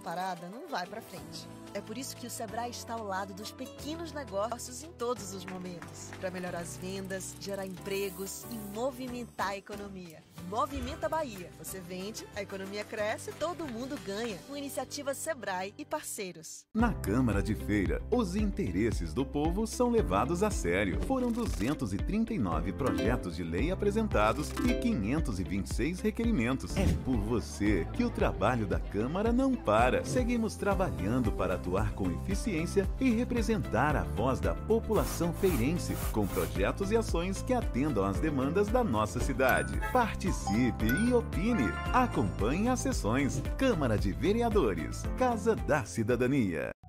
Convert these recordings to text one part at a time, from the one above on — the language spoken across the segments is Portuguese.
parada não vai para frente. É por isso que o Sebrae está ao lado dos pequenos negócios em todos os momentos, para melhorar as vendas, gerar empregos e movimentar a economia. Movimenta Bahia. Você vende, a economia cresce, todo mundo ganha. Com iniciativa Sebrae e parceiros. Na Câmara de Feira, os interesses do povo são levados a sério. Foram 239 projetos de lei apresentados e 526 requerimentos. É por você que o trabalho da Câmara não para. Seguimos trabalhando para atuar com eficiência e representar a voz da população feirense, com projetos e ações que atendam às demandas da nossa cidade. Participe e opine. Acompanhe as sessões. Câmara de Vereadores. Casa da Cidadania.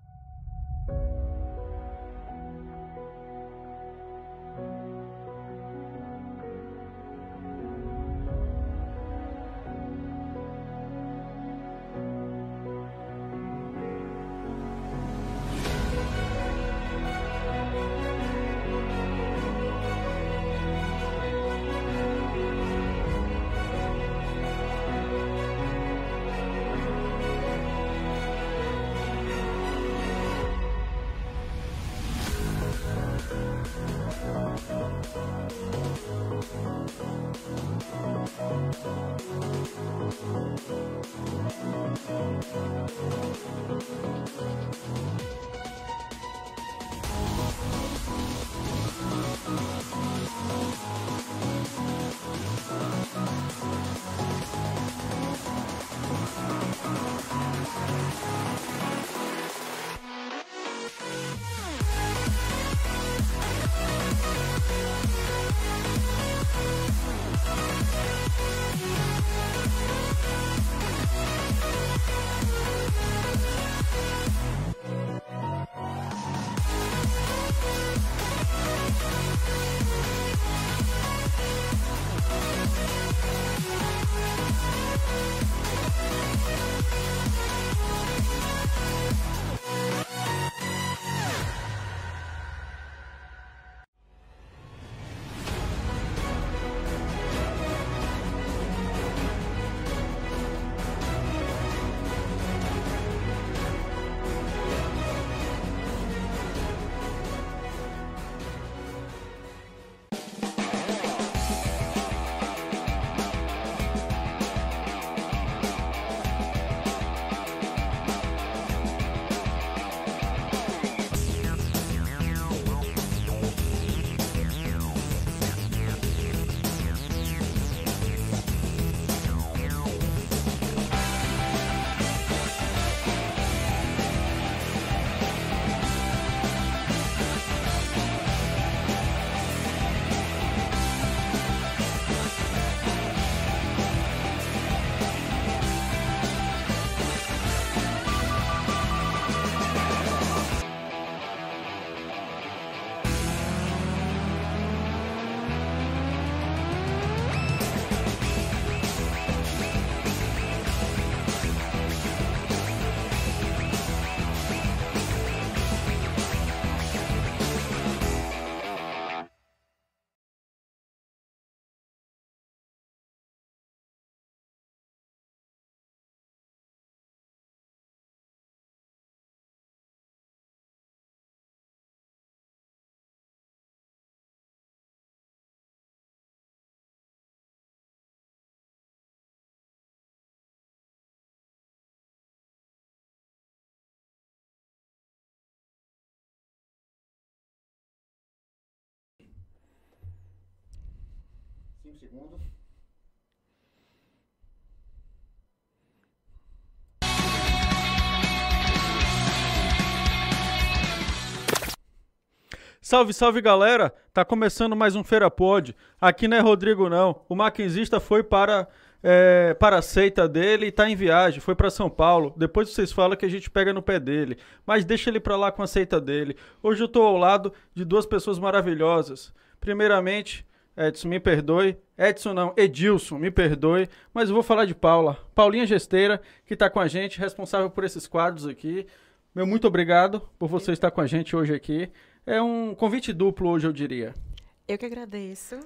Cinco segundos. Salve, salve galera! Tá começando mais um Feira Pod. Aqui não é Rodrigo não. O maquinzista foi para é, para a seita dele e tá em viagem, foi para São Paulo. Depois vocês falam que a gente pega no pé dele, mas deixa ele para lá com a seita dele. Hoje eu tô ao lado de duas pessoas maravilhosas. Primeiramente, Edson, me perdoe. Edson não, Edilson, me perdoe. Mas eu vou falar de Paula. Paulinha Gesteira, que está com a gente, responsável por esses quadros aqui. Meu muito obrigado por você estar com a gente hoje aqui. É um convite duplo hoje, eu diria. Eu que agradeço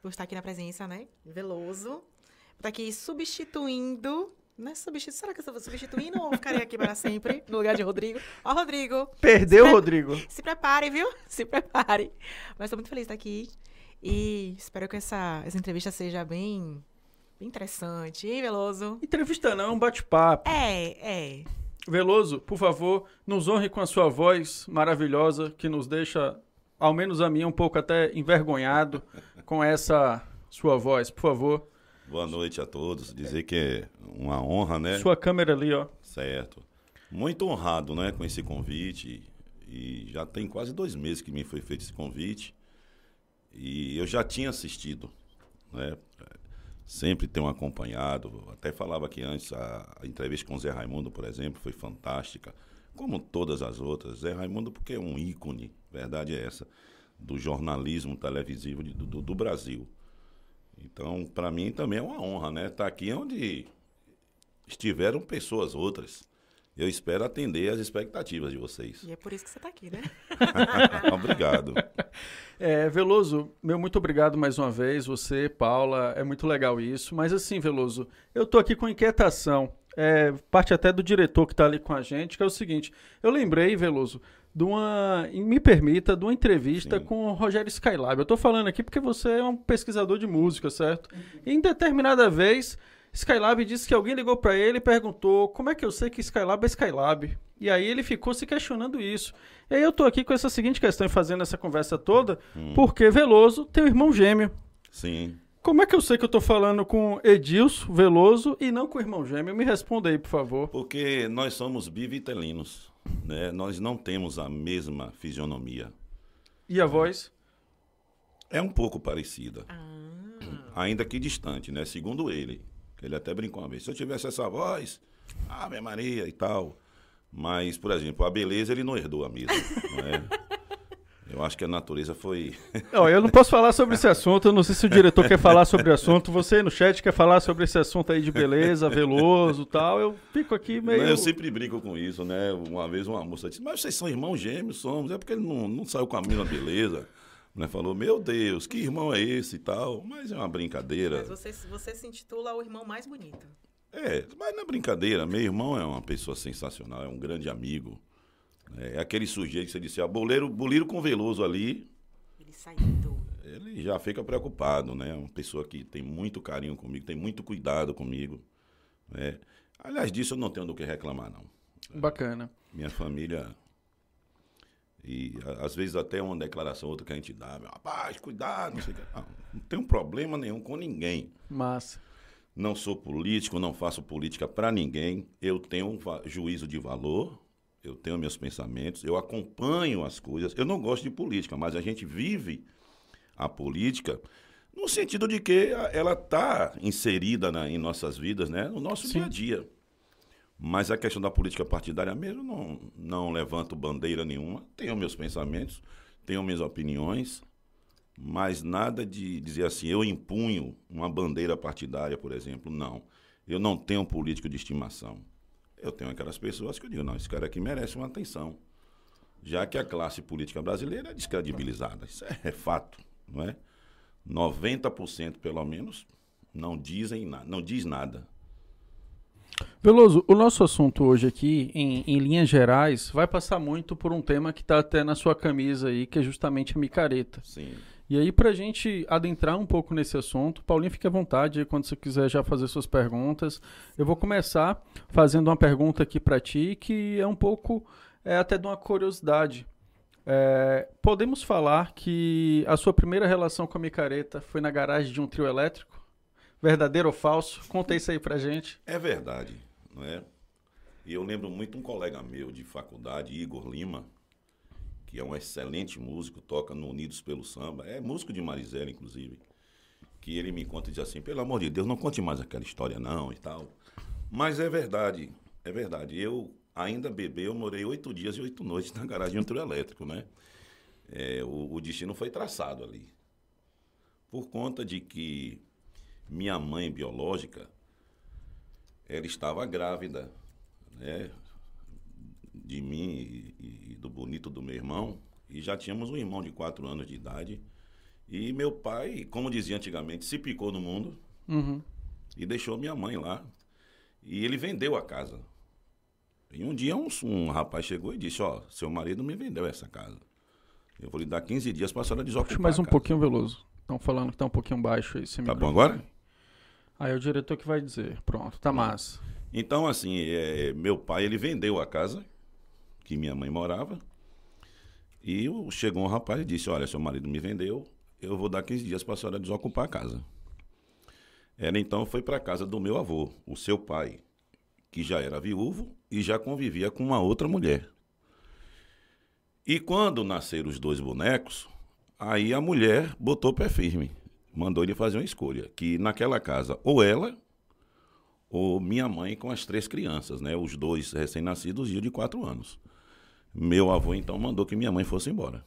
por estar aqui na presença, né? Veloso. Por estar aqui substituindo Não é substitu... Será que eu estou substituindo ou ficarei aqui para sempre no lugar de Rodrigo? Ó, Rodrigo. Perdeu, pre... Rodrigo. Se prepare, viu? Se prepare. Mas estou muito feliz de estar aqui. E espero que essa, essa entrevista seja bem, bem interessante. E Veloso? Entrevista não, é um bate-papo. É, é. Veloso, por favor, nos honre com a sua voz maravilhosa, que nos deixa, ao menos a mim, um pouco até envergonhado com essa sua voz, por favor. Boa noite a todos. Dizer que é uma honra, né? Sua câmera ali, ó. Certo. Muito honrado, né, com esse convite. E já tem quase dois meses que me foi feito esse convite. E eu já tinha assistido, né? Sempre tenho acompanhado. Até falava aqui antes, a, a entrevista com o Zé Raimundo, por exemplo, foi fantástica. Como todas as outras. Zé Raimundo, porque é um ícone, verdade é essa, do jornalismo televisivo de, do, do Brasil. Então, para mim também é uma honra, né? Estar tá aqui onde estiveram pessoas outras. Eu espero atender às expectativas de vocês. E é por isso que você está aqui, né? obrigado. É, Veloso, meu muito obrigado mais uma vez. Você, Paula, é muito legal isso. Mas assim, Veloso, eu tô aqui com inquietação. É, parte até do diretor que está ali com a gente, que é o seguinte. Eu lembrei, Veloso, de uma. Me permita, de uma entrevista Sim. com o Rogério Skylab. Eu estou falando aqui porque você é um pesquisador de música, certo? Uhum. E em determinada vez, Skylab disse que alguém ligou para ele e perguntou como é que eu sei que Skylab é Skylab. E aí ele ficou se questionando isso. E aí eu estou aqui com essa seguinte questão, fazendo essa conversa toda, hum. porque Veloso tem um irmão gêmeo. Sim. Como é que eu sei que eu estou falando com Edilson Veloso e não com o irmão gêmeo? Me responda aí, por favor. Porque nós somos bivitelinos né, nós não temos a mesma fisionomia. E a voz? É um pouco parecida. Ah. Ainda que distante, né? Segundo ele. Ele até brincou uma vez. Se eu tivesse essa voz, Ave Maria e tal. Mas, por exemplo, a beleza ele não herdou a mesma. não é? Eu acho que a natureza foi. Não, eu não posso falar sobre esse assunto. Eu não sei se o diretor quer falar sobre o assunto. Você no chat quer falar sobre esse assunto aí de beleza, veloso tal. Eu fico aqui meio. eu sempre brinco com isso, né? Uma vez uma moça disse: Mas vocês são irmãos gêmeos? Somos. É porque ele não, não saiu com a mesma beleza. Né? Falou: Meu Deus, que irmão é esse e tal. Mas é uma brincadeira. Mas você, você se intitula o irmão mais bonito. É, mas na brincadeira. Meu irmão é uma pessoa sensacional, é um grande amigo. É aquele sujeito que você disse, ah, boleiro, boleiro com Veloso ali. Ele saiu. Ele já fica preocupado, né? Uma pessoa que tem muito carinho comigo, tem muito cuidado comigo. Né? Aliás, disso eu não tenho do que reclamar, não. Bacana. Minha família. E às vezes até uma declaração outra que a gente dá, rapaz, cuidado, não sei o que. Não, não tenho problema nenhum com ninguém. Massa. Não sou político, não faço política para ninguém. Eu tenho um juízo de valor, eu tenho meus pensamentos, eu acompanho as coisas. Eu não gosto de política, mas a gente vive a política no sentido de que ela está inserida na, em nossas vidas, né? no nosso Sim. dia a dia. Mas a questão da política partidária mesmo, não, não levanto bandeira nenhuma. Tenho meus pensamentos, tenho minhas opiniões, mas nada de dizer assim, eu impunho uma bandeira partidária, por exemplo. Não. Eu não tenho político de estimação eu tenho aquelas pessoas que eu digo, não, esse cara aqui merece uma atenção. Já que a classe política brasileira é descredibilizada. Isso é, é fato, não é? 90% pelo menos não dizem nada, não diz nada. Veloso, o nosso assunto hoje aqui, em, em linhas gerais, vai passar muito por um tema que está até na sua camisa aí, que é justamente a micareta. Sim. E aí, para a gente adentrar um pouco nesse assunto, Paulinho, fique à vontade quando você quiser já fazer suas perguntas. Eu vou começar fazendo uma pergunta aqui para ti, que é um pouco é, até de uma curiosidade. É, podemos falar que a sua primeira relação com a micareta foi na garagem de um trio elétrico? Verdadeiro ou falso? Conta isso aí pra gente. É verdade, não é? E eu lembro muito um colega meu de faculdade, Igor Lima, que é um excelente músico, toca no Unidos pelo Samba, é músico de Marisela, inclusive, que ele me conta e diz assim, pelo amor de Deus, não conte mais aquela história não e tal. Mas é verdade, é verdade. Eu ainda bebê, eu morei oito dias e oito noites na garagem de um trio elétrico, né? É, o, o destino foi traçado ali. Por conta de que minha mãe biológica, ela estava grávida, né? de mim e, e, do bonito do meu irmão. E já tínhamos um irmão de quatro anos de idade. E meu pai, como dizia antigamente, se picou no mundo uhum. e deixou minha mãe lá. E ele vendeu a casa. E um dia um, um rapaz chegou e disse, ó, seu marido me vendeu essa casa. Eu vou lhe dar 15 dias para a senhora desocupar Puxa mais um pouquinho, Veloso. Estão falando que tá um pouquinho baixo aí. Tá bom agora? Aí é o diretor que vai dizer. Pronto, tá massa. Então, assim, é, meu pai, ele vendeu a casa que minha mãe morava. E chegou um rapaz e disse, olha, seu marido me vendeu, eu vou dar 15 dias para a senhora desocupar a casa. Ela então foi para a casa do meu avô, o seu pai, que já era viúvo e já convivia com uma outra mulher. E quando nasceram os dois bonecos, aí a mulher botou pé firme, mandou ele fazer uma escolha, que naquela casa ou ela ou minha mãe com as três crianças, né? Os dois recém-nascidos e o de quatro anos. Meu avô então mandou que minha mãe fosse embora.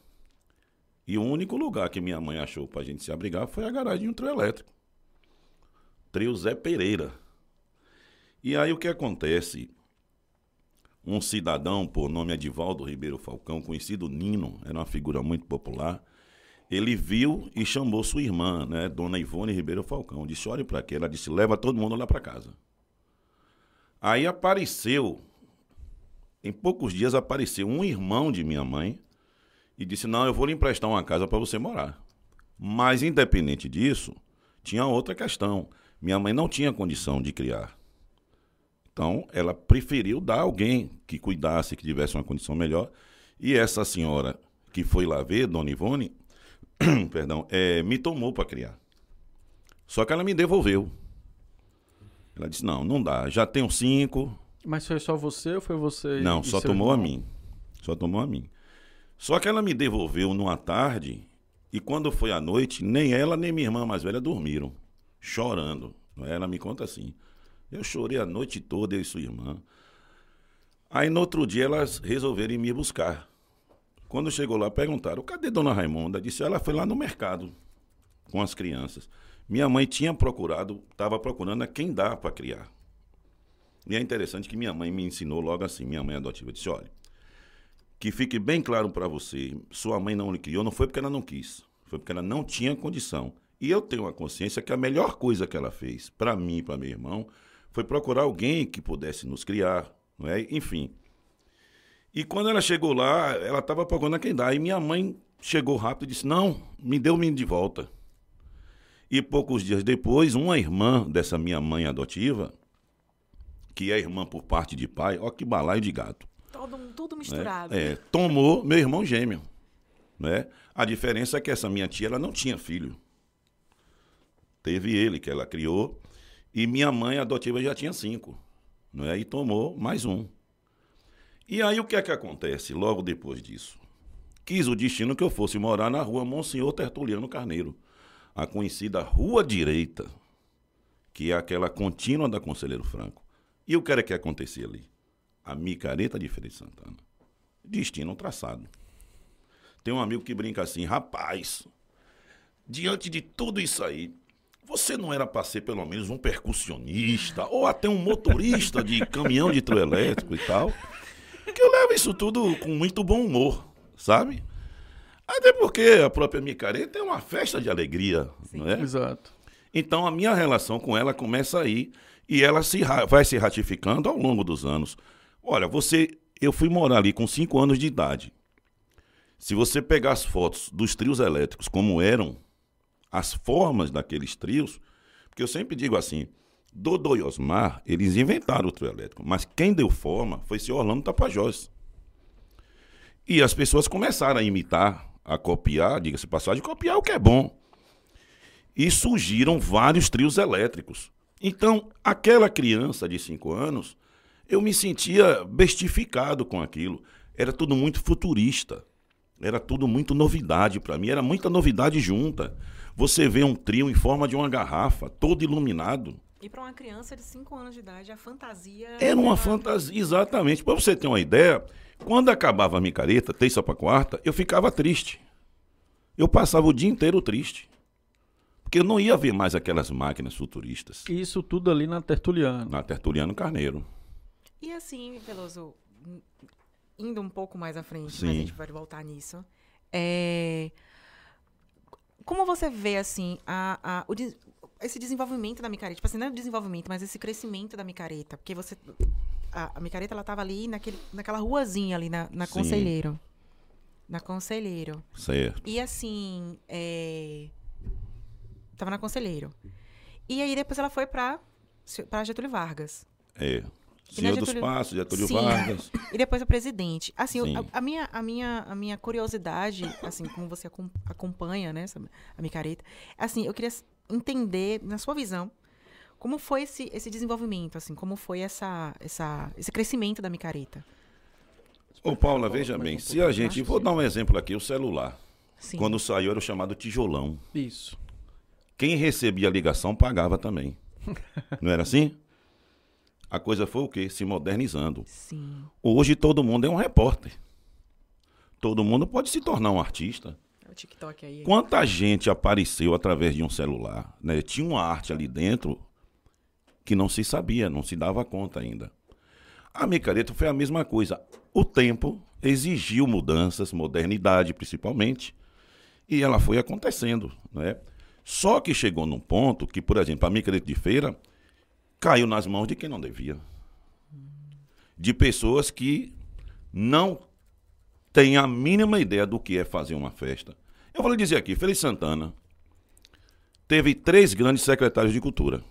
E o único lugar que minha mãe achou pra gente se abrigar foi a garagem de um trio elétrico. Trio Zé Pereira. E aí o que acontece? Um cidadão por nome Edivaldo Ribeiro Falcão, conhecido Nino, era uma figura muito popular. Ele viu e chamou sua irmã, né, Dona Ivone Ribeiro Falcão. Disse: olhe para quê? Ela disse: leva todo mundo lá para casa. Aí apareceu, em poucos dias apareceu um irmão de minha mãe e disse: Não, eu vou lhe emprestar uma casa para você morar. Mas, independente disso, tinha outra questão. Minha mãe não tinha condição de criar. Então, ela preferiu dar alguém que cuidasse, que tivesse uma condição melhor. E essa senhora que foi lá ver, Dona Ivone, perdão, eh, me tomou para criar. Só que ela me devolveu. Ela disse: Não, não dá. Já tenho cinco, Mas foi só você ou foi você não, só tomou a irmão? mim. Só tomou a mim. Só que ela me devolveu numa tarde e quando foi à noite, nem ela nem minha irmã mais velha dormiram, chorando. Ela me conta assim. Eu chorei a noite toda, eu e sua irmã. Aí no outro dia elas resolveram ir me buscar. Quando chegou lá, perguntaram: cadê Dona Raimonda? Disse: ela foi lá no mercado com as crianças. Minha mãe tinha procurado, estava procurando a quem dá para criar. E é interessante que minha mãe me ensinou logo assim, minha mãe adotiva, disse, olha, que fique bem claro para você, sua mãe não lhe criou, não foi porque ela não quis, foi porque ela não tinha condição. E eu tenho a consciência que a melhor coisa que ela fez, para mim e para meu irmão, foi procurar alguém que pudesse nos criar, não é? Enfim. E quando ela chegou lá, ela estava procurando a quem dá, e minha mãe chegou rápido e disse, não, me dê o menino de volta. E poucos dias depois, uma irmã dessa minha mãe adotiva, que é irmã por parte de pai, ó que balaio de gato. Todo, tudo né? misturado. É, tomou meu irmão gêmeo. Né? A diferença é que essa minha tia ela não tinha filho. Teve ele, que ela criou, e minha mãe adotiva já tinha cinco. Né? E tomou mais um. E aí o que é que acontece logo depois disso? Quis o destino que eu fosse morar na rua Monsenhor Tertuliano Carneiro, a conhecida Rua Direita, que é aquela contínua da Conselheiro Franco. E o que era que acontecia ali? A micareta de Feira de Santana. Destino traçado. Tem um amigo que brinca assim, rapaz, diante de tudo isso aí, você não era para ser pelo menos um percussionista ou até um motorista de caminhão de trio elétrico e tal? Que eu levo isso tudo com muito bom humor, sabe? Até porque a própria micareta é uma festa de alegria, não é? Exato. Então a minha relação com ela começa aí e ela se vai se ratificando ao longo dos anos. Olha, você, eu fui morar ali com 5 anos de idade. Se você pegar as fotos dos trios elétricos como eram, as formas daqueles trios, porque eu sempre digo assim, Dodô e Osmar, eles inventaram o trio elétrico, mas quem deu forma foi seu Orlando Tapajós. E as pessoas começaram a imitar, a copiar, diga-se passagem, copiar o que é bom e surgiram vários trios elétricos. Então, aquela criança de 5 anos, eu me sentia bestificado com aquilo. Era tudo muito futurista. Era tudo muito novidade para mim, era muita novidade junta. Você vê um trio em forma de uma garrafa, todo iluminado. E para uma criança de 5 anos de idade, a fantasia. Era uma fantasia, exatamente. Para você ter uma ideia, quando acabava a micareta, terça para quarta, eu ficava triste. Eu passava o dia inteiro triste. Porque eu não ia ver mais aquelas máquinas futuristas E isso tudo ali na Tertuliana. na Tertuliano Carneiro. E assim, Veloso, n- indo um pouco mais à frente, Sim. mas a gente vai voltar nisso. É... Como você vê, assim, a, a- o esse desenvolvimento da micareta. Tipo assim, não é o desenvolvimento, mas esse crescimento da micareta. Porque você. A, a micareta, ela tava ali naquele, naquela ruazinha ali na, na Sim. Conselheiro. Na Conselheiro. Certo. E assim. É... Tava na Conselheiro. E aí depois ela foi pra, pra Getúlio Vargas. É. Senhor dos Getúlio- Passos, Getúlio Sim. Vargas. E depois a presidente. Assim, Sim. a, a minha, a, minha, a minha curiosidade, assim, como você acom- acompanha, né, a micareta, assim, eu queria entender, na sua visão, como foi esse, esse desenvolvimento, assim, como foi essa, essa, esse crescimento da micareta. Ô, Paula, veja bem, se a gente. Vou dar um exemplo aqui: o celular. Sim. Quando saiu era o chamado tijolão. Isso. Quem recebia a ligação pagava também. Não era assim? A coisa foi o quê? Se modernizando. Sim. Hoje todo mundo é um repórter. Todo mundo pode se tornar um artista. É o TikTok aí. Quanta gente apareceu através de um celular? né? Tinha uma arte ali dentro que não se sabia, não se dava conta ainda. A micareta foi a mesma coisa. O tempo exigiu mudanças, modernidade principalmente, e ela foi acontecendo. Né? Só que chegou num ponto que, por exemplo, a micareta de feira caiu nas mãos de quem não devia. De pessoas que não têm a mínima ideia do que é fazer uma festa. Eu vou lhe dizer aqui, Feliz Santana teve três grandes secretários de cultura.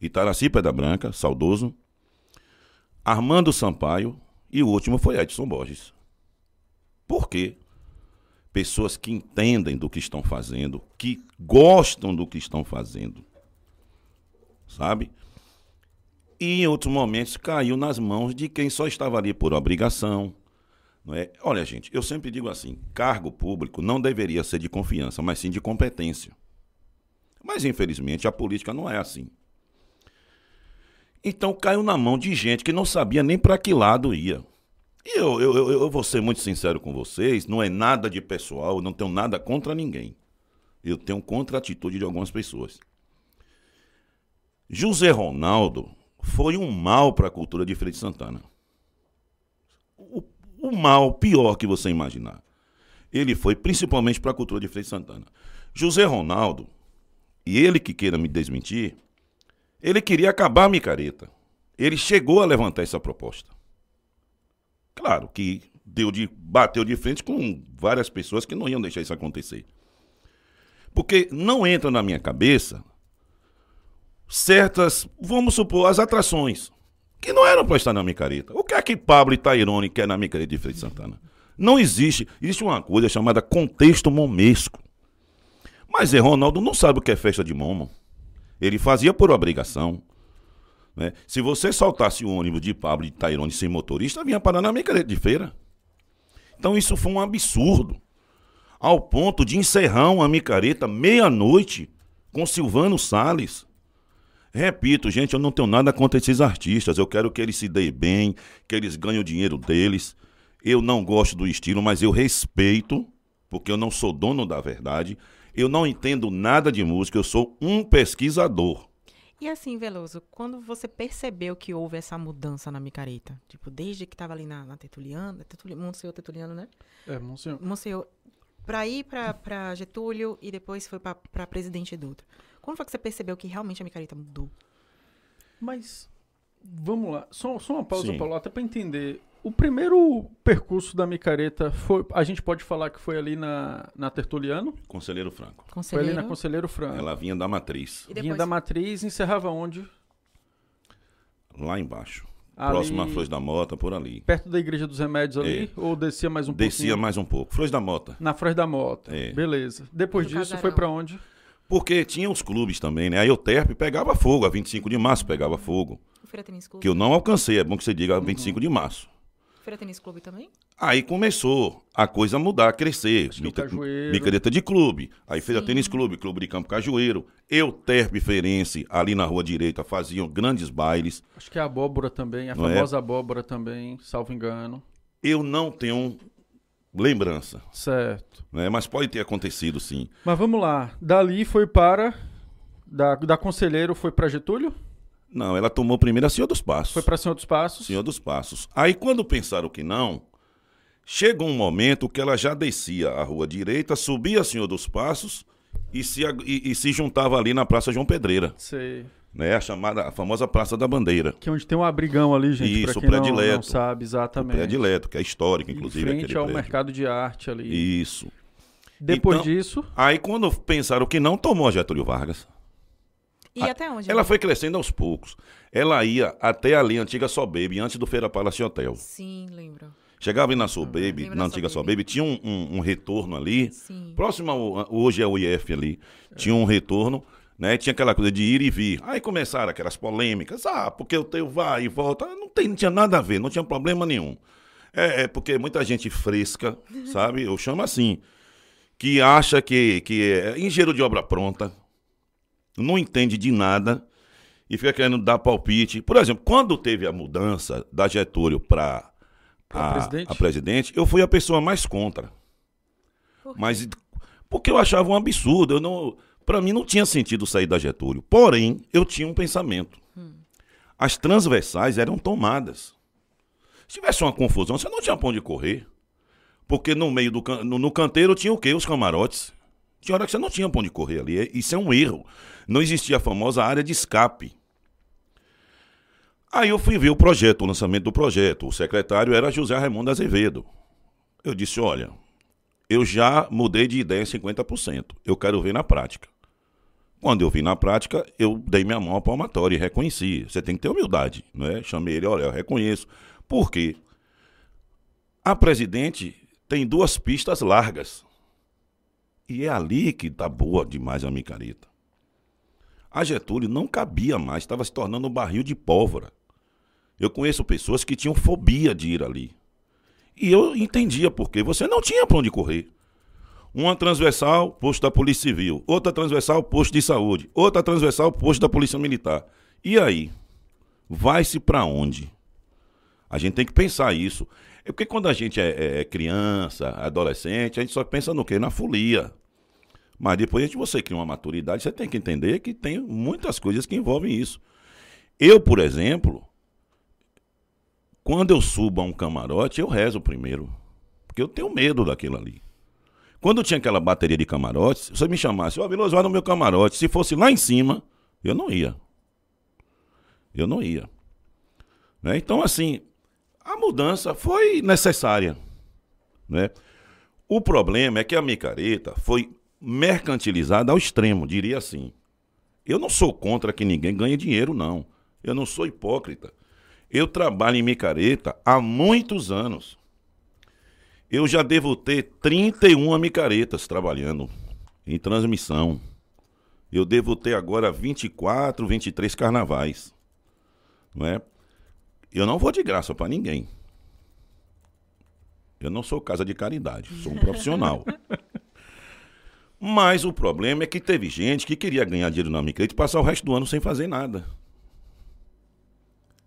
Itaraci Pedra Branca, saudoso, Armando Sampaio e o último foi Edson Borges. Por quê? Pessoas que entendem do que estão fazendo, que gostam do que estão fazendo. Sabe? E em outros momentos caiu nas mãos de quem só estava ali por obrigação. Não é? Olha, gente, eu sempre digo assim: cargo público não deveria ser de confiança, mas sim de competência. Mas, infelizmente, a política não é assim. Então caiu na mão de gente que não sabia nem para que lado ia. E eu, eu, eu, eu vou ser muito sincero com vocês: não é nada de pessoal, não tenho nada contra ninguém. Eu tenho contra a atitude de algumas pessoas. José Ronaldo foi um mal para a cultura de Feira de Santana. O, mal pior que você imaginar. Ele foi principalmente para a cultura de de Santana. José Ronaldo, e ele que queira me desmentir, ele queria acabar a micareta. Ele chegou a levantar essa proposta. Claro que deu de, bateu de frente com várias pessoas que não iam deixar isso acontecer. Porque não entra na minha cabeça certas, vamos supor, as atrações, que não eram para estar na micareta. O que é que Pablo Itairone quer na micareta de de Santana? Não existe. Existe uma coisa chamada contexto momesco. Mas Zé Ronaldo não sabe o que é festa de momo. Ele fazia por obrigação. né? Se você soltasse o ônibus de Pablo Itairone sem motorista, vinha parar na micareta de feira. Então isso foi um absurdo. Ao ponto de encerrar uma micareta meia-noite com Silvano Salles. Repito, gente, eu não tenho nada contra esses artistas. Eu quero que eles se deem bem, que eles ganhem o dinheiro deles. Eu não gosto do estilo, mas eu respeito, porque eu não sou dono da verdade. Eu não entendo nada de música, eu sou um pesquisador. E assim, Veloso, quando você percebeu que houve essa mudança na micareta? Tipo, desde que tava ali na, na Tertuliana, Tertuli, Monsenhor Tertuliano, né? É, Monsenhor. Monsenhor, pra ir pra Getúlio e depois foi pra Presidente Dutra. Quando foi que você percebeu que realmente a micareta mudou? Mas, vamos lá. Só, só uma pausa, Sim. Paulo, até para entender. O primeiro percurso da micareta foi. A gente pode falar que foi ali na, na Tertuliano? Conselheiro Franco. Foi ali Conselheiro. na Conselheiro Franco. Ela vinha da matriz, Vinha da matriz e encerrava onde? lá embaixo. Ali- Próximo à Flores da Mota, por ali. Perto da Igreja dos Remédios ali? Ou descia mais um Descia pouquinho? mais um pouco. Flores da Mota. Na Flores da Mota. É. Beleza. Depois No disso Casarão. foi pra onde? Porque tinha os clubes também, né? A Euterpe pegava fogo, a 25 de março pegava fogo. O Feira Tênis Clube. Que eu não alcancei, é bom que você diga a Uhum. 25 de março. Feira Tênis Clube também? Aí começou a coisa a mudar, a crescer. O Cajueiro. Micareta de clube. Aí fez a Sim. Tênis Clube, Clube de Campo Cajueiro. Euterpe Ferense, ali na rua direita, faziam grandes bailes. Acho que a abóbora também, a Não é? famosa abóbora também, salvo engano. Eu não tenho lembrança, Certo. né? Mas pode ter acontecido, sim. Mas vamos lá. Dali foi para. Da, da Conselheiro foi pra Getúlio? Não, ela tomou primeiro a Senhor dos Passos. Foi pra Senhor dos Passos? Senhor dos Passos. Aí quando pensaram que não, chegou um momento que ela já descia a rua direita, subia a Senhor dos Passos e se, e, e se juntava ali na Praça João Pedreira, Sei. Né? A chamada, a famosa Praça da Bandeira. Que é onde tem um abrigão ali, gente, Isso, pra o quem não, predileto. não sabe O exatamente. predileto, que é histórico, Em inclusive. frente aquele ao prédio. mercado de arte ali. Isso. Depois Então- disso, Aí quando pensaram que não, tomou a Getúlio Vargas. E Ah, até onde? Ela foi crescendo aos poucos. Ela ia até ali, a antiga Sobaby, antes do Feira Palace Hotel. Sim, lembro. Chegava ali na Sobaby, Lembro na antiga Sobaby. Sobaby, tinha um, um- um retorno ali. Sim. Próximo ao, hoje é o IF ali. Tinha um retorno, né? Tinha aquela coisa de ir e vir. Aí começaram aquelas polêmicas. Ah, porque o teu vai e volta. Não, tem, não tinha nada a ver, não tinha problema nenhum. É, é porque muita gente fresca, sabe? Eu chamo assim. Que acha que, que é engenheiro de obra pronta, não entende de nada e fica querendo dar palpite. Por exemplo, quando teve a mudança da Getúlio para Pra a, presidente? a presidente, eu fui a pessoa mais contra. Mas porque eu achava um absurdo, eu não, para mim não tinha sentido sair da Getúlio. Porém, eu tinha um pensamento. As transversais eram tomadas. Se tivesse uma confusão, você não tinha pra onde correr. Porque no meio do can- no, no canteiro tinha o quê? Os camarotes. Tinha hora que você não tinha pra onde correr ali. É- Isso é um erro. Não existia a famosa área de escape. Aí eu fui ver o projeto, o lançamento do projeto. O secretário era José Raimundo Azevedo. Eu disse: olha, eu já mudei de ideia em 50%. Eu quero ver na prática. Quando eu vi na prática, eu dei minha mão à palmatória e reconheci. Você tem que ter humildade, não é? Chamei ele, olha, eu reconheço. Por quê? A presidente tem duas pistas largas. E é ali que tá boa demais a micareta. A Getúlio não cabia mais, estava se tornando um barril de pólvora. Eu conheço pessoas que tinham fobia de ir ali. E eu entendia por quê. Você não tinha para onde correr. Uma transversal, posto da Polícia Civil. Outra transversal, posto de saúde. Outra transversal, posto da Polícia Militar. E aí? Vai-se para onde? A gente tem que pensar isso. É porque quando a gente é, é- é criança, adolescente, a gente só pensa no quê? Na folia. Mas depois que você cria uma maturidade, você tem que entender que tem muitas coisas que envolvem isso. Eu, por exemplo, quando eu subo a um camarote, eu rezo primeiro. Porque eu tenho medo daquilo ali. Quando tinha aquela bateria de camarotes, se você me chamasse, ó, Veloso, vai no meu camarote. Se fosse lá em cima, eu não ia. Eu não ia. Né? Então, assim, a mudança foi necessária. Né? O problema é que a micareta foi mercantilizada ao extremo, diria assim. Eu não sou contra que ninguém ganhe dinheiro, não. Eu não sou hipócrita. Eu trabalho em micareta há muitos anos. Eu já devo ter 31 micaretas trabalhando em transmissão. Eu devo ter agora 24, 23 carnavais. Não é? Eu não vou de graça para ninguém. Eu não sou casa de caridade, sou um profissional. Mas o problema é que teve gente que queria ganhar dinheiro na micareta e passar o resto do ano sem fazer nada.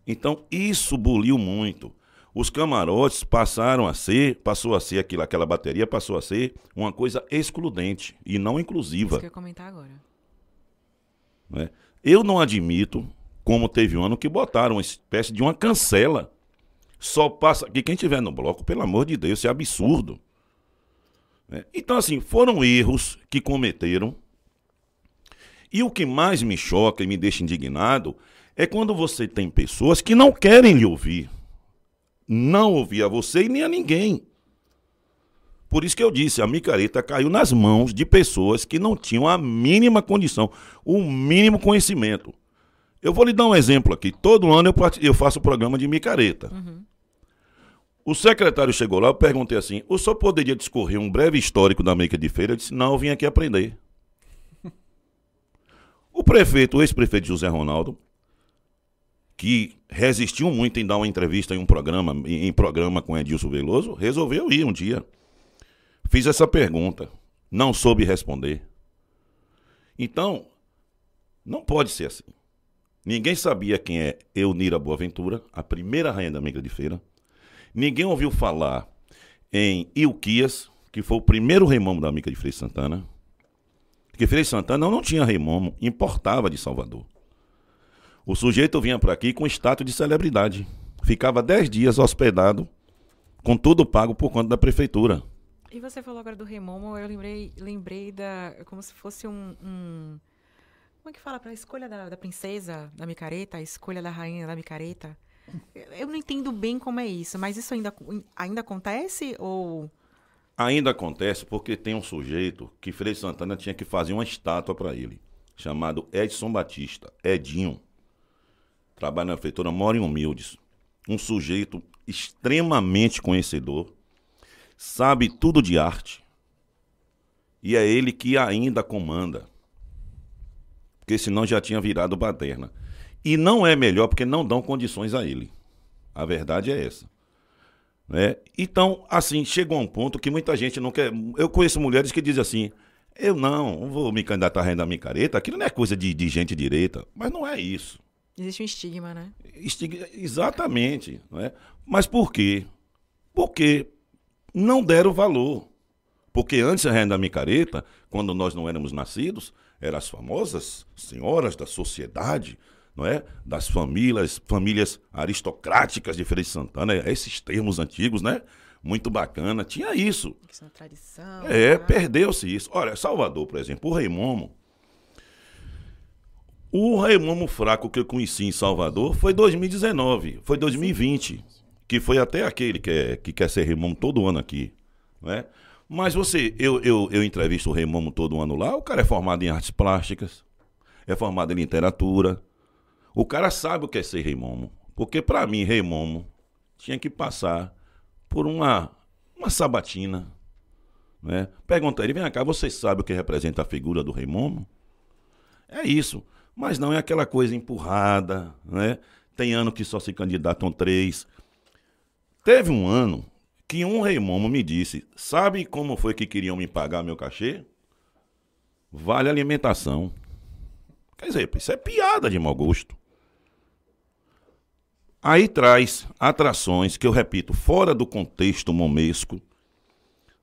Então, isso buliu muito. Os camarotes passaram a ser, passou a ser aquilo, aquela bateria passou a ser uma coisa excludente e não Isso inclusiva. que eu ia comentar agora. né? Eu não admito, como teve um ano que botaram uma espécie de uma cancela. Só passa. Que quem tiver no bloco, pelo amor de Deus, isso é absurdo. né? Então, assim, foram erros que cometeram. E o que mais me choca e me deixa indignado é quando você tem pessoas que não querem lhe ouvir. Não ouvir a você e nem a ninguém. Por isso que eu disse, a micareta caiu nas mãos de pessoas que não tinham a mínima condição, o mínimo conhecimento. Eu vou lhe dar um exemplo aqui. Todo ano eu, eu faço o programa de micareta. O secretário chegou lá, eu perguntei assim: o senhor poderia discorrer um breve histórico da Mica de Feira? Ele disse: não, eu vim aqui aprender. o prefeito, o ex-prefeito José Ronaldo, que resistiu muito em dar uma entrevista em um programa, em, programa com Edilson Veloso, resolveu ir um dia. Fiz essa pergunta, não soube responder. Então, não pode ser assim. Ninguém sabia quem é Eunira Boaventura, a primeira rainha da Migra de Feira. Ninguém ouviu falar em Ilquias, que foi o primeiro remomo da Mica de Frei Santana. Porque Frei Santana não tinha remomo, importava de Salvador. O sujeito vinha para aqui com status de celebridade. Ficava dez dias hospedado, com tudo pago por conta da prefeitura. E você falou agora do Remomo, eu lembrei, lembrei da. como se fosse um. um como é que fala? Para a escolha da, da princesa da micareta, a escolha da rainha da micareta. Eu não entendo bem como é isso, mas isso ainda, ainda acontece ou. Ainda acontece porque tem um sujeito que Frei Santana tinha que fazer uma estátua para ele, chamado Edson Batista, Edinho. Trabalha na feitura, mora em Humildes. Um sujeito extremamente conhecedor, sabe tudo de arte. E é ele que ainda comanda. Porque senão já tinha virado baderna. E não é melhor porque não dão condições a ele. A verdade é essa. Né? Então, assim, chegou a um ponto que muita gente não quer. Eu conheço mulheres que dizem assim: eu não, vou me candidatar a renda micareta, aquilo não é coisa de, de gente direita. Mas não é isso. Existe um estigma, né? Estigma, exatamente. Né? Mas por quê? Porque não deram valor. Porque antes a renda micareta, quando nós não éramos nascidos, eram as famosas senhoras da sociedade, não é? Das famílias, famílias aristocráticas de Feira de Santana, esses termos antigos, né? Muito bacana, tinha isso. Questão da tradição. É, né? perdeu-se isso. Olha, Salvador, por exemplo, o Rei Momo. O Rei Momo fraco que eu conheci em Salvador foi 2019, foi 2020, que foi até aquele que, é, que quer ser Rei Momo todo ano aqui, não é? Mas você, eu, eu, eu entrevisto o Rei Momo todo ano lá, o cara é formado em artes plásticas, é formado em literatura, o cara sabe o que é ser rei momo. Porque para mim, rei momo tinha que passar por uma, uma sabatina. Né? Pergunta ele, vem cá, você sabe o que representa a figura do rei momo? É isso. Mas não é aquela coisa empurrada, né? Tem ano que só se candidatam três. Teve um ano que um rei momo me disse: Sabe como foi que queriam me pagar meu cachê? Vale alimentação. Quer dizer, isso é piada de mau gosto. Aí traz atrações que eu repito, fora do contexto momesco,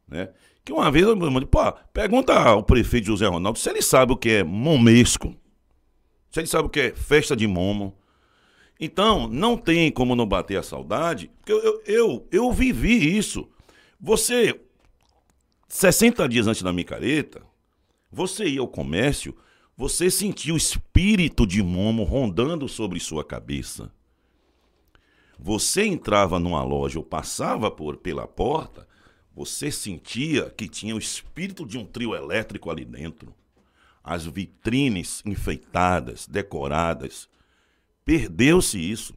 né? Que uma vez eu me pô, pergunta ao prefeito José Ronaldo se ele sabe o que é momesco, se ele sabe o que é festa de momo. Então, não tem como não bater a saudade, porque eu, eu, eu, eu vivi isso. Você, 60 dias antes da micareta, você ia ao comércio, você sentia o espírito de momo rondando sobre sua cabeça você entrava numa loja ou passava por pela porta, você sentia que tinha o espírito de um trio elétrico ali dentro. As vitrines enfeitadas, decoradas. Perdeu-se isso.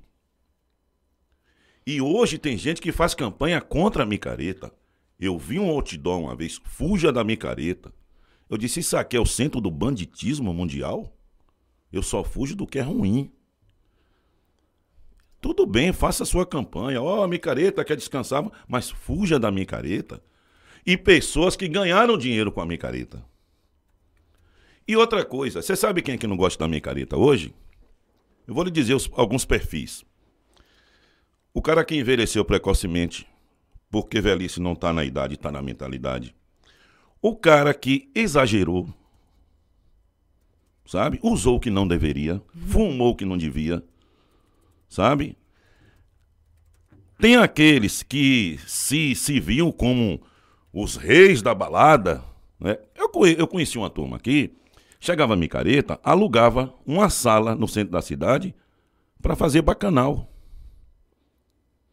E hoje tem gente que faz campanha contra a micareta. Eu vi um outdoor uma vez, fuja da micareta. Eu disse, isso aqui é o centro do banditismo mundial? Eu só fujo do que é ruim. Tudo bem, faça a sua campanha. Ó, oh, micareta quer descansar, mas fuja da micareta. E pessoas que ganharam dinheiro com a micareta. E outra coisa, você sabe quem é que não gosta da micareta hoje? Eu vou lhe dizer os, alguns perfis. O cara que envelheceu precocemente, porque velhice não está na idade, está na mentalidade. O cara que exagerou, sabe? Usou o que não deveria, fumou o que não devia sabe? Tem aqueles que se, se viam como os reis da balada, né? Eu, eu conheci uma turma aqui, chegava a micareta, alugava uma sala no centro da cidade para fazer bacanal.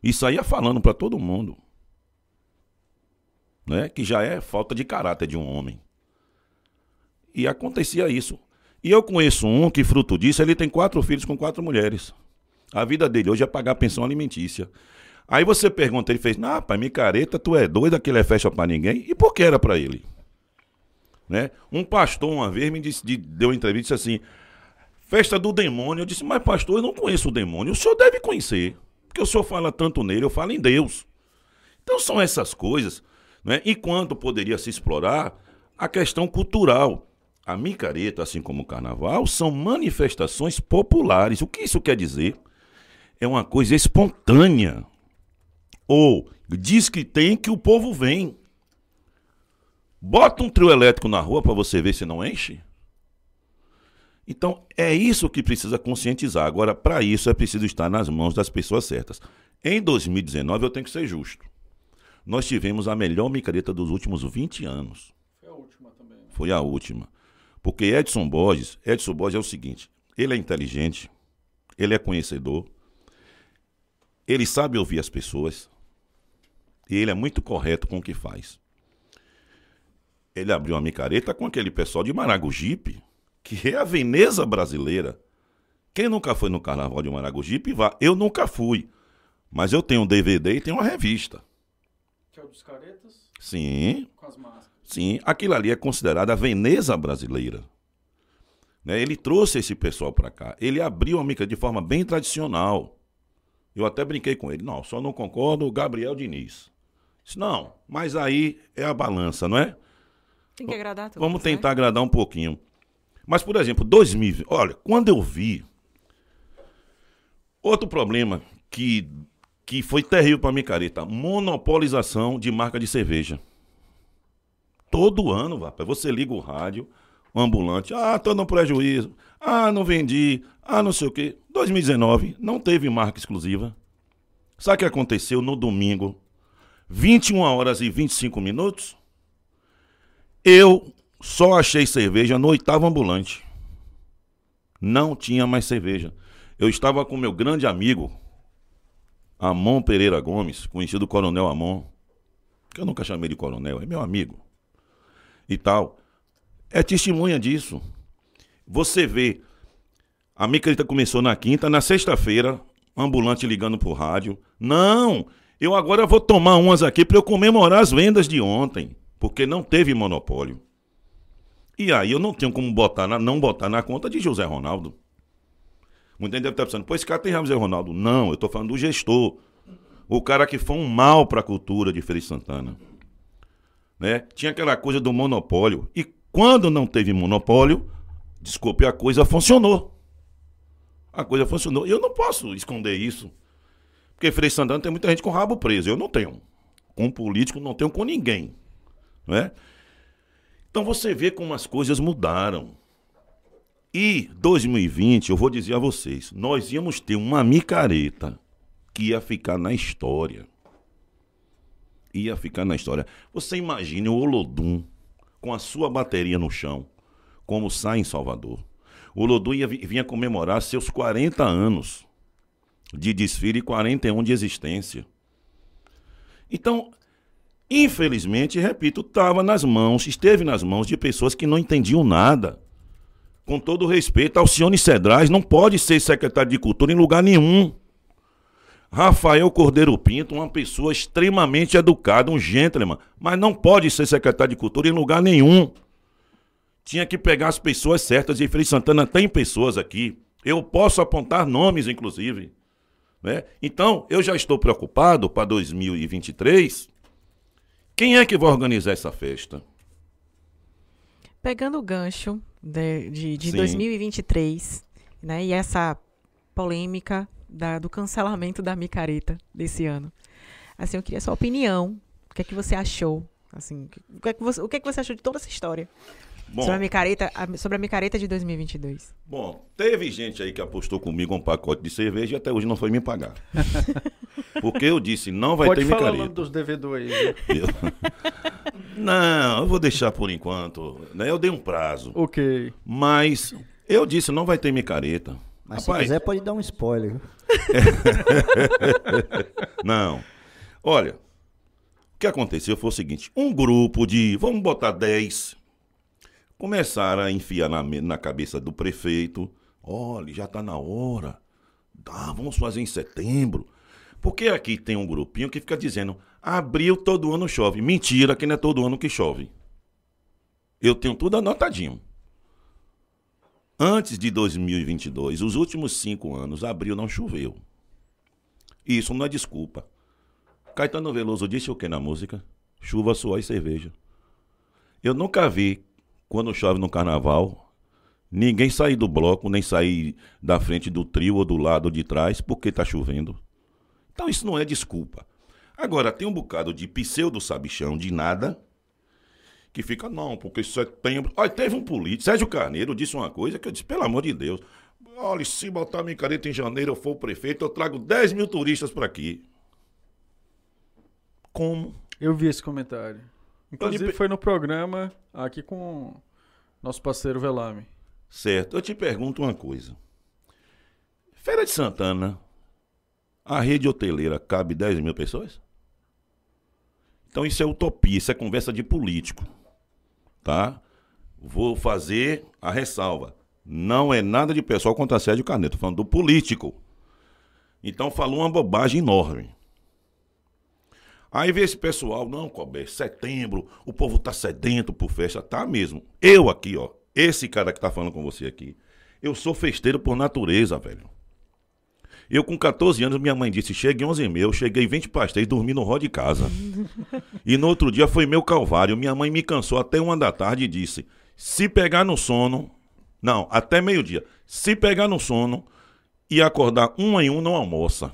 E saía falando para todo mundo. Né? Que já é falta de caráter de um homem. E acontecia isso. E eu conheço um que, fruto disso, ele tem quatro filhos com quatro mulheres. A vida dele hoje é pagar pensão alimentícia. Aí você pergunta, ele fez, não, pai, micareta, tu é doido, aquilo é festa para ninguém. E por que era para ele? Né? Um pastor uma vez me disse, deu uma entrevista disse assim, festa do demônio. Eu disse, mas pastor, eu não conheço o demônio. O senhor deve conhecer, porque o senhor fala tanto nele, eu falo em Deus. Então são essas coisas, né? enquanto poderia se explorar a questão cultural. A micareta, assim como o carnaval, são manifestações populares. O que isso quer dizer? é uma coisa espontânea. Ou diz que tem que o povo vem. Bota um trio elétrico na rua para você ver se não enche. Então, é isso que precisa conscientizar. Agora, para isso, é preciso estar nas mãos das pessoas certas. Em 2019, eu tenho que ser justo. nós tivemos a melhor micareta dos últimos 20 anos. Foi a última também. né? Foi a última. Porque Edson Borges, Edson Borges é o seguinte, ele é inteligente, ele é conhecedor, ele sabe ouvir as pessoas e ele é muito correto com o que faz. Ele abriu uma micareta com aquele pessoal de Maragogipe, que é a Veneza brasileira. Quem nunca foi no carnaval de Maragogipe, vá. Eu nunca fui. Mas eu tenho um DVD e tenho uma revista. Que é o dos caretas Sim, com as máscaras. Sim, aquilo ali é considerado a Veneza brasileira. Né? Ele trouxe esse pessoal para cá. Ele abriu a mica de forma bem tradicional. Eu até brinquei com ele. Não, só não concordo o Gabriel Diniz. Disse, não, mas aí é a balança, não é? Tem que agradar todos, Vamos né? tentar agradar um pouquinho. Mas, por exemplo, 2020. Olha, quando eu vi. Outro problema que, que foi terrível para micareta: monopolização de marca de cerveja. Todo ano, rapaz, você liga o rádio, o ambulante, ah, tô no prejuízo, ah, não vendi, ah, não sei o quê. 2019, não teve marca exclusiva. Sabe o que aconteceu no domingo? 21 horas e 25 minutos? Eu só achei cerveja no oitavo ambulante. Não tinha mais cerveja. Eu estava com meu grande amigo, Amon Pereira Gomes, conhecido Coronel Amon, que eu nunca chamei de coronel, é meu amigo. E tal. É testemunha disso. Você vê, a micareta começou na quinta, na sexta-feira, ambulante ligando pro rádio. Não, eu agora vou tomar umas aqui para eu comemorar as vendas de ontem, porque não teve monopólio. E aí eu não tenho como botar na- não botar na conta de José Ronaldo. Muita gente deve estar pensando, pô, esse cara tem José Ronaldo. Não, eu tô falando do gestor. O cara que foi um mal para a cultura de de Santana. Né? Tinha aquela coisa do monopólio. E quando não teve monopólio, desculpe, a coisa funcionou. A coisa funcionou. Eu não posso esconder isso. Porque de Santana tem muita gente com rabo preso. Eu não tenho. Com político, não tenho com ninguém. Né? Então você vê como as coisas mudaram. E 2020, eu vou dizer a vocês, nós íamos ter uma micareta que ia ficar na história. Ia ficar na história. Você imagine o Olodum com a sua bateria no chão, como sai em Salvador. O Olodum ia, vi- vinha comemorar seus 40 anos de desfile e 41 de existência. Então, infelizmente, repito, estava nas mãos, esteve nas mãos de pessoas que não entendiam nada com todo respeito, Alcione Cedrais não pode ser secretário de Cultura em lugar nenhum. Rafael Cordeiro Pinto, uma pessoa extremamente educada, um gentleman, mas não pode ser secretário de Cultura em lugar nenhum. Tinha que pegar as pessoas certas e Feliz Santana tem pessoas aqui. Eu posso apontar nomes, inclusive. Né? Então, eu já estou preocupado para 2023. Quem é que vai organizar essa festa? Pegando o gancho de, de, de Sim. 2023, né? E essa polêmica da- do cancelamento da micareta desse ano. Assim, eu queria a sua opinião. O que é que você achou? Assim, o que é que você, o que é que você achou de toda essa história Bom, sobre a micareta, sobre a micareta de 2022? Bom, teve gente aí que apostou comigo um pacote de cerveja e até hoje não foi me pagar. Porque eu disse, não vai Pode ter falar o nome micareta. dos DVD aí. viu? Eu- Não, eu vou deixar por enquanto. Né? Eu dei um prazo. ok. Mas eu disse, não vai ter micareta. Mas se Rapaz, quiser, pode dar um spoiler. Não. Olha, o que aconteceu foi o seguinte: um grupo de, vamos botar 10, começaram a enfiar na, na cabeça do prefeito: olha, já está na hora, tá, vamos fazer em setembro. Porque aqui tem um grupinho que fica dizendo: abril todo ano chove. Mentira, que não é todo ano que chove. Eu tenho tudo anotadinho. Antes de 2022, os últimos cinco anos, abril não choveu. Isso não é desculpa. Caetano Veloso disse o que na música? Chuva, suor e cerveja. Eu nunca vi, quando chove no carnaval, ninguém sair do bloco, nem sair da frente do trio ou do lado de trás porque tá chovendo. Então isso não é desculpa. Agora, tem um bocado de pseudo sabichão de nada que fica, não, porque setembro. Olha, teve um político, Sérgio Carneiro disse uma coisa que eu disse, pelo amor de Deus. Olha, se botar minha careta em janeiro, eu for prefeito, eu trago 10 mil turistas para aqui. Como? Eu vi esse comentário. Inclusive pe- foi no programa aqui com nosso parceiro Velame. Certo. Eu te pergunto uma coisa. Feira de Santana, a rede hoteleira cabe 10 mil pessoas? Então isso é utopia, isso é conversa de político. Tá? Vou fazer a ressalva. Não é nada de pessoal contra Sérgio Caneto, tô falando do político. Então falou uma bobagem enorme. Aí vê esse pessoal, não, Colbert, setembro, o povo tá sedento por festa, tá mesmo. Eu aqui, ó, esse cara que tá falando com você aqui, eu sou festeiro por natureza, velho. Eu com 14 anos, minha mãe disse, chegue 11 mil, cheguei 20 pastéis, dormi no rol de casa. e no outro dia foi meu calvário, minha mãe me cansou até uma da tarde e disse, se pegar no sono, não, até meio-dia, se pegar no sono e acordar um em um, não almoça.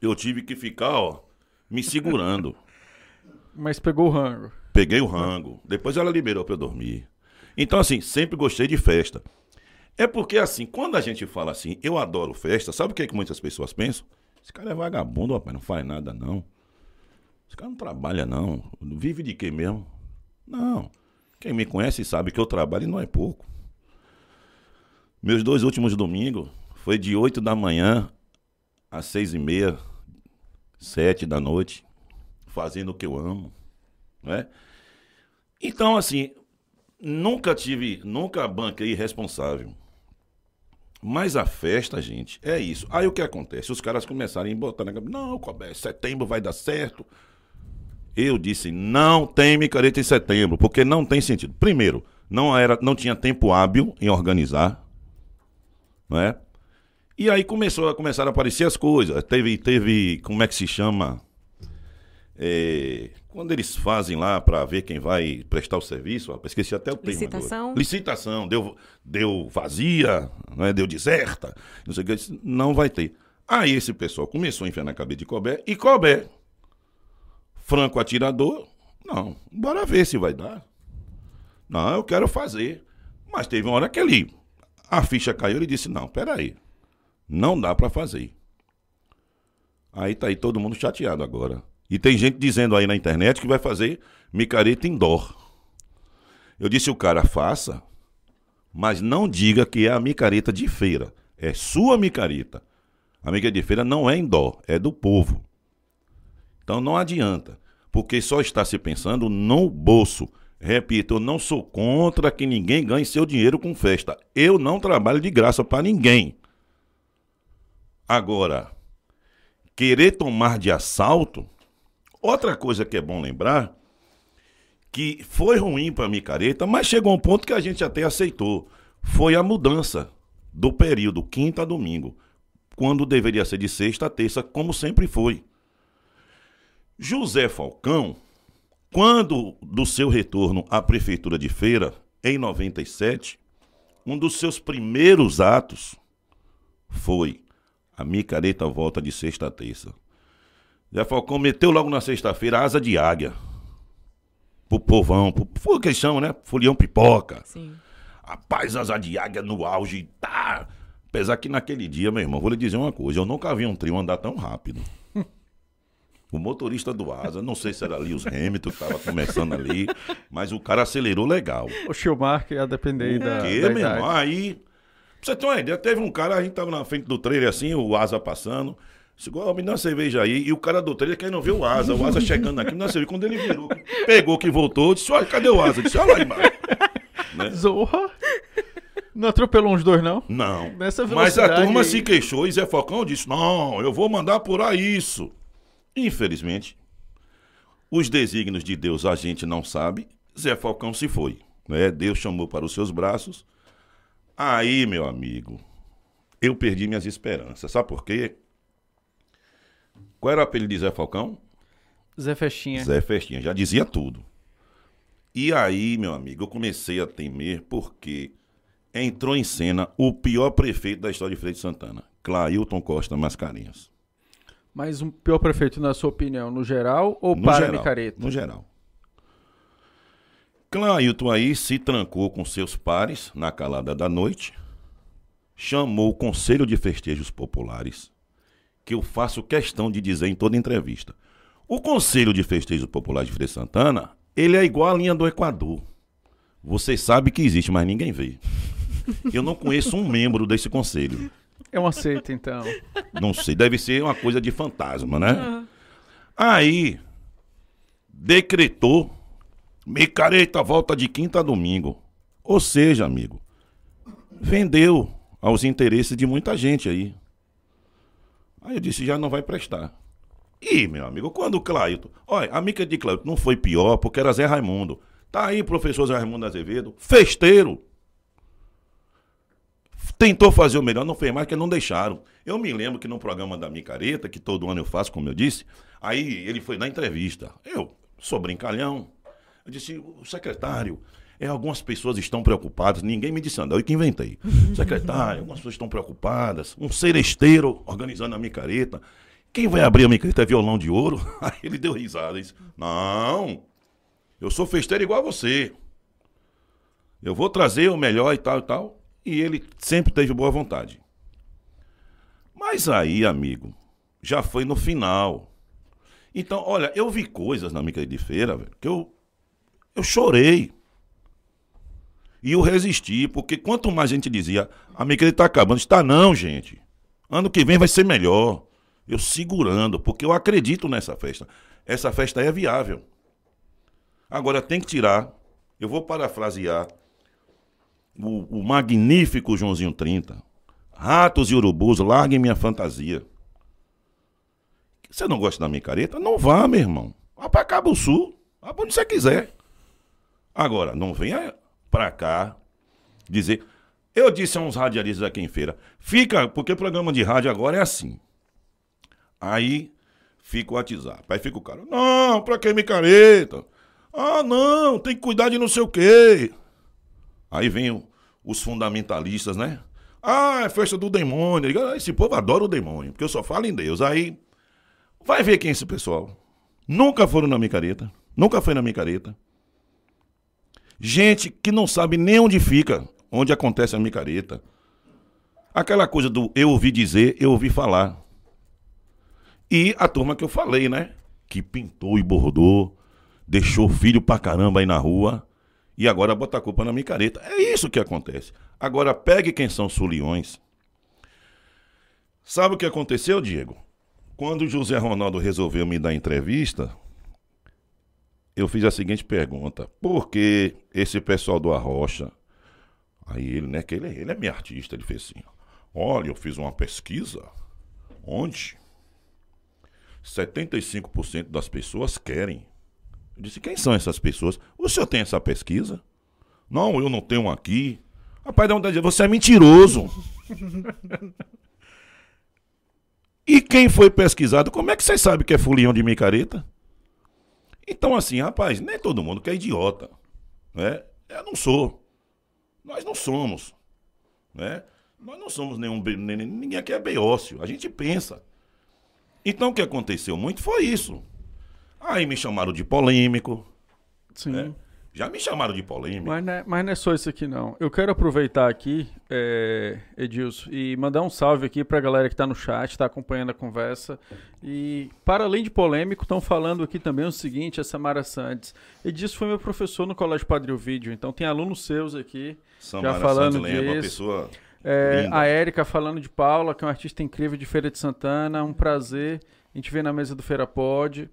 Eu tive que ficar, ó, me segurando. Mas pegou o rango. Peguei o rango. Depois ela liberou pra eu dormir. Então, assim, sempre gostei de festa. É porque, assim, quando a gente fala assim, eu adoro festa, sabe o que, é que muitas pessoas pensam? Esse cara é vagabundo, rapaz, não faz nada, não. Esse cara não trabalha, não. Vive de quê mesmo? Não. Quem me conhece sabe que eu trabalho e não é pouco. Meus dois últimos domingos foi de 8 da manhã às seis e meia, sete da noite, fazendo o que eu amo, né? Então, assim, nunca tive, nunca banquei responsável. Mas a festa, gente, é isso. Aí o que acontece? Os caras começarem a botar na cabeça, não, Colbert, setembro vai dar certo. Eu disse, não tem micareta em setembro, porque não tem sentido. Primeiro, não era, não tinha tempo hábil em organizar, não é? E aí começou a começaram a aparecer as coisas. Teve, teve, como é que se chama? É, quando eles fazem lá para ver quem vai prestar o serviço, rapaz, esqueci até o termo. agora. Licitação? Licitação, deu, deu vazia, não é? deu deserta, não sei o que, disse, não vai ter. Aí esse pessoal começou a enfiar na cabeça de Colbert, e Colbert, franco atirador, não, bora ver se vai dar. Não, eu quero fazer. Mas teve uma hora que ele, a ficha caiu, ele disse, não, peraí, não dá para fazer. Aí tá aí todo mundo chateado agora. E tem gente dizendo aí na internet que vai fazer micareta indoor. Eu disse o cara faça, mas não diga que é a micareta de feira. É sua micareta. A micareta de feira não é indoor, é do povo. Então não adianta, porque só está se pensando no bolso. Repito, eu não sou contra que ninguém ganhe seu dinheiro com festa. Eu não trabalho de graça para ninguém. Agora, querer tomar de assalto, outra coisa que é bom lembrar, que foi ruim para micareta, mas chegou um ponto que a gente até aceitou. Foi a mudança do período quinta a domingo, quando deveria ser de sexta a terça, como sempre foi. José Falcão, quando do seu retorno à prefeitura de Feira, em 97, um dos seus primeiros atos foi a micareta volta de sexta a terça. Zé Falcão meteu logo na sexta-feira asa de águia. Pro povão, pro, foi o que eles chamam, né? Folião pipoca. Sim. Rapaz, asa de águia no auge, tá? Apesar que naquele dia, meu irmão, vou lhe dizer uma coisa, eu nunca vi um trio andar tão rápido. O motorista do Asa, não sei se era ali os Hamilton que tava começando ali, mas o cara acelerou legal. O Schumacher ia depender da, Que, da meu irmão? Aí, você ter uma ideia, teve um cara, a gente tava na frente do trailer assim, o Asa passando. Chegou, oh, me dá uma cerveja aí. E o cara do trailer querendo ver o Asa, o Asa chegando aqui, me dá uma cerveja. Quando ele virou, pegou que voltou, disse: Olha, cadê o Asa? Disse: Olha lá embaixo. Né? Zorra. Não atropelou uns dois, não? Não. Nessa Mas a turma aí. se queixou e Zé Falcão disse: Não, eu vou mandar apurar isso. Infelizmente, os desígnios de Deus a gente não sabe. Zé Falcão se foi. Né? Deus chamou para os seus braços. Aí, meu amigo, eu perdi minhas esperanças. Sabe por quê? Qual era o apelido de Zé Falcão? Zé Festinha. Zé Festinha, já dizia tudo. E aí, meu amigo, eu comecei a temer porque entrou em cena o pior prefeito da história de Freire de Santana, Clailton Costa Mascarenhas. Mas um pior prefeito, na sua opinião, no geral ou No para geral, Micareta? No geral. Clailton aí se trancou com seus pares na calada da noite, chamou o Conselho de Festejos Populares, que eu faço questão de dizer em toda entrevista. O Conselho de Festejo Popular de de Santana, ele é igual a linha do Equador. Você sabe que existe, mas ninguém vê. Eu não conheço um membro desse conselho. É uma seita, então. Não sei, deve ser uma coisa de fantasma, né? Aí, decretou, micareta volta de quinta a domingo. Ou seja, amigo, vendeu aos interesses de muita gente aí. Aí eu disse, já não vai prestar. Ih, meu amigo, quando o Clailton... Olha, a mica de Clailton não foi pior porque era Zé Raimundo. Tá aí professor Zé Raimundo Azevedo, festeiro. Tentou fazer o melhor, não fez mais, porque não deixaram. Eu me lembro que no programa da Micareta, que todo ano eu faço, como eu disse, aí ele foi na entrevista. Eu sou brincalhão. Eu disse, o secretário, é, algumas pessoas estão preocupadas, ninguém me disse nada, eu que inventei. Secretário, algumas pessoas estão preocupadas, um seresteiro organizando a micareta. Quem vai abrir a micareta é violão de ouro? Aí ele deu risada e disse, não, eu sou festeiro igual a você. Eu vou trazer o melhor e tal e tal. E ele sempre teve boa vontade. Mas aí, amigo, já foi no final. Então, olha, eu vi coisas na micareta de feira, velho, que eu, eu chorei. E eu resisti, porque quanto mais gente dizia, a micareta tá acabando, está não, gente. Ano que vem vai ser melhor. Eu segurando, porque eu acredito nessa festa. Essa festa é viável. Agora tem que tirar. Eu vou parafrasear o, o magnífico Joãozinho 30. Ratos e urubus, larguem minha fantasia. Você não gosta da micareta? Não vá, meu irmão. Vá pra Cabo Sul. Vá pra onde você quiser. Agora, não venha pra cá dizer. Eu disse a uns radialistas aqui em feira. Fica, porque programa de rádio agora é assim. Aí fica o WhatsApp. Aí fica o cara. Não, pra que micareta? Ah, não, tem que cuidar de não sei o quê. Aí vem o- os fundamentalistas, né? Ah, é festa do demônio. "Ah, Esse povo adora o demônio, porque eu só falo em Deus. Aí vai ver quem é esse pessoal. Nunca foram na micareta. Nunca foi na micareta. Gente que não sabe nem onde fica, onde acontece a micareta. Aquela coisa do eu ouvi dizer, eu ouvi falar. E a turma que eu falei, né? Que pintou e bordou, deixou filho pra caramba aí na rua e agora bota a culpa na micareta. É isso que acontece. Agora pegue quem são suliões. Sabe o que aconteceu, Diego? Quando o José Ronaldo resolveu me dar entrevista, eu fiz a seguinte pergunta: por que esse pessoal do Arrocha? Aí ele, né, que ele, ele é meu artista, ele fez assim: olha, eu fiz uma pesquisa onde 75% das pessoas querem. Eu disse: quem são essas pessoas? O senhor tem essa pesquisa? Não, eu não tenho aqui. Rapaz, dá vontade você é mentiroso. e quem foi pesquisado, como é que vocês sabem que é fulião de micareta? Então, assim, rapaz, nem todo mundo que é idiota. Né? Eu não sou. Nós não somos. Né? Nós não somos nenhum. Ninguém aqui é beócio. A gente pensa. Então, o que aconteceu muito foi isso. Aí me chamaram de polêmico. Sim. né? Já me chamaram de polêmico. Mas não, é, mas não é só isso aqui, não. Eu quero aproveitar aqui, é, Edilson, e mandar um salve aqui pra galera que tá no chat, tá acompanhando a conversa. E, para além de polêmico, estão falando aqui também o seguinte, a Samara Santos. Edilson foi meu professor no Colégio Padre Ovídio, então tem alunos seus aqui. Samara falando Santos lembra, uma disso. pessoa É, a Érica falando de Paula, que é uma artista incrível de Feira de Santana. Um prazer. A gente vê na mesa do Feira Pod.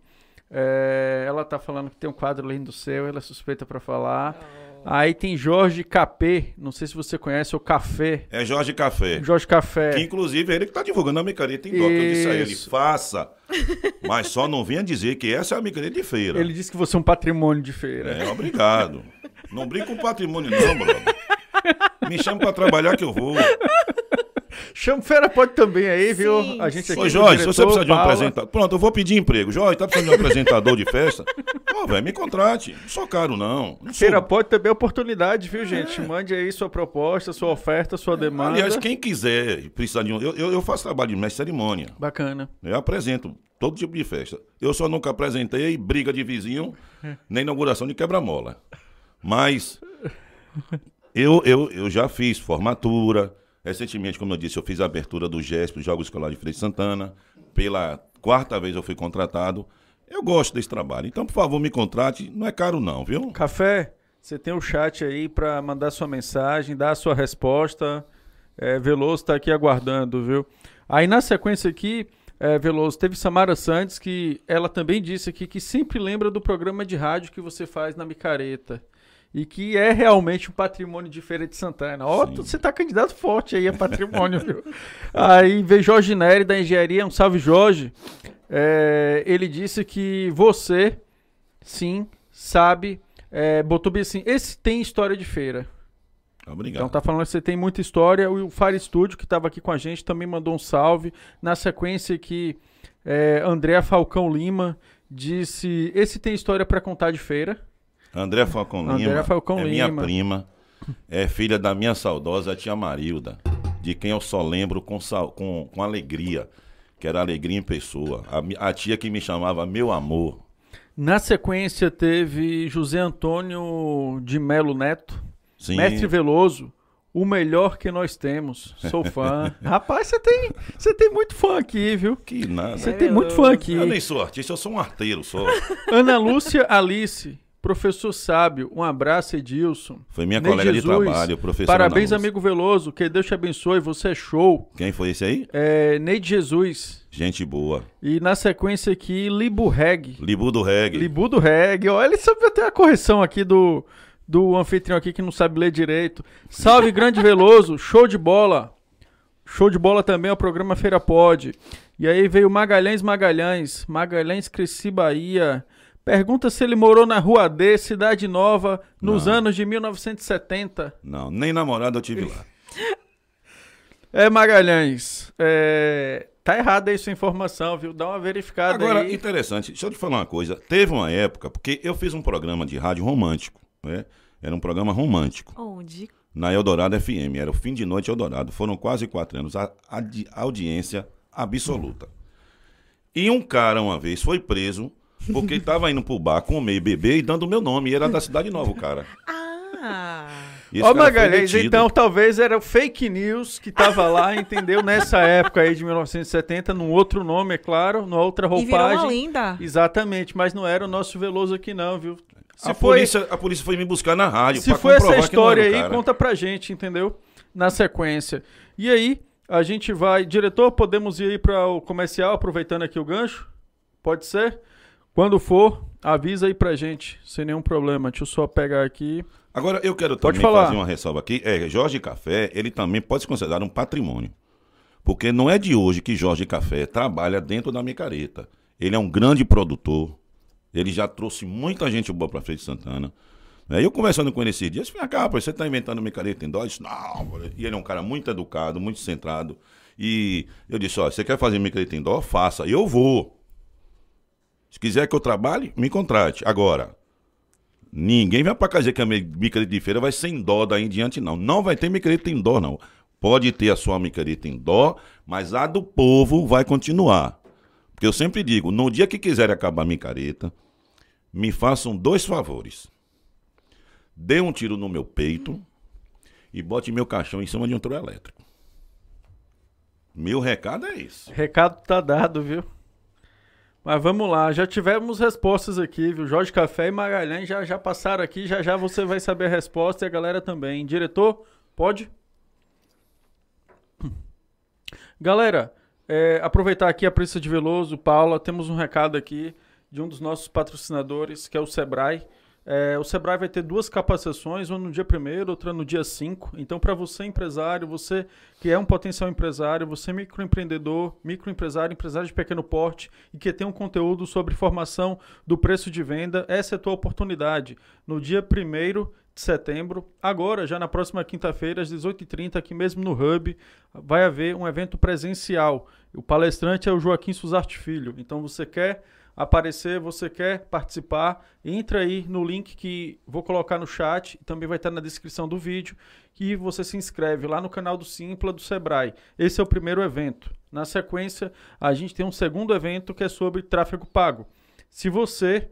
É, ela tá falando que tem um quadro lindo do céu, ela é suspeita pra falar. Aí tem Jorge Capê, não sei se você conhece, o Café. É Jorge Café. Jorge Café. Que inclusive é ele que tá divulgando a micareta em Doca. Eu disse a ele, faça. Mas só não venha dizer que essa é a micareta de feira. Ele disse que você é um patrimônio de feira. É, obrigado. Não brinca com patrimônio não, brother. Me chama pra trabalhar que eu vou. Chama o Feira Pod também aí, viu? Sim, A gente aqui. Ô, Jorge, se diretor, você precisar de um Paula. apresentador... Pronto, eu vou pedir emprego. Jorge, tá precisando de um apresentador de festa? Pô, velho, me contrate. Não sou caro, não. não sou... Feira Pod também é oportunidade, viu, gente? Mande aí sua proposta, sua oferta, sua demanda. Aliás, quem quiser precisar de um... Eu, eu, eu faço trabalho de mestre de cerimônia. Bacana. Eu apresento todo tipo de festa. Eu só nunca apresentei briga de vizinho, nem inauguração de quebra-mola. Mas eu, eu, eu já fiz formatura. Recentemente, como eu disse, eu fiz a abertura do GESP, Jogos Escolares de Freire Santana. Pela quarta vez eu fui contratado. Eu gosto desse trabalho. Então, por favor, me contrate. Não é caro, não, viu? Café, você tem o chat aí para mandar sua mensagem, dar a sua resposta. É, Veloso está aqui aguardando, viu? Aí na sequência aqui, é, Veloso, teve Samara Santos que ela também disse aqui que sempre lembra do programa de rádio que você faz na Micareta. E que é realmente um patrimônio de Feira de Santana. Ó, Sim. você tá candidato forte aí a patrimônio, viu? Aí veio Jorge Neri da Engenharia, um salve Jorge. É, ele disse que você, sim, sabe, é, botou bem assim, esse tem história de feira. Obrigado. Então tá falando que você tem muita história. O Fire Studio, que estava aqui com a gente, também mandou um salve. Na sequência que é, André Falcão Lima disse, esse tem história para contar de feira. André Falcão André Lima Falcão é minha Lima. prima, é filha da minha saudosa tia Marilda, de quem eu só lembro com, com, com alegria, que era alegria em pessoa. A, a tia que me chamava meu amor. Na sequência teve José Antônio de Melo Neto, Sim, Mestre Veloso, o melhor que nós temos. Sou fã. Rapaz, você tem, você tem muito fã aqui, viu? que nada. Você tem muito fã aqui. Eu nem sou artista, eu sou um arteiro só. Ana Lúcia Alice, professor sábio, um abraço, Edilson. Foi minha Ney colega de Jesus, trabalho, professor. Parabéns, amigo Veloso, que Deus te abençoe, você é show. Quem foi esse aí? É, Neide Jesus. Gente boa. E na sequência aqui, Libu Reg. Libu do reggae. Libu do Reg. Olha, ele sabe até a correção aqui do, do anfitrião aqui que não sabe ler direito. Salve, grande Veloso, show de bola. Show de bola também é o programa Feira Pod. E aí veio Magalhães Magalhães, Magalhães Cresci Bahia. Pergunta se ele morou na Rua D, Cidade Nova, nos Não. anos de 1970. Não, nem namorado eu tive lá. É, Magalhães, é, tá errada aí sua informação, viu? Dá uma verificada Agora, aí. interessante, deixa eu te falar uma coisa. Teve uma época, porque eu fiz um programa de rádio romântico, né? Era um programa romântico. Onde? Na Eldorado FM, era o fim de noite Eldorado. Foram quase quatro anos, a, a de- audiência absoluta. E um cara, uma vez, foi preso porque estava indo pro bar comer e beber e dando o meu nome. E era da Cidade Nova, o cara. Ah! Ó, Magalhães, então talvez era o fake news que tava lá, entendeu? Nessa época aí de 1970, num outro nome, é claro, numa outra E virou uma roupagem. lenda. Exatamente, mas não era o nosso Veloso aqui não, viu? Se a, foi, polícia, a polícia foi me buscar na rádio. se pra foi essa era história aí, cara. conta pra gente, entendeu? Na sequência. E aí, a gente vai... Diretor, podemos ir aí para o comercial, aproveitando aqui o gancho? Pode ser? Quando for, avisa aí pra gente, sem nenhum problema. Deixa eu só pegar aqui. Agora, eu quero Pode também falar. fazer uma ressalva aqui. É, Jorge Café, ele também pode se considerar um patrimônio. Porque não é de hoje que Jorge Café trabalha dentro da micareta. Ele é um grande produtor. Ele já trouxe muita gente boa pra frente de Santana. É, eu conversando com ele esses dias, falei, cá, você tá inventando micareta em dó? Disse, não. E ele é um cara muito educado, muito centrado. E eu disse, ó, você quer fazer micareta em dó? Faça. Eu vou. Se quiser que eu trabalhe, me contrate. Agora, Ninguém vai pra cá dizer que a mi- micareta de feira vai ser em dó daí em diante, não. Não vai ter micareta em dó, não. Pode ter a sua micareta em dó, mas a do povo vai continuar. Porque eu sempre digo, no dia que quiserem acabar a micareta, me façam dois favores. Dê um tiro no meu peito e bote meu caixão em cima de um trio elétrico. Meu recado é esse. Recado tá dado, viu? Mas vamos lá, já tivemos respostas aqui, viu? Jorge Café e Magalhães já, já passaram aqui, já já você vai saber a resposta e a galera também. Diretor, pode? Galera, é, aproveitar aqui a presença de Veloso, Paula, temos um recado aqui de um dos nossos patrocinadores, que é o Sebrae. É, o Sebrae vai ter duas capacitações, uma no dia 1 outra no dia 5. Então, para você empresário, você que é um potencial empresário, você microempreendedor, microempresário, empresário de pequeno porte e que tem um conteúdo sobre formação do preço de venda, essa é a tua oportunidade. No dia 1 de setembro, agora, já na próxima quinta-feira, às 18h30, aqui mesmo no Hub, vai haver um evento presencial. O palestrante é o Joaquim Suzarte Filho. Então, você quer aparecer, você quer participar, entra aí no link que vou colocar no chat, também vai estar na descrição do vídeo, e você se inscreve lá no canal do Simpla do Sebrae. Esse é o primeiro evento. Na sequência, a gente tem um segundo evento que é sobre tráfego pago. Se você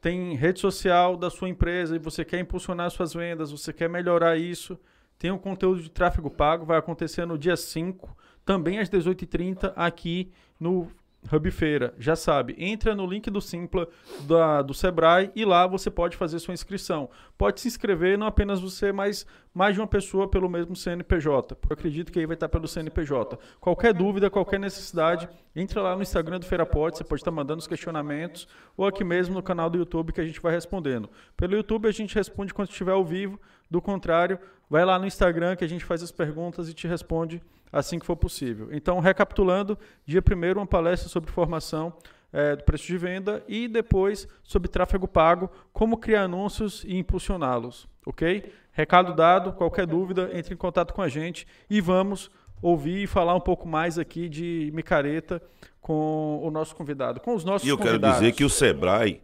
tem rede social da sua empresa e você quer impulsionar suas vendas, você quer melhorar isso, tem um conteúdo de tráfego pago, vai acontecer no dia 5, também às 18h30, aqui no Hub Feira, já sabe, entra no link do Simpla da, do Sebrae e lá você pode fazer sua inscrição. Pode se inscrever, não apenas você, mas mais de uma pessoa pelo mesmo CNPJ. Eu acredito que aí vai estar pelo CNPJ. Qualquer dúvida, qualquer necessidade, entra lá no Instagram do Feira Pode, você pode estar mandando os questionamentos, ou aqui mesmo no canal do YouTube que a gente vai respondendo. Pelo YouTube a gente responde quando estiver ao vivo, do contrário, vai lá no Instagram que a gente faz as perguntas e te responde assim que for possível. Então, recapitulando, dia primeiro uma palestra sobre formação é, do preço de venda e depois sobre tráfego pago, como criar anúncios e impulsioná-los, ok? Recado dado, qualquer dúvida, entre em contato com a gente e vamos ouvir e falar um pouco mais aqui de micareta com o nosso convidado, com os nossos E eu convidados. quero dizer que o Sebrae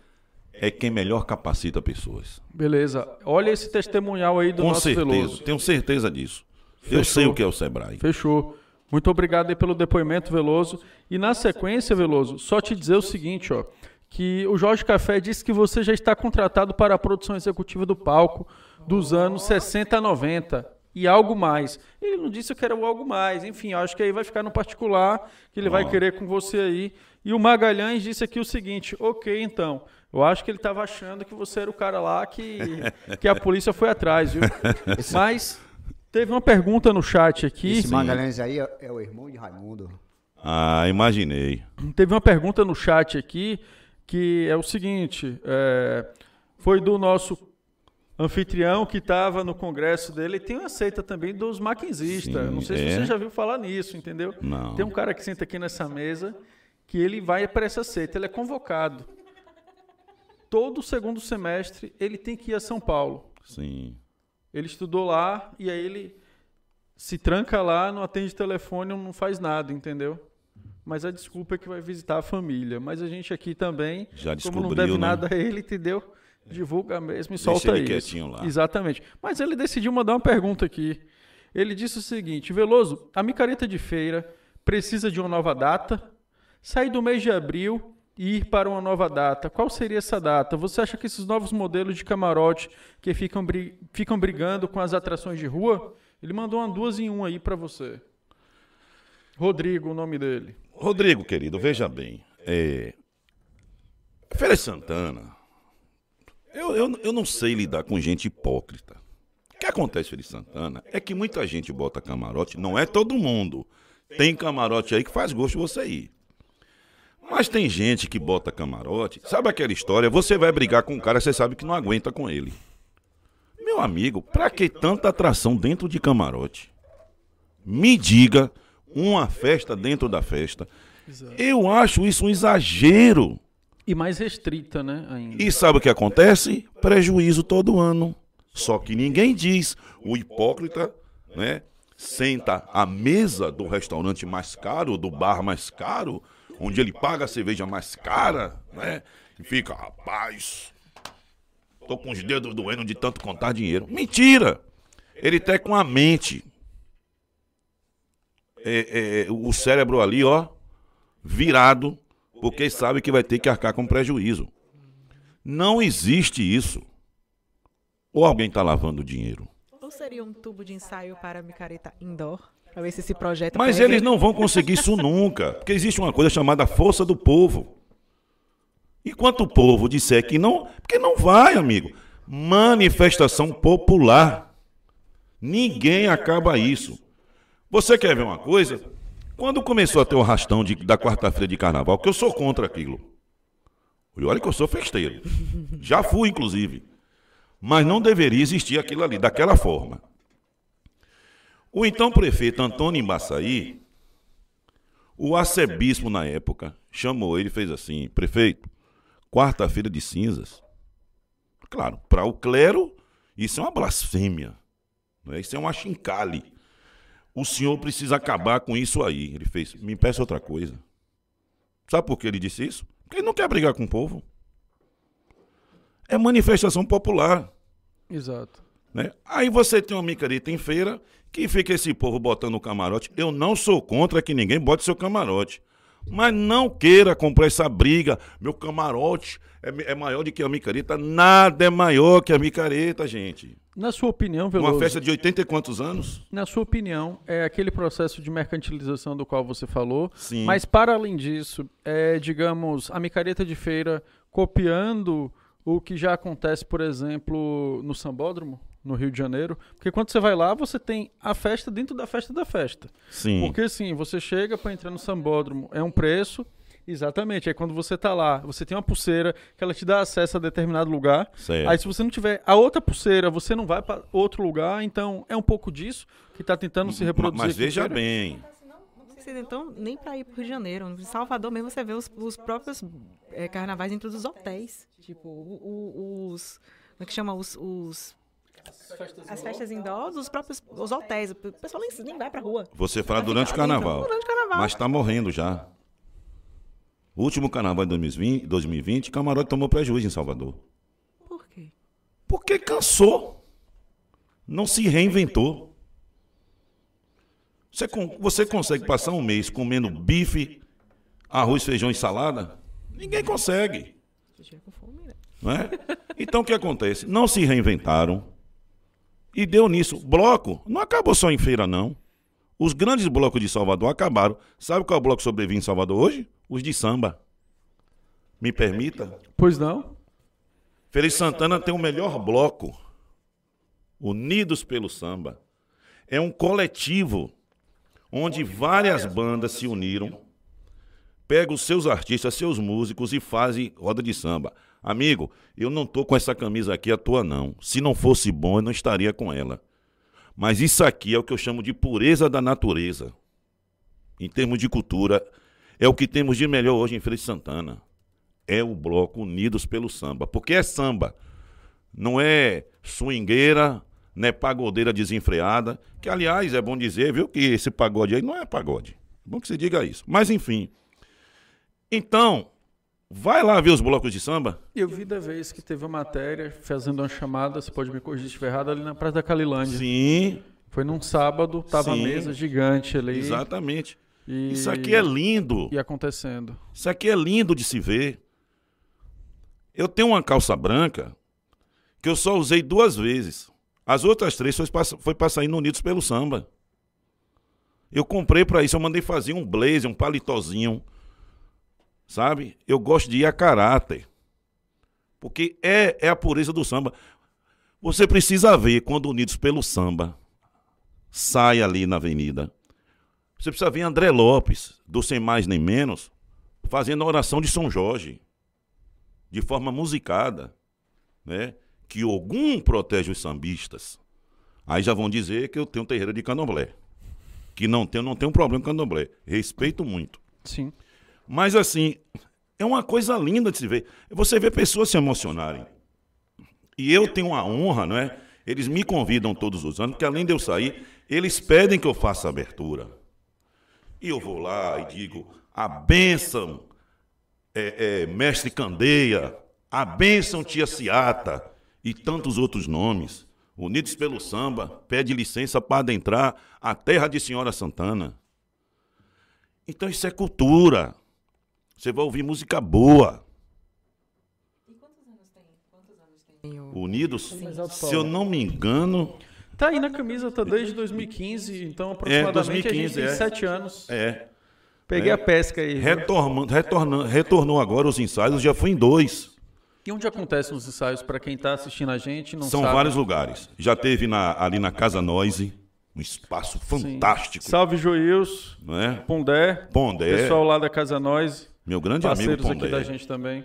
é quem melhor capacita pessoas. Beleza. Olha esse testemunhal aí do Com nosso certeza, Veloso. tenho certeza disso. Eu Fechou. sei o que é o Sebrae. Fechou. Muito obrigado aí pelo depoimento, Veloso. E na sequência, Veloso, só te dizer o seguinte, ó, que o Jorge Café disse que você já está contratado para a produção executiva do palco dos anos 60 a 90 e algo mais. Ele não disse que era o algo mais. Enfim, eu acho que aí vai ficar no particular, que ele vai Ó. querer com você aí. E o Magalhães disse aqui o seguinte: ok, então. Eu acho que ele estava achando que você era o cara lá que, que a polícia foi atrás, viu? Mas teve uma pergunta no chat aqui. Esse Magalhães aí é, é o irmão de Raimundo. Ah, imaginei. Teve uma pergunta no chat aqui que é o seguinte: é, foi do nosso anfitrião que estava no congresso dele. E tem uma seita também dos maquinzistas. Sim, Não sei se é. você já viu falar nisso, entendeu? Não. Tem um cara que senta aqui nessa mesa que ele vai para essa seita. Ele é convocado. Todo segundo semestre ele tem que ir a São Paulo. Sim. Ele estudou lá e aí ele se tranca lá, não atende telefone, não faz nada, entendeu? Mas a desculpa é que vai visitar a família. Mas a gente aqui também, Já como não deve né? nada a ele, entendeu? Divulga mesmo e Deixa solta ele isso. quietinho lá. Exatamente. Mas ele decidiu mandar uma pergunta aqui. Ele disse o seguinte: Veloso, a micareta de feira precisa de uma nova data? Sair do mês de abril ir para uma nova data. Qual seria essa data? Você acha que esses novos modelos de camarote que ficam, bri- ficam brigando com as atrações de rua? Ele mandou uma duas em um aí para você. Rodrigo, o nome dele. Rodrigo, querido, veja bem. É... Santana. Eu, eu, eu não sei lidar com gente hipócrita. O que acontece, Feira Santana, é que muita gente bota camarote, não é todo mundo. Tem camarote aí que faz gosto você ir. Mas tem gente que bota camarote. Sabe aquela história? Você vai brigar com um cara, você sabe que não aguenta com ele. Meu amigo, pra que tanta atração dentro de camarote? Me diga uma festa dentro da festa. Eu acho isso um exagero. E mais restrita, né? Ainda. E sabe o que acontece? Prejuízo todo ano. Só que ninguém diz. O hipócrita, né? Senta à mesa do restaurante mais caro, do bar mais caro, onde ele paga a cerveja mais cara, né? E fica, rapaz, tô com os dedos doendo de tanto contar dinheiro. Mentira! Ele tá com a mente. É, é, o cérebro ali, ó, virado, porque sabe que vai ter que arcar com prejuízo. Não existe isso. Ou alguém está lavando dinheiro. Ou seria um tubo de ensaio para micareta indoor? Para ver se esse projeto. Mas pega? eles não vão conseguir isso nunca. Porque existe uma coisa chamada força do povo. Enquanto o povo disser que não, porque não vai, amigo. Manifestação popular. Ninguém acaba isso. Você quer ver uma coisa? Quando começou a ter o rastão de- da quarta-feira de carnaval, que eu sou contra aquilo. E olha que eu sou festeiro. Já fui, inclusive. Mas não deveria existir aquilo ali, daquela forma. O então prefeito Antônio Embaçaí, o arcebispo na época, chamou ele e fez assim: prefeito, quarta-feira de cinzas. Claro, para o clero, isso é uma blasfêmia. né? Isso é um achincale. O senhor precisa acabar com isso aí. Ele fez: me peça outra coisa. Sabe por que ele disse isso? Porque ele não quer brigar com o povo. É manifestação popular. Exato. Né? Aí você tem uma micareta em feira que fica esse povo botando o camarote. Eu não sou contra que ninguém bote seu camarote. Mas não queira comprar essa briga. Meu camarote é, é maior do que a micareta. Nada é maior que a micareta, gente. Na sua opinião, Veloso, Uma festa de 80 e quantos anos? na sua opinião, é aquele processo de mercantilização do qual você falou, Sim. mas para além disso, é, digamos, a micareta de feira copiando o que já acontece, por exemplo, no Sambódromo, no Rio de Janeiro, porque quando você vai lá, você tem a festa dentro da festa da festa. Sim. Porque assim, você chega para entrar no sambódromo, é um preço. Exatamente. Aí quando você tá lá, você tem uma pulseira que ela te dá acesso a determinado lugar. Certo. Aí se você não tiver a outra pulseira, você não vai para outro lugar. Então é um pouco disso que tá tentando se reproduzir. Mas veja bem, Não precisa, então, nem para ir para o Rio de Janeiro. Em Salvador mesmo você vê os, os próprios eh, carnavais dentro dos hotéis. Tipo, os. Como é que chama? Os. os- as festas indoor dos próprios os hotéis. O pessoal nem, nem vai pra rua. você fala durante o carnaval. Durante o carnaval. Mas tá morrendo já. O último carnaval de 2020, 2020 Camarote tomou prejuízo em Salvador. Por quê? Porque cansou. Não se reinventou. Você, con- você consegue passar um mês comendo bife, arroz, feijão e salada? Ninguém consegue. Né? Não é? Então o que acontece? Não se reinventaram e deu nisso. Bloco não acabou só em feira, não. Os grandes blocos de Salvador acabaram. Sabe qual é o bloco sobrevive em Salvador hoje? Os de samba. Me permita? Pois não? De Santana tem o melhor bloco. Unidos pelo Samba. É um coletivo onde várias bandas se uniram, pegam os seus artistas, seus músicos e fazem roda de samba. Amigo, eu não tô com essa camisa aqui à toa, não. Se não fosse bom, eu não estaria com ela. Mas isso aqui é o que eu chamo de pureza da natureza. Em termos de cultura, é o que temos de melhor hoje em Feira Santana é o bloco Unidos pelo Samba. Porque é samba. Não é swingueira, não é pagodeira desenfreada. Que, aliás, é bom dizer, viu, que esse pagode aí não é pagode. É bom que você diga isso. Mas, enfim. Então, vai lá ver os blocos de samba. Eu vi da vez que teve uma matéria fazendo uma chamada, você pode me corrigir se estiver errado, ali na Praça da Calilândia. Sim, Foi num sábado, tava a Sim. mesa gigante ali. exatamente. E... Isso aqui é lindo. E acontecendo. Isso aqui é lindo de se ver. Eu tenho uma calça branca que eu só usei duas vezes. As outras três foi sair no Unidos pelo Samba. Eu comprei pra isso, eu mandei fazer um blazer, um palitozinho. Sabe? Eu gosto de ir a caráter. Porque é, é a pureza do samba. Você precisa ver quando Unidos pelo Samba sai ali na avenida. Você precisa ver André Lopes, do Sem Mais Nem Menos, fazendo a oração de São Jorge, de forma musicada, né? Que Ogum protege os sambistas. Aí já vão dizer que eu tenho terreiro de candomblé. Que não tenho, não tenho problema com candomblé. Respeito muito. Sim. Mas assim, é uma coisa linda de se ver. Você vê pessoas se emocionarem. E eu tenho uma honra, não é? Eles me convidam todos os anos, porque além de eu sair, eles pedem que eu faça a abertura. E eu vou lá e digo, a bênção, é, é, mestre Candeia, a bênção tia Ciata e tantos outros nomes. Unidos pelo samba, pede licença para adentrar a terra de Senhora Santana. Então isso é cultura. Você vai ouvir música boa. Unidos, se eu não me engano, Tá aí na camisa, tá desde 2015, então aproximadamente 2015, a gente tem é. sete anos. é. Peguei É. a pesca aí. Retornando, retornando, retornou agora os ensaios, já fui em dois. E onde acontecem os ensaios para quem tá assistindo a gente? Não São sabe. vários lugares. Já teve na- ali na Casa Noise, um espaço fantástico. Salve Joils, Não é? Pondé, Pondé, pessoal lá da Casa Nós, meu grande amigo parceiros aqui Pondé. da gente também.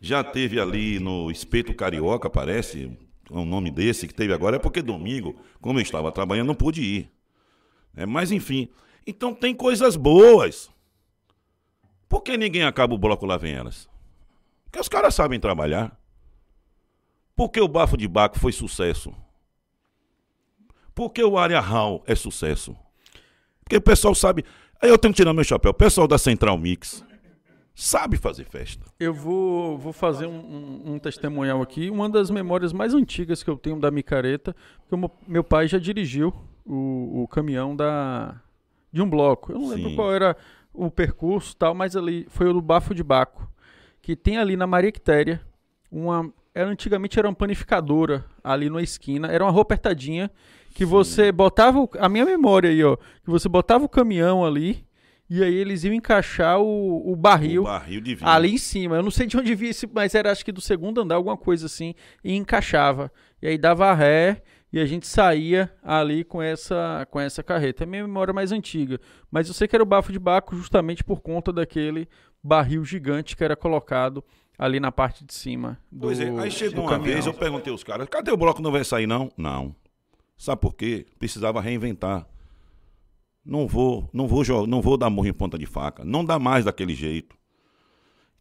Já teve ali no Espeto Carioca, parece, é um nome desse que teve agora, é porque domingo, como eu estava trabalhando, não pude ir. É, mas enfim, então tem coisas boas. Por que ninguém acaba o bloco lá vem elas? Porque os caras sabem trabalhar. Por que o Bafo de Baco foi sucesso? Por que o Área Hall é sucesso? Porque o pessoal sabe. Aí eu tenho que tirar meu chapéu. O pessoal da Central Mix sabe fazer festa. Eu vou, vou fazer um, um- um testemunhal aqui. Uma das memórias mais antigas que eu tenho da micareta, porque o meu, meu pai já dirigiu o, o caminhão da, de um bloco. Eu não lembro Sim. qual era o percurso e tal, mas ali foi o do Bafo de Baco, que tem ali na Maria Quitéria uma era antigamente era uma panificadora ali na esquina. Era uma rua apertadinha que você botava a minha memória aí, ó, que você botava o caminhão ali e aí eles iam encaixar o, o barril O barril ali em cima. Eu não sei de onde vi esse, mas era acho que do segundo andar, alguma coisa assim, e encaixava. E aí dava ré e a gente saía ali com essa com essa carreta. É a minha memória mais antiga, mas eu sei que era o bafo de Baco justamente por conta daquele barril gigante que era colocado ali na parte de cima do Pois é, aí chegou uma caminhão. vez, eu perguntei aos caras, cadê o bloco não vai sair não? Não. Sabe por quê? Precisava reinventar. Não vou, não vou, jo- não vou dar murro em ponta de faca. Não dá mais daquele jeito.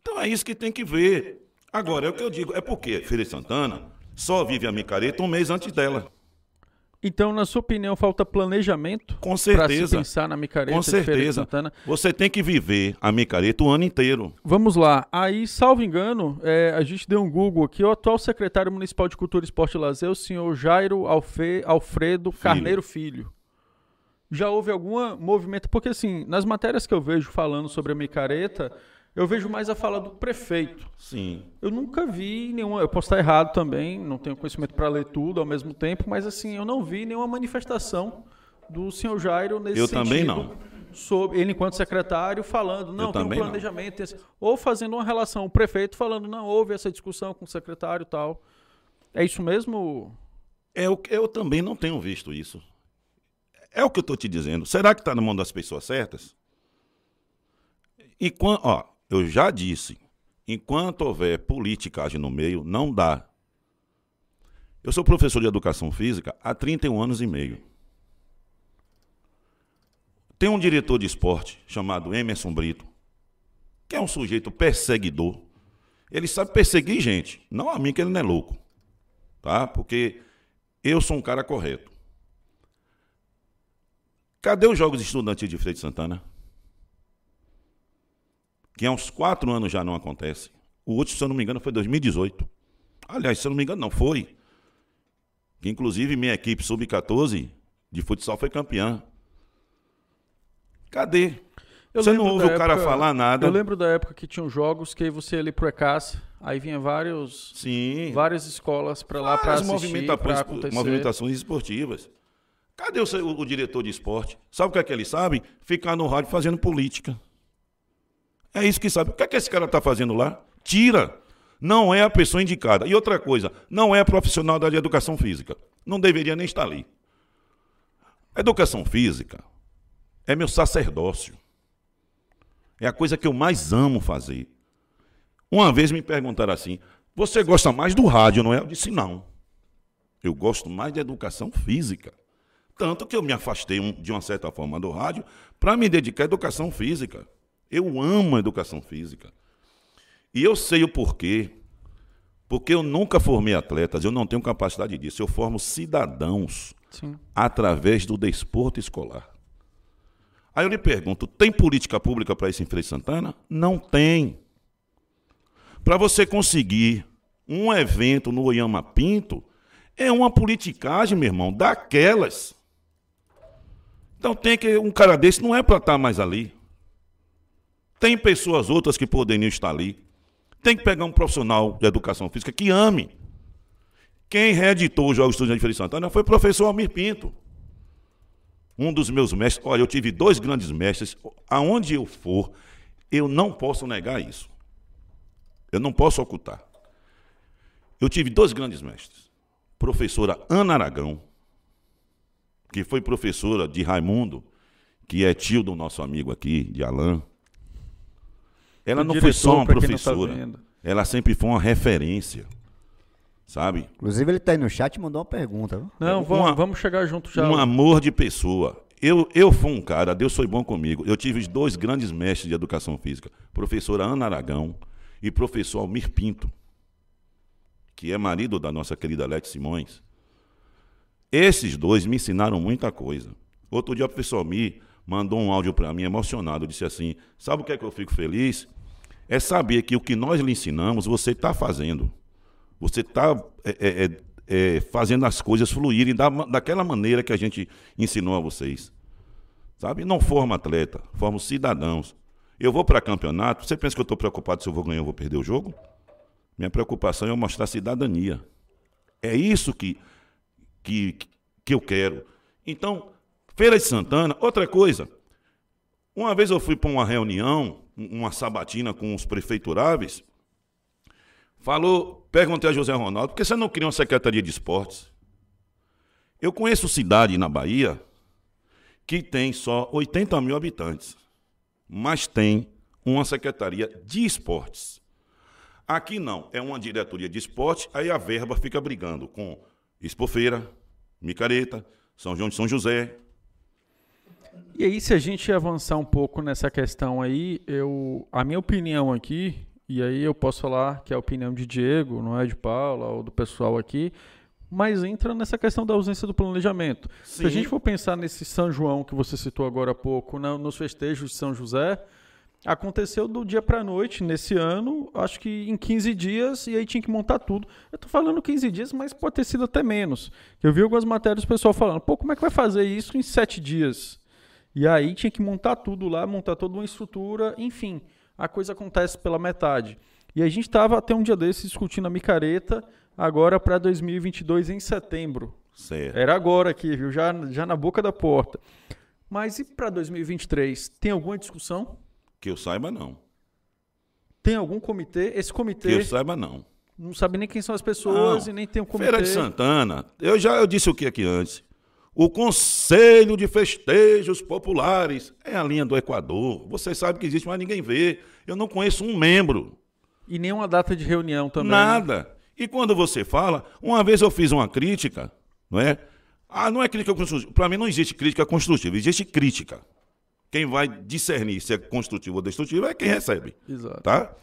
Então é isso que tem que ver. Agora, é o que eu digo, é porque Feira de Santana só vive a micareta um mês antes dela. Então, na sua opinião, falta planejamento Com para se certeza. pensar na micareta Com de Feira de certeza. Santana? Você tem que viver a micareta o ano inteiro. Vamos lá. Aí, salvo engano, é, a gente deu um Google aqui. O atual secretário municipal de Cultura, Esporte e Lazer o senhor Jairo Alfe- Alfredo Carneiro Filho. Já houve algum movimento? Porque, assim, nas matérias que eu vejo falando sobre a micareta, eu vejo mais a fala do prefeito. Sim. Eu nunca vi nenhuma. Eu posso estar errado também, não tenho conhecimento para ler tudo ao mesmo tempo, mas, assim, eu não vi nenhuma manifestação do senhor Jairo nesse Eu sentido. também não. Sobre ele, enquanto secretário, falando, não, tem um planejamento. tem esse- Ou fazendo uma relação, o prefeito falando, não, houve essa discussão com o secretário e tal. É isso mesmo? É o que eu também não tenho visto isso. É o que eu estou te dizendo. Será que está na mão das pessoas certas? E quan- ó, eu já disse, enquanto houver politicagem no meio, não dá. Eu sou professor de educação física há 31 anos e meio. Tem um diretor de esporte chamado Emerson Brito, que é um sujeito perseguidor. Ele sabe perseguir gente, não a mim que ele não é louco, tá? Porque eu sou um cara correto. Cadê os Jogos Estudantis de Freire de Santana? Que há uns quatro anos já não acontece. O último, se eu não me engano, foi 2018. Aliás, se eu não me engano, não foi. Que inclusive minha equipe sub-14 de futsal foi campeã. Cadê? Eu Você não ouve o cara época- falar nada. Eu lembro da época que tinham jogos que você ia ali pro ECAS, aí vinha vários, Sim. várias escolas para lá para assistir, movimentações esportivas. Cadê o, o diretor de esporte? Sabe o que é que ele sabe? Ficar no rádio fazendo política. É isso que sabe. O que é que esse cara está fazendo lá? Tira. Não é a pessoa indicada. E outra coisa, não é profissional da educação física. Não deveria nem estar ali. Educação física é meu sacerdócio. É a coisa que eu mais amo fazer. Uma vez me perguntaram assim: você gosta mais do rádio, não é? Eu disse: não. Eu gosto mais de educação física. Tanto que eu me afastei, um- de uma certa forma, do rádio para me dedicar à educação física. Eu amo a educação física. E eu sei o porquê. Porque eu nunca formei atletas, eu não tenho capacidade disso. Eu formo cidadãos Sim. através do desporto escolar. Aí eu lhe pergunto: tem política pública para isso em Freire Santana? Não tem. Para você conseguir um evento no Oyama Pinto, é uma politicagem, meu irmão, daquelas. Então tem que. Um cara desse não é para estar mais ali. Tem pessoas outras que poderiam estar ali. Tem que pegar um profissional de educação física que ame. Quem reeditou os Jogos Estudantes de Feira Santana foi o professor Almir Pinto. Um dos meus mestres. Olha, eu tive dois grandes mestres. Aonde eu for, eu não posso negar isso. Eu não posso ocultar. Eu tive dois grandes mestres. Professora Ana Aragão, que foi professora de Raimundo, que é tio do nosso amigo aqui, de Alain. Ela O não foi só uma tá professora. ela sempre foi uma referência. Sabe? Inclusive, ele tá aí no chat e mandou uma pergunta. viu? Não, vamos, Uma- vamos chegar junto já. Um amor de pessoa. Eu, eu fui um cara, Deus foi bom comigo. Eu tive dois grandes mestres de educação física, professora Ana Aragão e professor Almir Pinto, que é marido da nossa querida Lete Simões. Esses dois me ensinaram muita coisa. Outro dia o professor Almir mandou um áudio para mim emocionado, disse assim: "Sabe o que é que eu fico feliz? É saber que o que nós lhe ensinamos, você está fazendo. Você está é, é, é, fazendo as coisas fluírem da, daquela maneira que a gente ensinou a vocês. Sabe? Não forma atleta, forma cidadãos. Eu vou para campeonato, você pensa que eu estou preocupado se eu vou ganhar ou vou perder o jogo? Minha preocupação é mostrar cidadania. É isso que, que, que eu quero. Então, Feira de Santana, outra coisa. Uma vez eu fui para uma reunião, uma sabatina com os prefeituráveis, falou, perguntei a José Ronaldo, por que você não cria uma secretaria de esportes? Eu conheço cidade na Bahia que tem só 80 mil habitantes, mas tem uma secretaria de esportes. Aqui não, é uma diretoria de esporte, aí a verba fica brigando com Expofeira, Micareta, São João de São José. E aí, se a gente avançar um pouco nessa questão aí, eu, a minha opinião aqui, e aí eu posso falar que é a opinião de Diego, não é de Paula ou do pessoal aqui, mas entra nessa questão da ausência do planejamento. Se a Sim. gente for pensar nesse São João que você citou agora há pouco, na- nos festejos de São José, aconteceu do dia para noite nesse ano, acho que em 15 dias, e aí tinha que montar tudo. Eu tô falando 15 dias, mas pode ter sido até menos. Eu vi algumas matérias do pessoal falando, pô, como é que vai fazer isso em 7 dias? E aí tinha que montar tudo lá, montar toda uma estrutura, enfim, a coisa acontece pela metade. E a gente estava até um dia desses discutindo a micareta, agora para 2022 em setembro. Certo. Era agora aqui, viu? Já, já na boca da porta. Mas e para 2023? Tem alguma discussão? Que eu saiba, não. Tem algum comitê? Esse Que comitê eu saiba, não. não sabe nem quem são as pessoas Não. e nem tem um comitê. Feira de Santana, eu já eu disse o que aqui antes. O Conselho de Festejos Populares é a linha do Equador. Vocês sabem que existe, mas ninguém vê. Eu não conheço um membro. E nenhuma data de reunião também. Nada. E quando você fala, uma vez eu fiz uma crítica, não é? Ah, não é crítica construtiva. Para mim não existe crítica construtiva, existe crítica. Quem vai discernir se é construtivo ou destrutivo é quem recebe. Exato. Tá?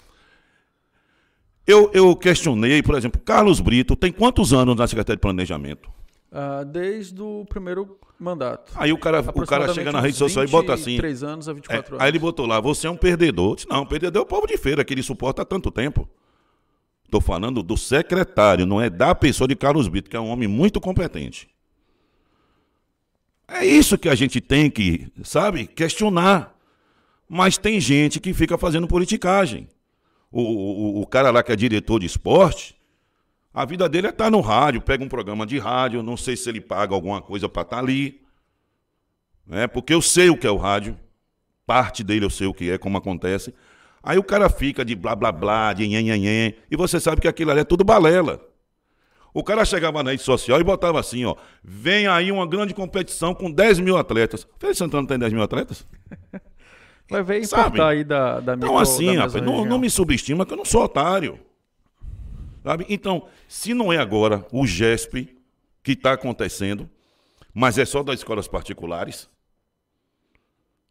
Eu, eu questionei, por exemplo, Carlos Brito tem quantos anos na Secretaria de Planejamento? Ah, desde o primeiro mandato. Aí o cara, o cara chega na rede social e bota assim. 23 anos a É, 24 anos. aí ele botou lá, você é um perdedor. Eu disse, não, perdedor é o povo de feira, que ele suporta há tanto tempo. Estou falando do secretário, não é da pessoa de Carlos Brito, que é um homem muito competente. É isso que a gente tem que, sabe, questionar. Mas tem gente que fica fazendo politicagem. O, o, o cara lá que é diretor de esporte, a vida dele é estar no rádio, pega um programa de rádio, não sei se ele paga alguma coisa para estar ali. Né? Porque eu sei o que é o rádio, parte dele eu sei o que é, como acontece. Aí o cara fica de blá blá blá, de nhen, e você sabe que aquilo ali é tudo balela. O cara chegava na rede social e botava assim, ó, vem aí uma grande competição com 10 mil atletas. De Santana tem 10 mil atletas? Vai ver importar aí da, da Então micro- assim, da rapaz, não, não me subestima que eu não sou otário. Sabe? Então, se não é agora o GESP que está acontecendo, mas é só das escolas particulares,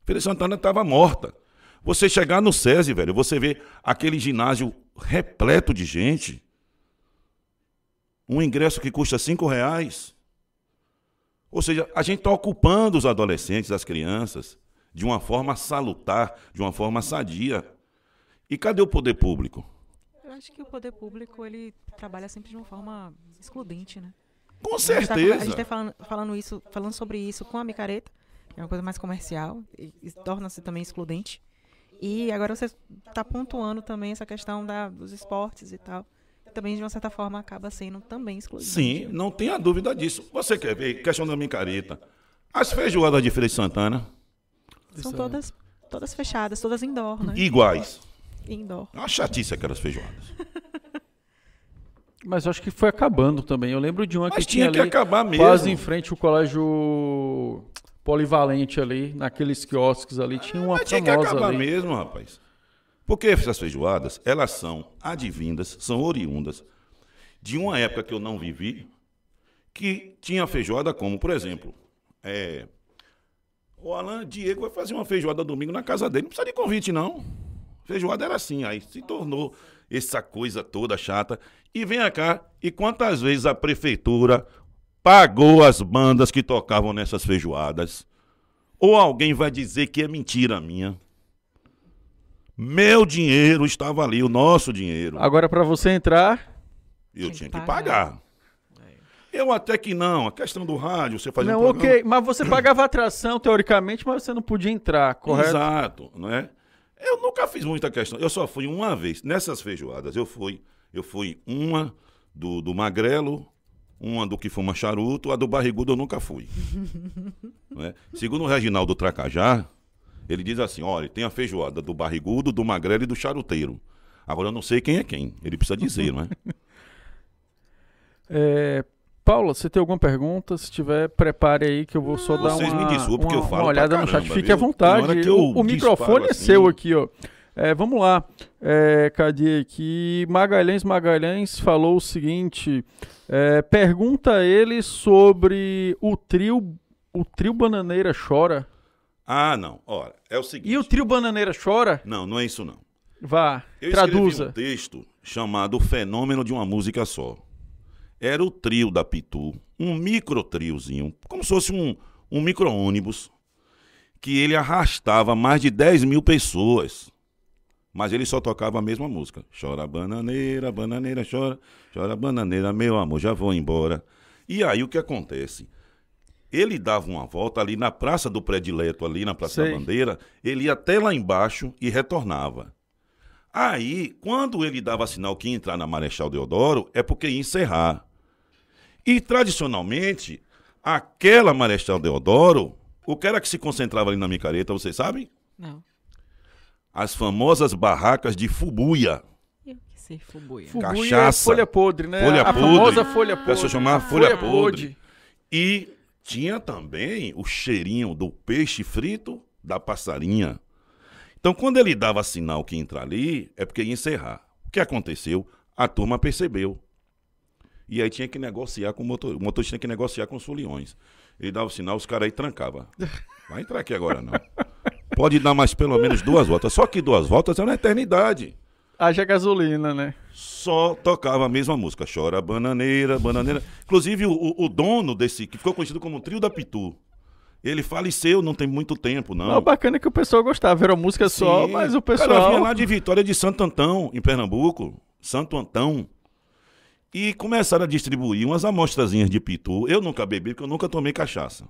Feira Santana estava morta. Você chegar no SESI, velho, você vê aquele ginásio repleto de gente. Um ingresso que custa cinco reais. Ou seja, a gente está ocupando os adolescentes, as crianças, de uma forma salutar, de uma forma sadia. E cadê o poder público? Eu acho que o poder público, ele trabalha sempre de uma forma excludente, né? Com certeza. A gente tá falando, falando, isso, falando sobre isso com a micareta, que é uma coisa mais comercial, e, e torna-se também excludente. E agora você está pontuando também essa questão da, dos esportes e tal. Também, de uma certa forma, acaba sendo também excludente. Sim, não tenha dúvida disso. Você quer ver, questão da micareta. As feijoadas de Feira de Santana, São todas, todas fechadas, todas indoor, né? iguais. Indoor. É uma chatice aquelas feijoadas. Mas acho que foi acabando também. Eu lembro de uma Mas que tinha tinha que ali, acabar mesmo. quase em frente ao colégio polivalente ali, naqueles quiosques ali, tinha uma Mas tinha que famosa acabar ali. mesmo, rapaz. Porque essas feijoadas, elas são advindas, são oriundas de uma época que eu não vivi, que tinha feijoada como, por exemplo, é, o Alan Diego vai fazer uma feijoada domingo na casa dele, não precisa de convite, não. Feijoada era assim, aí se tornou essa coisa toda chata. E vem cá, e quantas vezes a prefeitura pagou as bandas que tocavam nessas feijoadas? Ou alguém vai dizer que é mentira minha? Meu dinheiro estava ali, o nosso dinheiro. Agora, para você entrar, Eu Tinha que pagar. pagar. Eu até que não, a questão do rádio, você fazia não, um programa... ok, mas você pagava atração teoricamente, mas você não podia entrar, correto? Exato, não é? Eu nunca fiz muita questão. Eu só fui uma vez. Nessas feijoadas, eu fui Eu fui uma do, do Magrelo, uma do que fuma charuto, a do Barrigudo eu nunca fui. Não é? Segundo o Reginaldo Tracajá, ele diz assim: olha, tem a feijoada do Barrigudo, do Magrelo e do charuteiro. Agora eu não sei quem é quem. Ele precisa dizer, não é? É, Paula, você tem alguma pergunta? Se tiver, prepare aí que eu vou só dar Vocês uma, me desculpem uma, que eu falo uma olhada pra no chat. caramba, Fique à viu? vontade. Que eu O, o microfone é disparo seu assim. aqui, ó. É, vamos lá. É, cadê aqui? Magalhães Magalhães falou o seguinte: é, pergunta a ele sobre o trio. O trio Bananeira chora. Ah, não. Ora, é o seguinte. E o trio Bananeira chora? Não, não é isso não. Vá, Eu traduza. um texto chamado O Fenômeno de uma Música Só. Era o trio da Pitu, um micro triozinho, como se fosse um, um micro-ônibus, que ele arrastava mais de 10 mil pessoas. Mas ele só tocava a mesma música. Chora bananeira, bananeira, chora, chora bananeira, meu amor, já vou embora. E aí o que acontece? Ele dava uma volta ali na Praça do Predileto, ali na Praça Sei. da Bandeira, ele ia até lá embaixo e retornava. Aí, quando ele dava sinal que ia entrar na Marechal Deodoro, é porque ia encerrar. E, tradicionalmente, aquela Marechal Deodoro, o que era que se concentrava ali na micareta, vocês sabem? Não. As famosas barracas de fubuia. Eu que sei, fubuia. Fubuia é Cachaça. folha podre, né? Folha a podre. famosa folha podre. pessoa chamava A folha podre. E tinha também o cheirinho do peixe frito da passarinha. Então, quando ele dava sinal que ia entrar ali, é porque ia encerrar. O que aconteceu? A turma percebeu. E aí tinha que negociar com o motor. O motorista tinha que negociar com os foliões. Ele dava o sinal, os caras aí trancavam. Vai entrar aqui agora, não. Pode dar mais pelo menos duas voltas. Só que duas voltas é uma eternidade Haja gasolina, né? só tocava a mesma música. Chora bananeira, bananeira. Inclusive, o, o- dono desse, que ficou conhecido como Trio da Pitu, ele faleceu não tem muito tempo, não. O bacana é que o pessoal gostava. Era música só, Sim. mas o cara pessoal... vinha lá de Vitória de Santo Antão, em Pernambuco. Santo Antão. E começaram a distribuir umas amostrazinhas de pitu. Eu nunca bebi, porque eu nunca tomei cachaça.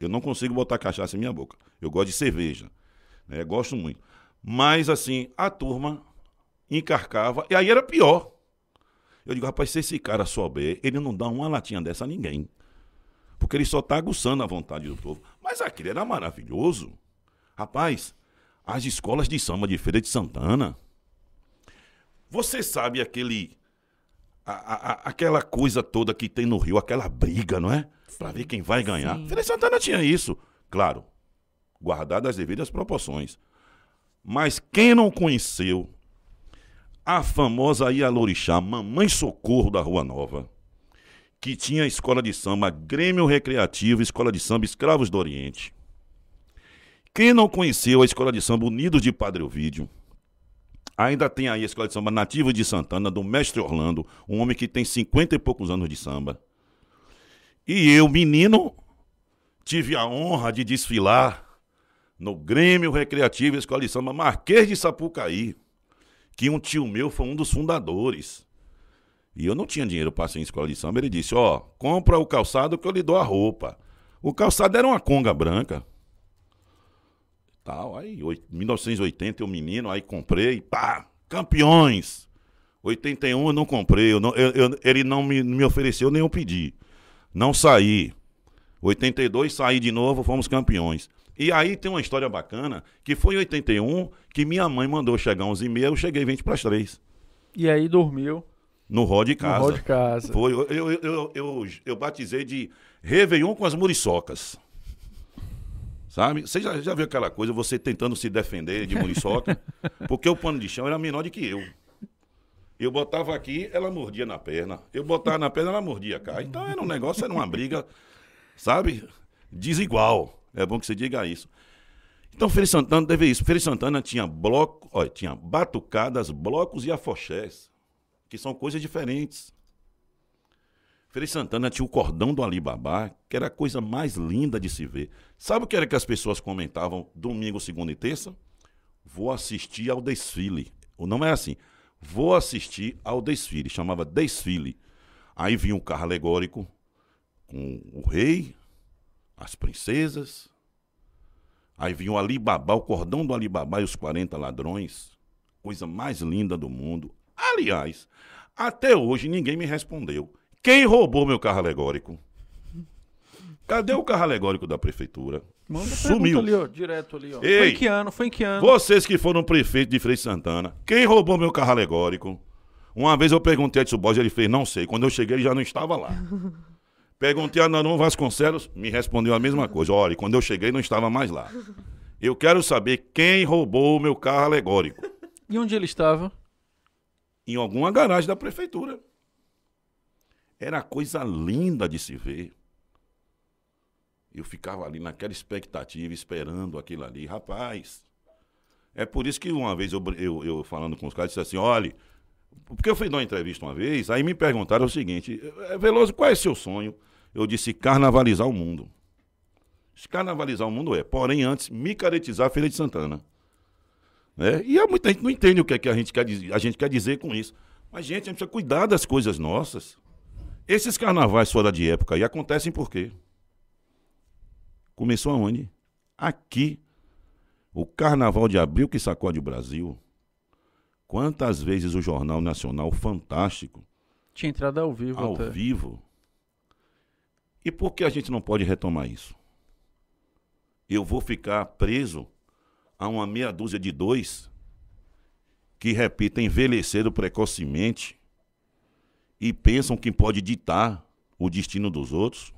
Eu não consigo botar cachaça em minha boca. Eu gosto de cerveja. né? Gosto muito. Mas, assim, a turma encarcava. E aí era pior. Eu digo, rapaz, se esse cara souber, ele não dá uma latinha dessa a ninguém. Porque ele só tá aguçando a vontade do povo. Mas aquilo era maravilhoso. Rapaz, as escolas de samba de Feira de Santana. Você sabe aquele. a- a- aquela coisa toda que tem no Rio, aquela briga, não é? Pra ver quem vai ganhar. Sim. Feira de Santana tinha isso. Claro, guardado as devidas proporções. Mas quem não conheceu a famosa Ialorixá, Mamãe Socorro da Rua Nova, que tinha escola de samba Grêmio Recreativo, escola de samba Escravos do Oriente. Quem não conheceu a escola de samba Unidos de Padre Ovídio, ainda tem aí a escola de samba Nativa de Santana, do mestre Orlando, um homem que tem cinquenta e poucos anos de samba. E eu, menino, tive a honra de desfilar no Grêmio Recreativo Escola de Samba Marquês de Sapucaí, que um tio meu foi um dos fundadores. E eu não tinha dinheiro para ser em escola de samba. Ele disse: Ó, compra o calçado que eu lhe dou a roupa. O calçado era uma conga branca. Tal, aí, oit- 1980 eu menino, aí comprei, pá, campeões. 81 eu não comprei, eu não- eu- eu- ele não me, me ofereceu nem eu pedi. Não saí. 82 saí de novo, fomos campeões. E aí tem uma história bacana, que foi em 81 que minha mãe mandou chegar 11 e meia, eu cheguei 20 para as 3, E aí dormiu no Ró de casa. no hall de casa. Foi, eu, eu, eu, eu, eu batizei de Réveillon com as muriçocas. Sabe? Você já, já viu aquela coisa, você tentando se defender de muriçoca? Porque o pano de chão era menor do que eu. Eu botava aqui, ela mordia na perna. Eu botava na perna, ela mordia cá. Então era um negócio, era uma briga, sabe? Desigual. É bom que você diga isso. Então, Feira Santana teve isso. Feira Santana tinha bloco, tinha batucadas, blocos e afoxés, que são coisas diferentes. Feira Santana tinha o cordão do Alibabá, que era a coisa mais linda de se ver. Sabe o que era que as pessoas comentavam domingo, segunda e terça? Vou assistir ao desfile. O nome é assim. Vou assistir ao desfile. Chamava desfile. Aí vinha um carro alegórico com o rei, as princesas. Aí vinha o Alibabá, o cordão do Alibabá e os 40 ladrões. Coisa mais linda do mundo. Aliás, Até hoje ninguém me respondeu. Quem roubou meu carro alegórico? Cadê o carro alegórico da prefeitura? Manda Sumiu. ali, ó, direto ali, ó. Foi Ei. em que ano? Foi em que ano? Vocês que foram prefeito de Frei Santana, quem roubou meu carro alegórico? Uma vez eu perguntei a Edson Borges, ele fez, não sei. Quando eu cheguei, ele já não estava lá. Perguntei a Nanon Vasconcelos, me respondeu a mesma coisa. Olha, quando eu cheguei, não estava mais lá. Eu quero saber quem roubou o meu carro alegórico. E onde ele estava? Em alguma garagem da prefeitura. Era coisa linda de se ver. Eu ficava ali naquela expectativa, esperando aquilo ali. Rapaz, é por isso que uma vez eu, eu, eu falando com os caras, disse assim, olha, porque eu fui dar uma entrevista uma vez, aí me perguntaram o seguinte, "Eh, Veloso, qual é seu sonho? Eu disse, carnavalizar o mundo. Carnavalizar o mundo é, porém antes, micaretizar a Feira de Santana. Né? E há muita gente não entende o que, é que a, gente quer, dizer- a gente quer dizer com isso. Mas, gente, a gente precisa cuidar das coisas nossas. Esses carnavais fora de época aí acontecem por quê? Começou aonde? Aqui. O carnaval de abril que sacode o Brasil. Quantas vezes o Jornal Nacional Fantástico, Tinha entrado ao vivo ao até. vivo. E por que a gente não pode retomar isso? Eu vou ficar preso a uma meia dúzia de dois que, repito, envelheceram precocemente e pensam que pode ditar o destino dos outros?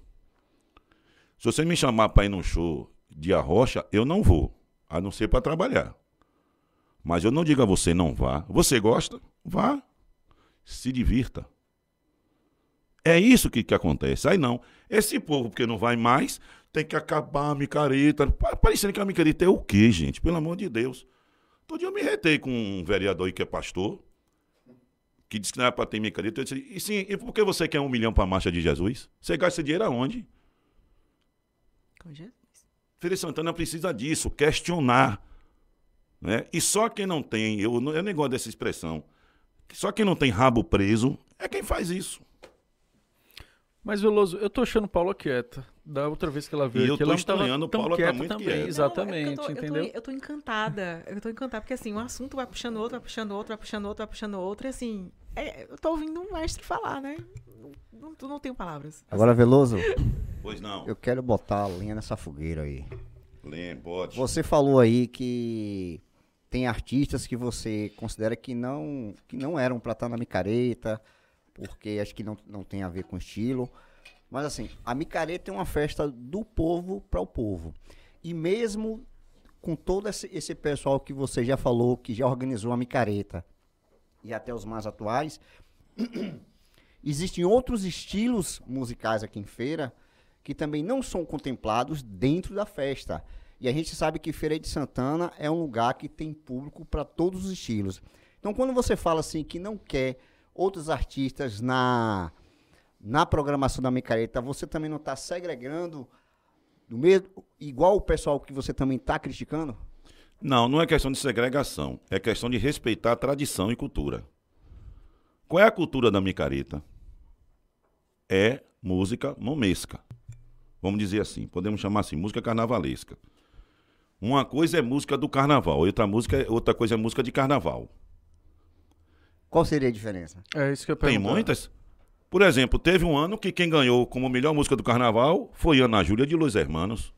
Se você me chamar para ir num show de arrocha, eu não vou, a não ser para trabalhar. Mas eu não digo a você não vá. Você gosta? Vá. Se divirta. É isso que, que acontece. Aí não. Esse povo, porque não vai mais, tem que acabar a micareta. Pa- Parecendo que a micareta é o quê, gente? Pelo amor de Deus. Todo dia eu me retei com um vereador aí que é pastor, que disse que não era para ter micareta. Eu disse, e sim, e por que você quer um milhão para a marcha de Jesus? Você gasta esse dinheiro aonde? Com Jesus. De Santana precisa disso, questionar. Né? E só quem não tem, eu, eu nem gosto dessa expressão, só quem não tem rabo preso é quem faz isso. Mas, Veloso, eu tô achando Paula quieta. Da outra vez que ela veio E eu aqui, tô ela não tava estranhando, tão Paula tá muito também. quieta. Exatamente, Não, é eu tô- eu tô- entendeu? Eu tô, encantada. Eu tô encantada, porque assim, um assunto vai puxando outro, vai puxando outro, vai puxando outro, vai puxando outro, e assim, é, eu tô ouvindo um mestre falar, né? Não, não, não tenho palavras. Agora, Veloso, Pois não. eu quero botar a lenha nessa fogueira aí. Lembra, pode. Você falou aí que tem artistas que você considera que não, que não eram pra estar na micareta, porque acho que não, não tem a ver com estilo. Mas assim, a micareta é uma festa do povo para o povo. E mesmo com todo esse, esse pessoal que você já falou, que já organizou a micareta, e até os mais atuais, existem outros estilos musicais aqui em feira que também não são contemplados dentro da festa. E a gente sabe que Feira de Santana é um lugar que tem público para todos os estilos. Então, quando você fala assim que não quer outros artistas na, na programação da micareta, você também não está segregando do mesmo, igual o pessoal que você também está criticando? Não, não é questão de segregação. É questão de respeitar a tradição e cultura. Qual é a cultura da micareta? É música momesca. Vamos dizer assim, podemos chamar assim, música carnavalesca. Uma coisa é música do carnaval, outra, música, é- outra coisa é música de carnaval. Qual seria a diferença? É isso que eu Tem pergunto. muitas. Por exemplo, teve um ano que quem ganhou como melhor música do carnaval foi Ana Júlia de Los Hermanos.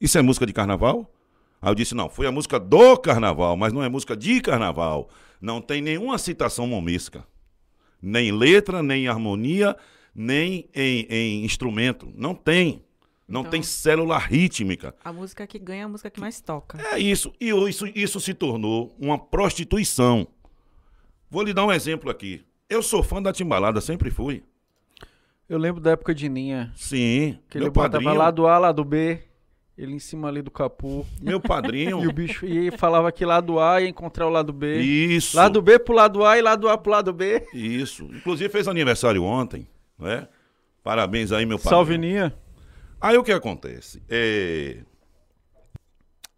Isso é música de carnaval? Aí eu disse, não, foi a música do carnaval, mas não é música de carnaval. Não tem nenhuma citação momesca. Nem letra, nem harmonia, nem em, em instrumento. Não tem. Não Então- tem célula rítmica. A música que ganha é a música que mais toca. É isso. E isso, isso se tornou uma prostituição. Vou lhe dar um exemplo aqui. Eu sou fã da Timbalada, sempre fui. Eu lembro da época de Ninha. Sim. Que ele meu botava padrinho, lado A, lado B. Ele em cima ali do capu. meu padrinho. E o bicho e falava que lado A ia encontrar o lado B. isso. Lado B pro lado A e lado A pro lado B. Isso. Inclusive fez aniversário ontem, né? Parabéns aí, meu padrinho. Salve Ninha. Aí o que acontece? É...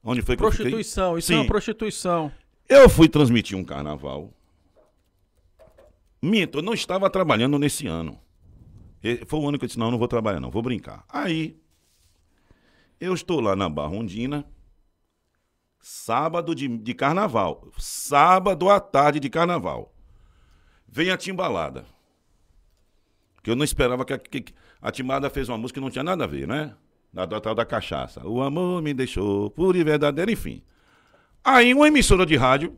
Onde foi que eu fiquei? Prostituição. Isso é Sim. uma prostituição. Eu fui transmitir um carnaval. Minto, eu não estava trabalhando nesse ano. Foi o ano que eu disse, não, não vou trabalhar não, vou brincar. Aí, eu estou lá na Barra Ondina, sábado de, de carnaval. Sábado à tarde de carnaval. Vem a timbalada. Que eu não esperava que a, que a timbalada fez uma música que não tinha nada a ver, né? Da, da tal da cachaça. O amor me deixou puro e verdadeiro, enfim. Aí uma emissora de rádio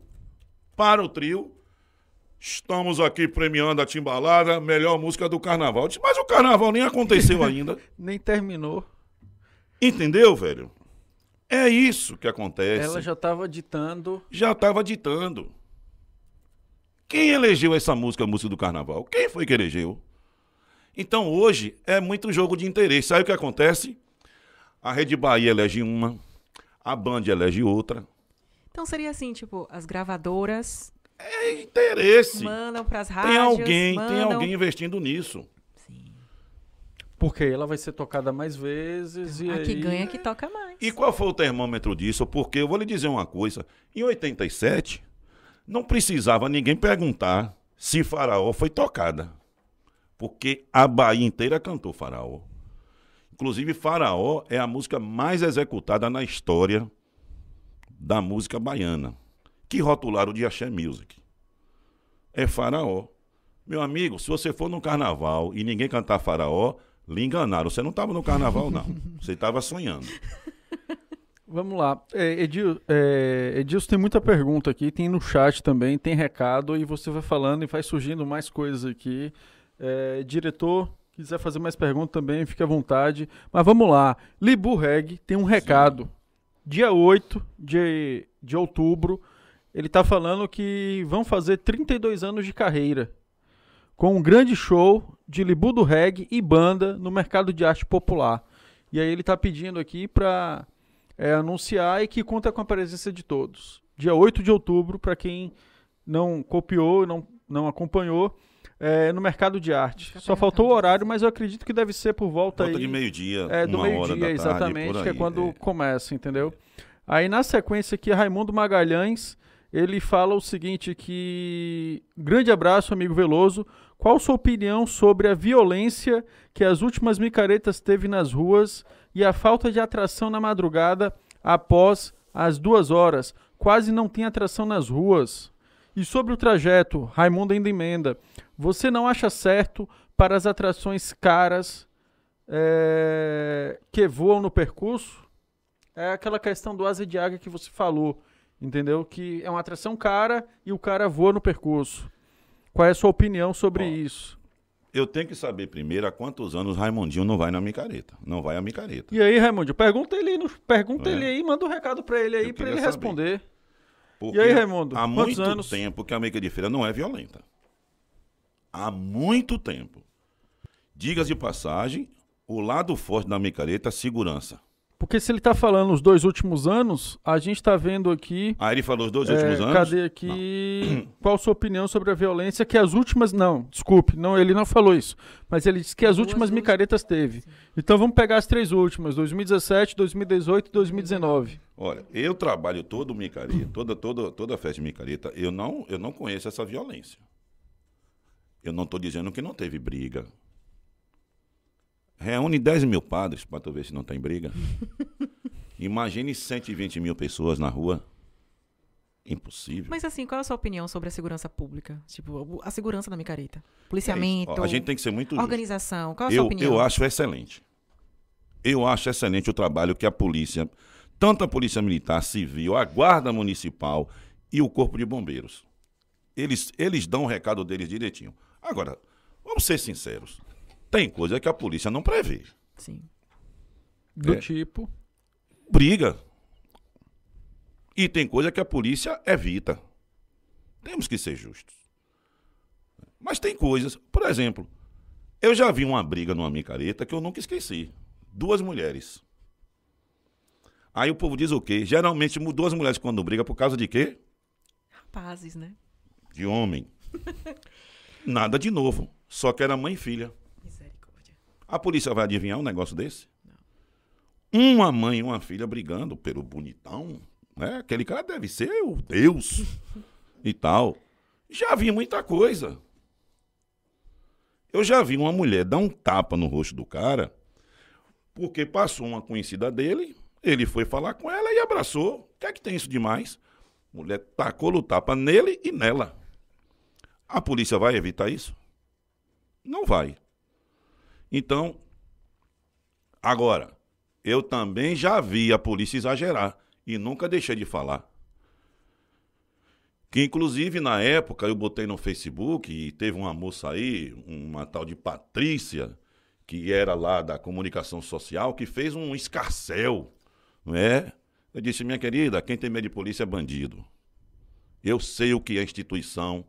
para o trio. Estamos aqui premiando a timbalada, melhor música do carnaval. Disse, mas o carnaval nem aconteceu ainda. Nem terminou. Entendeu, velho? É isso que acontece. Ela já estava ditando. já estava ditando. Quem elegeu essa música, a música do carnaval? Quem foi que elegeu? Então hoje é muito jogo de interesse. Aí o que acontece? A Rede Bahia elege uma, a Band elege outra. Então seria assim, tipo, as gravadoras É interesse. mandam pras rádios. Tem alguém, tem mandam... alguém investindo nisso. Porque ela vai ser tocada mais vezes e A que aí... ganha que toca mais. E qual foi o termômetro disso? Porque eu vou lhe dizer uma coisa. Em 87, não precisava ninguém perguntar se Faraó foi tocada. Porque a Bahia inteira cantou Faraó. Inclusive, Faraó é a música mais executada na história da música baiana. Que rotularam de Axé Music. É Faraó. Meu amigo, se você for no carnaval e ninguém cantar Faraó, lhe enganaram. Você não estava no carnaval, não. Você estava sonhando. Vamos lá. É, Edil, é, Edilson tem muita pergunta aqui, tem no chat também, tem recado, e você vai falando e vai surgindo mais coisas aqui. É, diretor, quiser fazer mais perguntas também, fique à vontade. Mas vamos lá. Libu Reg tem um recado. Dia 8 de, de outubro, ele está falando que vão fazer 32 anos de carreira. Com um grande show de Libu do Reg e banda no mercado de arte popular. E aí ele está pedindo aqui para é, anunciar e que conta com a presença de todos. Dia 8 de outubro, para quem não copiou, não, não acompanhou, é, no mercado de arte. Só faltou o horário, mas eu acredito que deve ser por volta, Volta aí. de meio-dia, É, do uma hora da meio-dia, tarde, exatamente, por que é aí, quando é. começa, entendeu? Aí na sequência aqui, Raimundo Magalhães, ele fala o seguinte, que... Grande abraço, amigo Veloso. Qual sua opinião sobre a violência que as últimas micaretas teve nas ruas e a falta de atração na madrugada após as duas horas? Quase não tem atração nas ruas. E sobre o trajeto, Raimundo ainda emenda. Você não acha certo para as atrações caras é, que voam no percurso? É aquela questão do asa de águia que você falou, entendeu? Que é uma atração cara e o cara voa no percurso. Qual é a sua opinião sobre Ó, isso? Eu tenho que saber primeiro há quantos anos Raimundinho não vai na micareta. Não vai à micareta. E aí, Raimundo, pergunta ele pergunta É. ele aí, manda um recado pra ele aí, queria ele saber. responder. Porque E aí, Raimundo, Há muito anos? tempo que a mica de feira não é violenta. Há muito tempo. Digas de passagem, o lado forte da micareta é a segurança. Porque se ele tá falando os dois últimos anos, a gente tá vendo aqui Aí ele falou os dois É, últimos anos. Cadê aqui? Qual a sua opinião sobre a violência que as últimas. Não, desculpe, não, ele não falou isso. Mas ele disse que as Duas últimas últimas. micaretas teve. Então vamos pegar as três últimas: 2017, 2018 e 2019. Olha, eu trabalho todo micareta, toda, toda, toda festa de micareta, eu não, eu não conheço essa violência. Eu não estou dizendo que não teve briga. Reúne 10 mil padres para tu ver se não tem briga. Imagine 120 mil pessoas na rua. Impossível. Mas assim, qual é a sua opinião sobre a segurança pública? Tipo, a segurança da micareta. É. Policiamento, Ó, a gente tem que ser muito justo. organização. Qual é a sua Eu, opinião? eu acho excelente. Eu acho excelente o trabalho que a polícia, tanto a polícia militar, civil, a guarda municipal e o corpo de bombeiros. Eles, eles dão o recado deles direitinho. Agora, vamos ser sinceros. Tem coisa que a polícia não prevê. Sim. Do É. tipo. Briga. E tem coisa que a polícia evita. Temos que ser justos. Mas tem coisas, por exemplo, eu já vi uma briga numa micareta que eu nunca esqueci. Duas mulheres. Aí o povo diz o quê? Geralmente duas mulheres quando brigam por causa de quê? Rapazes, né? De homem. Nada de novo. Só que era mãe e filha. A polícia vai adivinhar um negócio desse? Uma mãe e uma filha brigando pelo bonitão, né? Aquele cara deve ser o Deus e tal. Já vi muita coisa. Eu já vi uma mulher dar um tapa no rosto do cara, porque passou uma conhecida dele, ele foi falar com ela e abraçou. O que é que tem isso demais? Mulher tacou o tapa nele e nela. A polícia vai evitar isso? Não vai. Então, agora, eu também já vi a polícia exagerar e nunca deixei de falar. Que inclusive na época eu botei no Facebook e teve uma moça aí, uma tal de Patrícia, que era lá da comunicação social, que fez um escarcel, não é? Eu disse, minha querida, quem tem medo de polícia é bandido. Eu sei o que é instituição,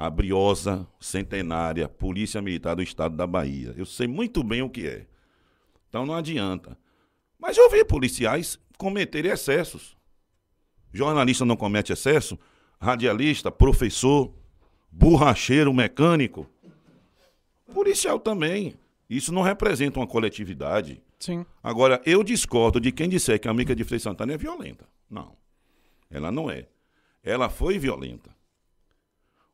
a briosa, centenária, Polícia Militar do Estado da Bahia. Eu sei muito bem o que é. Então não adianta. Mas eu vi policiais cometerem excessos. Jornalista não comete excesso, radialista, professor, borracheiro, mecânico. Policial também. Isso não representa uma coletividade. Sim. Agora, eu discordo de quem disser que a amiga de Frei Santana é violenta. Não. Ela não é. Ela foi violenta.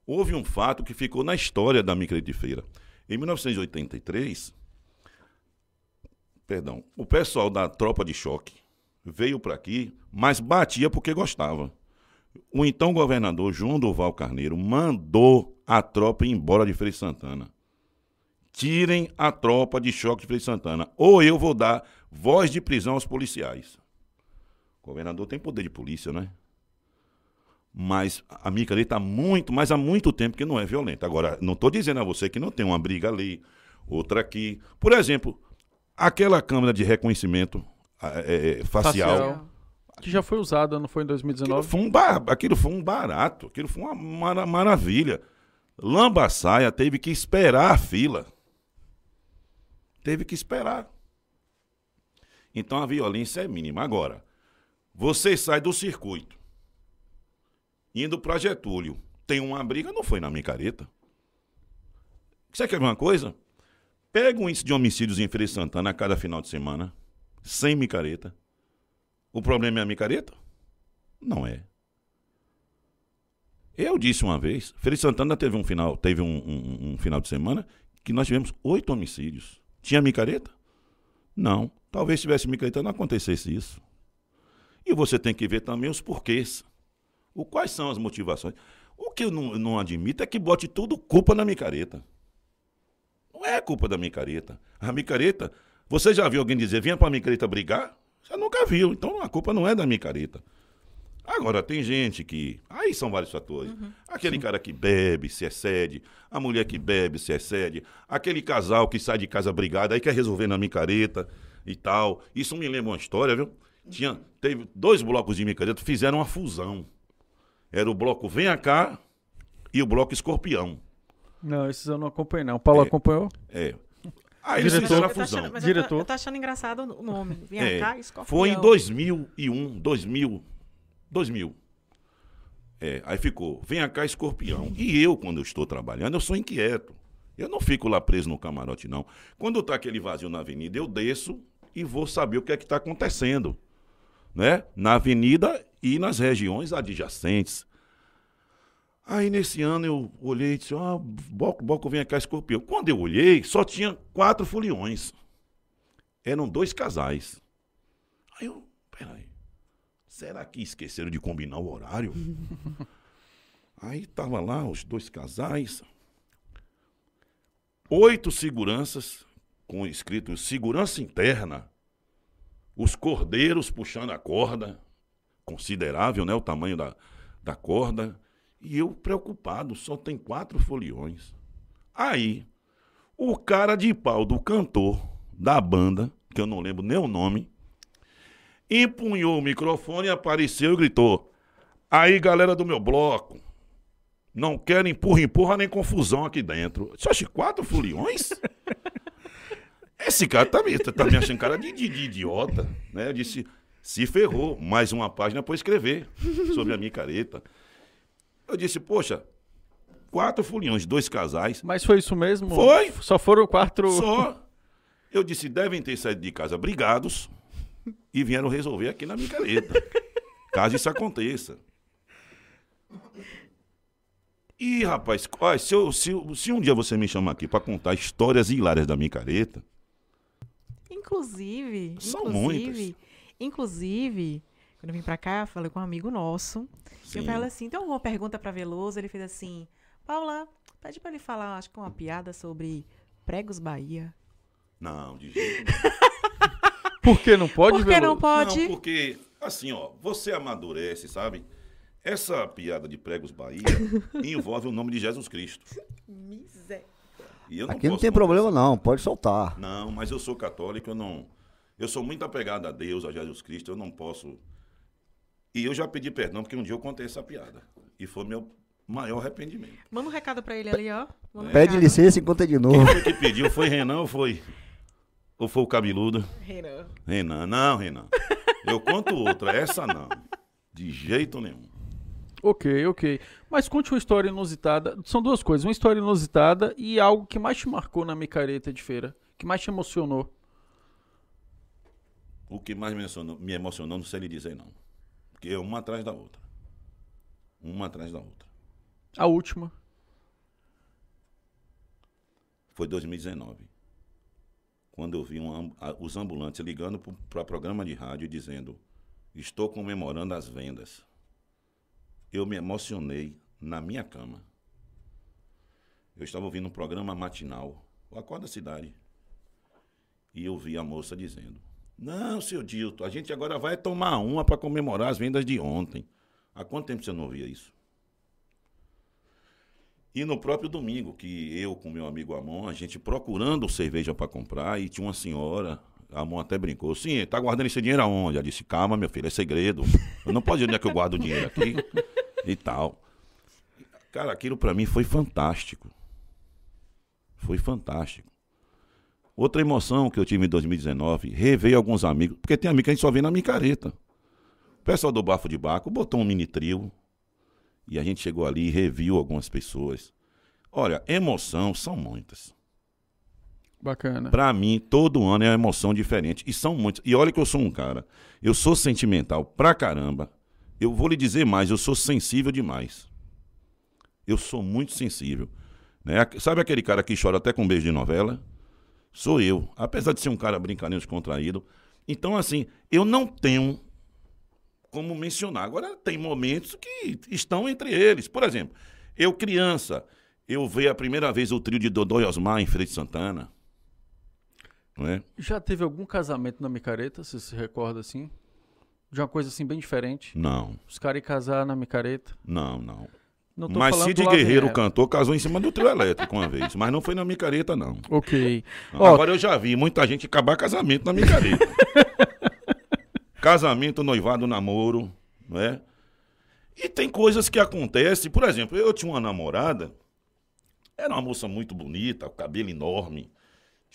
Houve um fato que ficou na história da Mica de Feira. Em 1983, perdão, o pessoal da tropa de choque veio para aqui, mas batia porque gostava. O então governador João Duval Carneiro mandou a tropa ir embora de Frei Santana. Tirem a tropa de choque de Frei Santana, ou eu vou dar voz de prisão aos policiais. O governador tem poder de polícia, né? Mas a Mica ali está muito, mas há muito tempo que não é violenta. Agora, não estou dizendo a você que não tem uma briga ali, outra aqui. Por exemplo, aquela câmera de reconhecimento é, é, facial. Facial. Que já foi usada, não foi em Aquilo 2019? foi, um ba- aquilo foi um barato, aquilo foi uma mara- maravilha. Lambaçaia teve que esperar a fila. Teve que esperar. Então a violência é mínima. Agora, você sai do circuito, indo para Getúlio, tem uma briga, não foi na micareta. Você quer ver uma coisa? Pega um índice de homicídios em Feira Santana a cada final de semana, sem micareta. O problema é a micareta? Não é. Eu disse uma vez, de Santana teve um final, teve um, um- um final de semana que nós tivemos oito homicídios. Tinha micareta? Não. Talvez tivesse micareta não acontecesse isso. E você tem que ver também os porquês. O, quais são as motivações. O que eu não, não admito é que bote tudo culpa na micareta. Não é culpa da micareta. A micareta, você já viu alguém dizer, venha pra micareta brigar? Você nunca viu. Então a culpa não é da micareta. Agora, tem gente que. Aí são vários fatores. Aquele cara que bebe, se excede. A mulher que bebe, se excede. Aquele casal que sai de casa brigado, aí quer resolver na micareta e tal. Isso me lembra uma história, viu? Tinha, teve dois blocos de micareta, fizeram uma fusão. Era o bloco Venha Cá e o bloco Escorpião. Não, esses eu não acompanhei, não. O Paulo É. acompanhou? É. Aí eles Diretor. fizeram a Eu tô achando- fusão. mas eu tô- Diretor. Eu tô achando engraçado o nome. Vem É, cá, escorpião. Foi em 2001, 2000, 2000. É, aí ficou, venha cá, escorpião. E eu, quando eu estou trabalhando, eu sou inquieto. Eu não fico lá preso no camarote, não. Quando tá aquele vazio na avenida, eu desço e vou saber o que é que está acontecendo. Né? Na avenida e nas regiões adjacentes. Aí nesse ano eu olhei e disse, ó, Boco, Boco, vem cá, escorpião. Quando eu olhei, só tinha quatro foliões. Eram dois casais. Aí eu, peraí, será que esqueceram de combinar o horário? Aí tava lá os dois casais, oito seguranças, com escrito segurança interna, os cordeiros puxando a corda, considerável, né, o tamanho da, da corda, e eu preocupado, só tem quatro foliões. Aí, o cara de pau do cantor da banda, que eu não lembro nem o nome, empunhou o microfone, apareceu e gritou: Aí, galera do meu bloco, não quero empurra, empurra nem confusão aqui dentro. Acha quatro foliões? Esse cara tá me, tá me achando cara de, de- de idiota, né? Eu disse, se ferrou, mais uma página para escrever sobre a micareta. Eu disse, poxa, quatro foliões, dois casais, Mas foi isso mesmo? Foi. Só foram quatro. só. Eu disse, devem ter saído de casa brigados e vieram resolver aqui na micareta. caso isso aconteça. E, rapaz, se, eu- se, se um dia você me chamar aqui para contar histórias hilárias da micareta, Inclusive, São inclusive, muitas. inclusive, quando eu vim pra cá, eu falei com um amigo nosso. Sim. Eu falei assim, então uma pergunta pra Veloso, ele fez assim, Paula, pede pra ele falar, acho que uma piada sobre pregos Bahia. Não, de jeito nenhum. Por que não pode, Por que não Veloso? pode? Não, porque, assim, ó, você amadurece, sabe? Essa piada de pregos Bahia envolve o nome de Jesus Cristo. Miséria. E eu Aqui não tem problema não, pode soltar. Não, mas eu sou católico, eu não. Eu sou muito apegado a Deus, a Jesus Cristo, eu não posso. E eu já pedi perdão porque um dia eu contei essa piada. E foi meu maior arrependimento. Manda um recado pra ele ali, ó. Manda um Pede recado. licença e conta de novo. Quem foi que pediu? Foi Renan ou foi? Ou foi o cabeludo? Renan. Renan, não, Renan. Eu conto outra, essa não. De jeito nenhum. Ok, ok. Mas conte uma história inusitada. São duas coisas. Uma história inusitada e algo que mais te marcou na micareta de feira. Que mais te emocionou. O que mais me emocionou, me emocionou, não sei lhe dizer, não. Porque é uma atrás da outra. Uma atrás da outra. A última. Foi 2019. Quando eu vi um a- os ambulantes ligando para programa de rádio dizendo: Estou comemorando as vendas. Eu me emocionei na minha cama. Eu estava ouvindo um programa matinal, o Acorda Cidade. E eu vi a moça dizendo: Não, seu Dilton, a gente agora vai tomar uma para comemorar as vendas de ontem. Há quanto tempo você não ouvia isso? E no próprio domingo, que eu com meu amigo Amon, a gente procurando cerveja para comprar, e tinha uma senhora, a Amon até brincou, sim, tá guardando esse dinheiro aonde? Ela disse, calma, meu filho, é segredo. Eu não posso dizer onde é que eu guardo o dinheiro aqui e tal. Cara, aquilo para mim foi fantástico. Foi fantástico. Outra emoção que eu tive em 2019, rever alguns amigos, porque tem amigo que a gente só vê na micareta. O pessoal do Bafo de Baco botou um mini trio, e a gente chegou ali e reviu algumas pessoas. Olha, emoção são muitas. Bacana. Pra mim, todo ano é uma emoção diferente. E são muitas. E olha que eu sou um cara. Eu sou sentimental pra caramba. Eu vou lhe dizer mais, eu sou sensível demais. Eu sou muito sensível. Né? Sabe aquele cara que chora até com beijo de novela? Sou eu. Apesar de ser um cara brincalhão, descontraído. Então, assim, eu não tenho como mencionar. Agora, tem momentos que estão entre eles. Por exemplo, eu criança, eu vi a primeira vez o trio de Dodô e Osmar em Feira de Santana. Não é? Já teve algum casamento na micareta, você se recorda assim? De uma coisa assim bem diferente? Não, Os caras iam casar na micareta. não, não. Não Mas Cid Guerreiro, cantor, casou em cima do trio elétrico uma vez. Mas não foi na micareta, não. Ok. Agora eu já vi muita gente acabar casamento na micareta. casamento, noivado, namoro, não é? E tem coisas que acontecem. Por exemplo, eu tinha uma namorada, era uma moça muito bonita, o cabelo enorme,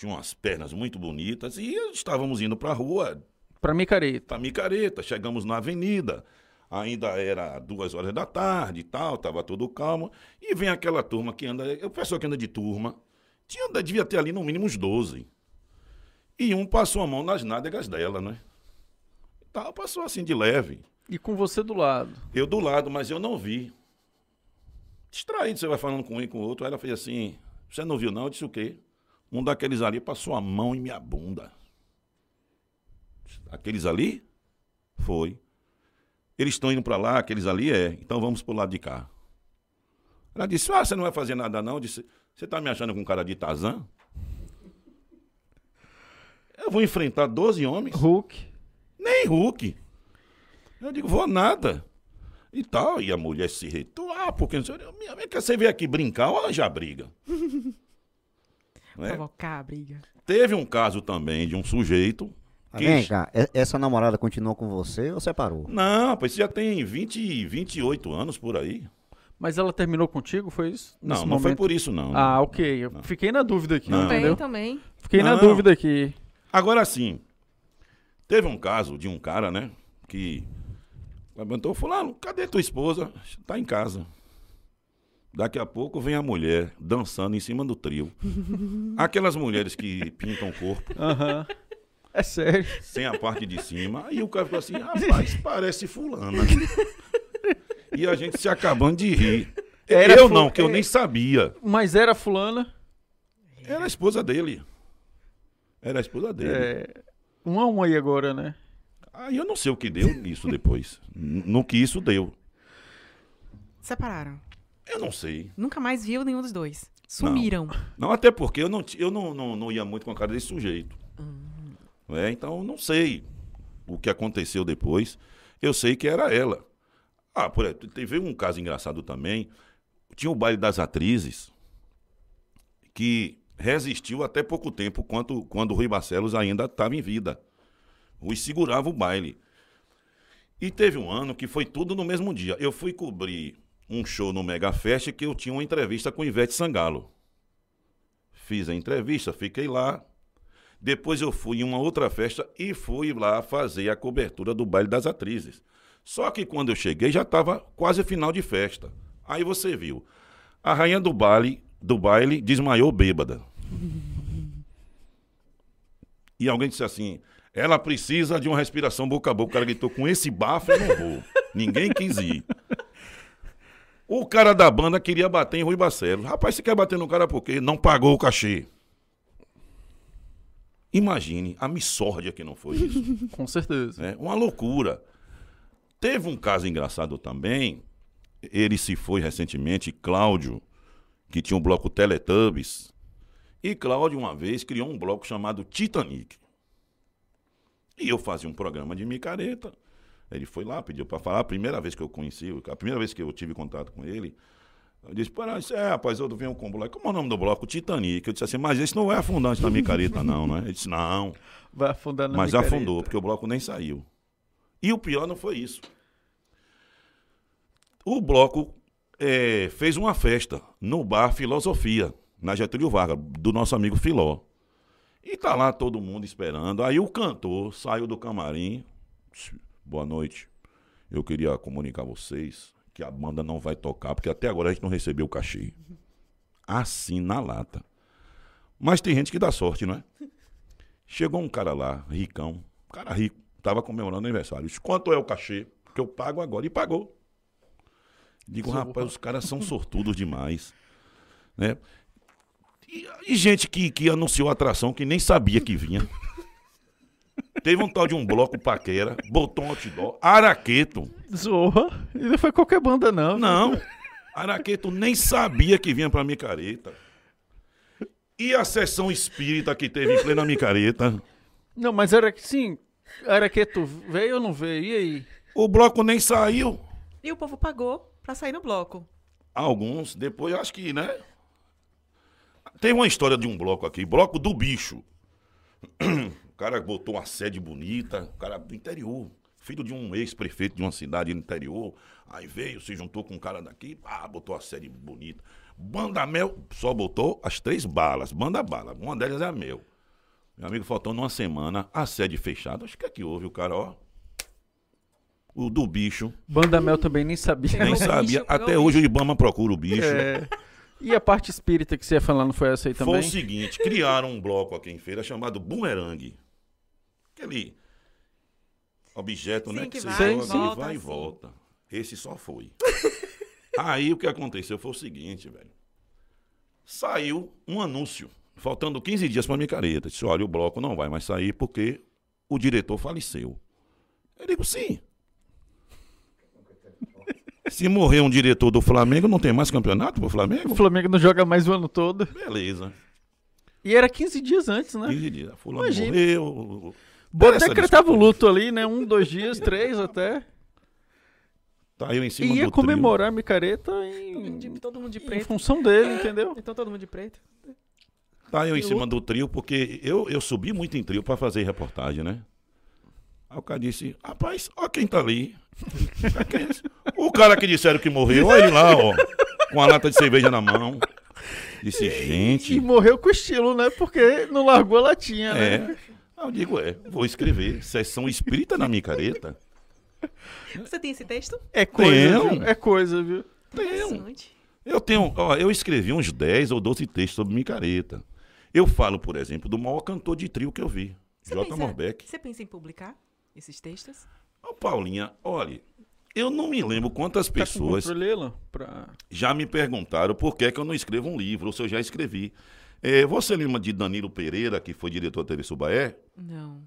tinha umas pernas muito bonitas, e estávamos indo pra rua, pra micareta. pra micareta, chegamos na avenida. Ainda era duas horas da tarde e tal, tava tudo calmo. E vem aquela turma que anda, o pessoal que anda de turma, tinha, devia ter ali no mínimo uns 12. E um passou a mão nas nádegas dela, né? E tal, passou assim de leve. E com você do lado. Eu do lado, mas eu não vi. Distraído, você vai falando com um e com o outro. Aí ela fez assim: Você não viu, não? Eu disse o quê? Um daqueles ali passou a mão em minha bunda. Aqueles ali? Foi. Eles estão indo para lá, aqueles ali é. Então vamos pro lado de cá. Ela disse: Ah, você não vai fazer nada, não? Eu disse: Você tá me achando com cara de Tarzan? Eu vou enfrentar 12 homens. Hulk. Nem Hulk. Eu digo, vou nada. E tal. E a mulher se retou. Ah, porque não sei. Minha mãe, quer você vir aqui brincar ou arranjar briga? Não é? Provocar a briga. Teve um caso também de um sujeito. Ah, que- Vem cá, essa namorada continuou com você ou separou? Não, pois já tem 20, 28 anos por aí. Mas ela terminou contigo, foi isso? Não, Nesse não foi momento? por isso, não. Ah, ok. Eu fiquei na dúvida aqui, Não. Também, entendeu? também. Fiquei na Não. dúvida aqui. Agora sim, teve um caso de um cara, né? Que levantou e falou: cadê tua esposa? Tá em casa. Daqui a pouco vem a mulher dançando em cima do trio. Aquelas mulheres que pintam o corpo Aham. É sério. sem a parte de cima. Aí o cara ficou assim: rapaz, parece fulana. E a gente se acabando de rir. Era eu não, que eu é. nem sabia. Mas era fulana. Era a esposa dele. Era a esposa dele. É, um a um aí agora, né? Aí eu não sei o que deu isso depois. No que isso deu. Separaram. Eu não sei. Nunca mais viu nenhum dos dois. Sumiram. Não, até porque eu não, eu não, não, não ia muito com a cara desse sujeito. Não é? Então, não sei o que aconteceu depois. Eu sei que era ela. Ah, por exemplo, teve um caso engraçado também. Tinha o baile das atrizes que resistiu até pouco tempo quando, quando o Rui Barcelos ainda estava em vida. Rui segurava o baile. E teve um ano que foi tudo no mesmo dia. Eu fui cobrir um show no Mega Fest que eu tinha uma entrevista com Ivete Sangalo. Fiz a entrevista, fiquei lá. Depois eu fui em uma outra festa e fui lá fazer a cobertura do baile das atrizes. Só que quando eu cheguei já estava quase final de festa. Aí você viu, a rainha do baile, do baile desmaiou bêbada. E alguém disse assim: ela precisa de uma respiração boca a boca. O cara gritou: com esse bafo eu não vou. Ninguém quis ir. O cara da banda queria bater em Rui Barcelos. Rapaz, você quer bater no cara por quê? Não pagou o cachê. Imagine a missórdia que não foi isso. Com certeza. né? Uma loucura. Teve um caso engraçado também. Ele se foi recentemente, Cláudio, que tinha um bloco Teletubbies. E Cláudio, uma vez, criou um bloco chamado Titanic. E eu fazia um programa de micareta. Ele foi lá, pediu para falar. A primeira vez que eu conheci, a primeira vez que eu tive contato com ele, eu disse, para isso é, rapaz, eu venho com o bloco. Como é o nome do bloco? Titanic. Eu disse assim, mas esse não é afundante na micareta, não, não é? Ele disse, não. Vai afundar na Mas micareta. afundou, porque o bloco nem saiu. E o pior não foi isso. O bloco eh, fez uma festa no bar Filosofia, na Getúlio Vargas, do nosso amigo Filó. E tá lá todo mundo esperando. Aí o cantor saiu do camarim. Boa noite. Eu queria comunicar a vocês que a banda não vai tocar, porque até agora a gente não recebeu o cachê. Assim na lata. Mas tem gente que dá sorte, não é? Chegou um cara lá, ricão, um cara rico, tava comemorando aniversário. Disse, quanto é o cachê? Que eu pago agora. E pagou. Digo, rapaz, os caras são sortudos demais. Né? E, e gente que, que anunciou atração que nem sabia que vinha. Teve um tal de um bloco paquera, botou um outdoor, Araqueto. Zorra. E não foi qualquer banda, não. Não, Araqueto nem sabia que vinha pra micareta. E a sessão espírita que teve em plena micareta? Não, mas era que sim. Era que tu veio ou não veio? E aí? O bloco nem saiu. E o povo pagou pra sair no bloco. Alguns, depois acho que, né? Tem uma história de um bloco aqui, bloco do bicho. O cara botou uma sede bonita, o cara do interior, filho de um ex-prefeito de uma cidade no interior. Aí veio, se juntou com um cara daqui, ah, botou a sede bonita. Banda Mel só botou as três balas, banda bala. Uma delas é a Mel. Meu amigo, faltando uma semana, a sede fechada. Acho que é que houve, o cara, ó. O do bicho. Banda Mel também nem sabia. Nem sabia. Até hoje o Ibama procura o bicho. É. E a parte espírita que você ia falar não foi essa aí Foi também? o seguinte, criaram um bloco aqui em feira chamado Boomerang. Aquele objeto, Sim, né? que você vai e joga volta, e vai e volta. Esse só foi. Aí o que aconteceu foi o seguinte, velho. Saiu um anúncio, faltando 15 dias para micareta. Disse, olha, o bloco não vai mais sair porque o diretor faleceu. Eu digo, sim. Se morrer um diretor do Flamengo, não tem mais campeonato pro O Flamengo? Flamengo não joga mais o ano todo. Beleza. E era 15 dias antes, né? 15 dias. Fulano Imagina. morreu. Essa decretava o luto ali, né? Um, dois dias, três até. Tá eu em E cima ia do comemorar a micareta em, todo mundo de em preto. função dele, entendeu? Então todo mundo de preto. Tá eu em cima do trio, porque eu, eu subi muito em trio pra fazer reportagem, né? Aí o cara disse, rapaz, ó quem tá ali. É o cara que disseram que morreu, olha ele lá, ó. Com a lata de cerveja na mão. Disse, gente. E morreu com estilo, né? Porque não largou a latinha, né? É. Aí eu digo, é, vou escrever. Sessão espírita na micareta. Você tem esse texto? É coisa, Tenho. viu? É coisa, viu? Interessante. Eu tenho, ó, eu escrevi uns 10 ou 12 textos sobre micareta. Eu falo, por exemplo, do maior cantor de trio que eu vi, Você J. pensa- Morbeck. Você pensa em publicar esses textos? Ô, Paulinha, olha, eu não me lembro quantas Tá pessoas? Pra... já me perguntaram por que, que eu não escrevo um livro, ou se eu já escrevi. É, você lembra de Danilo Pereira, que foi diretor da TV Subaé? Não.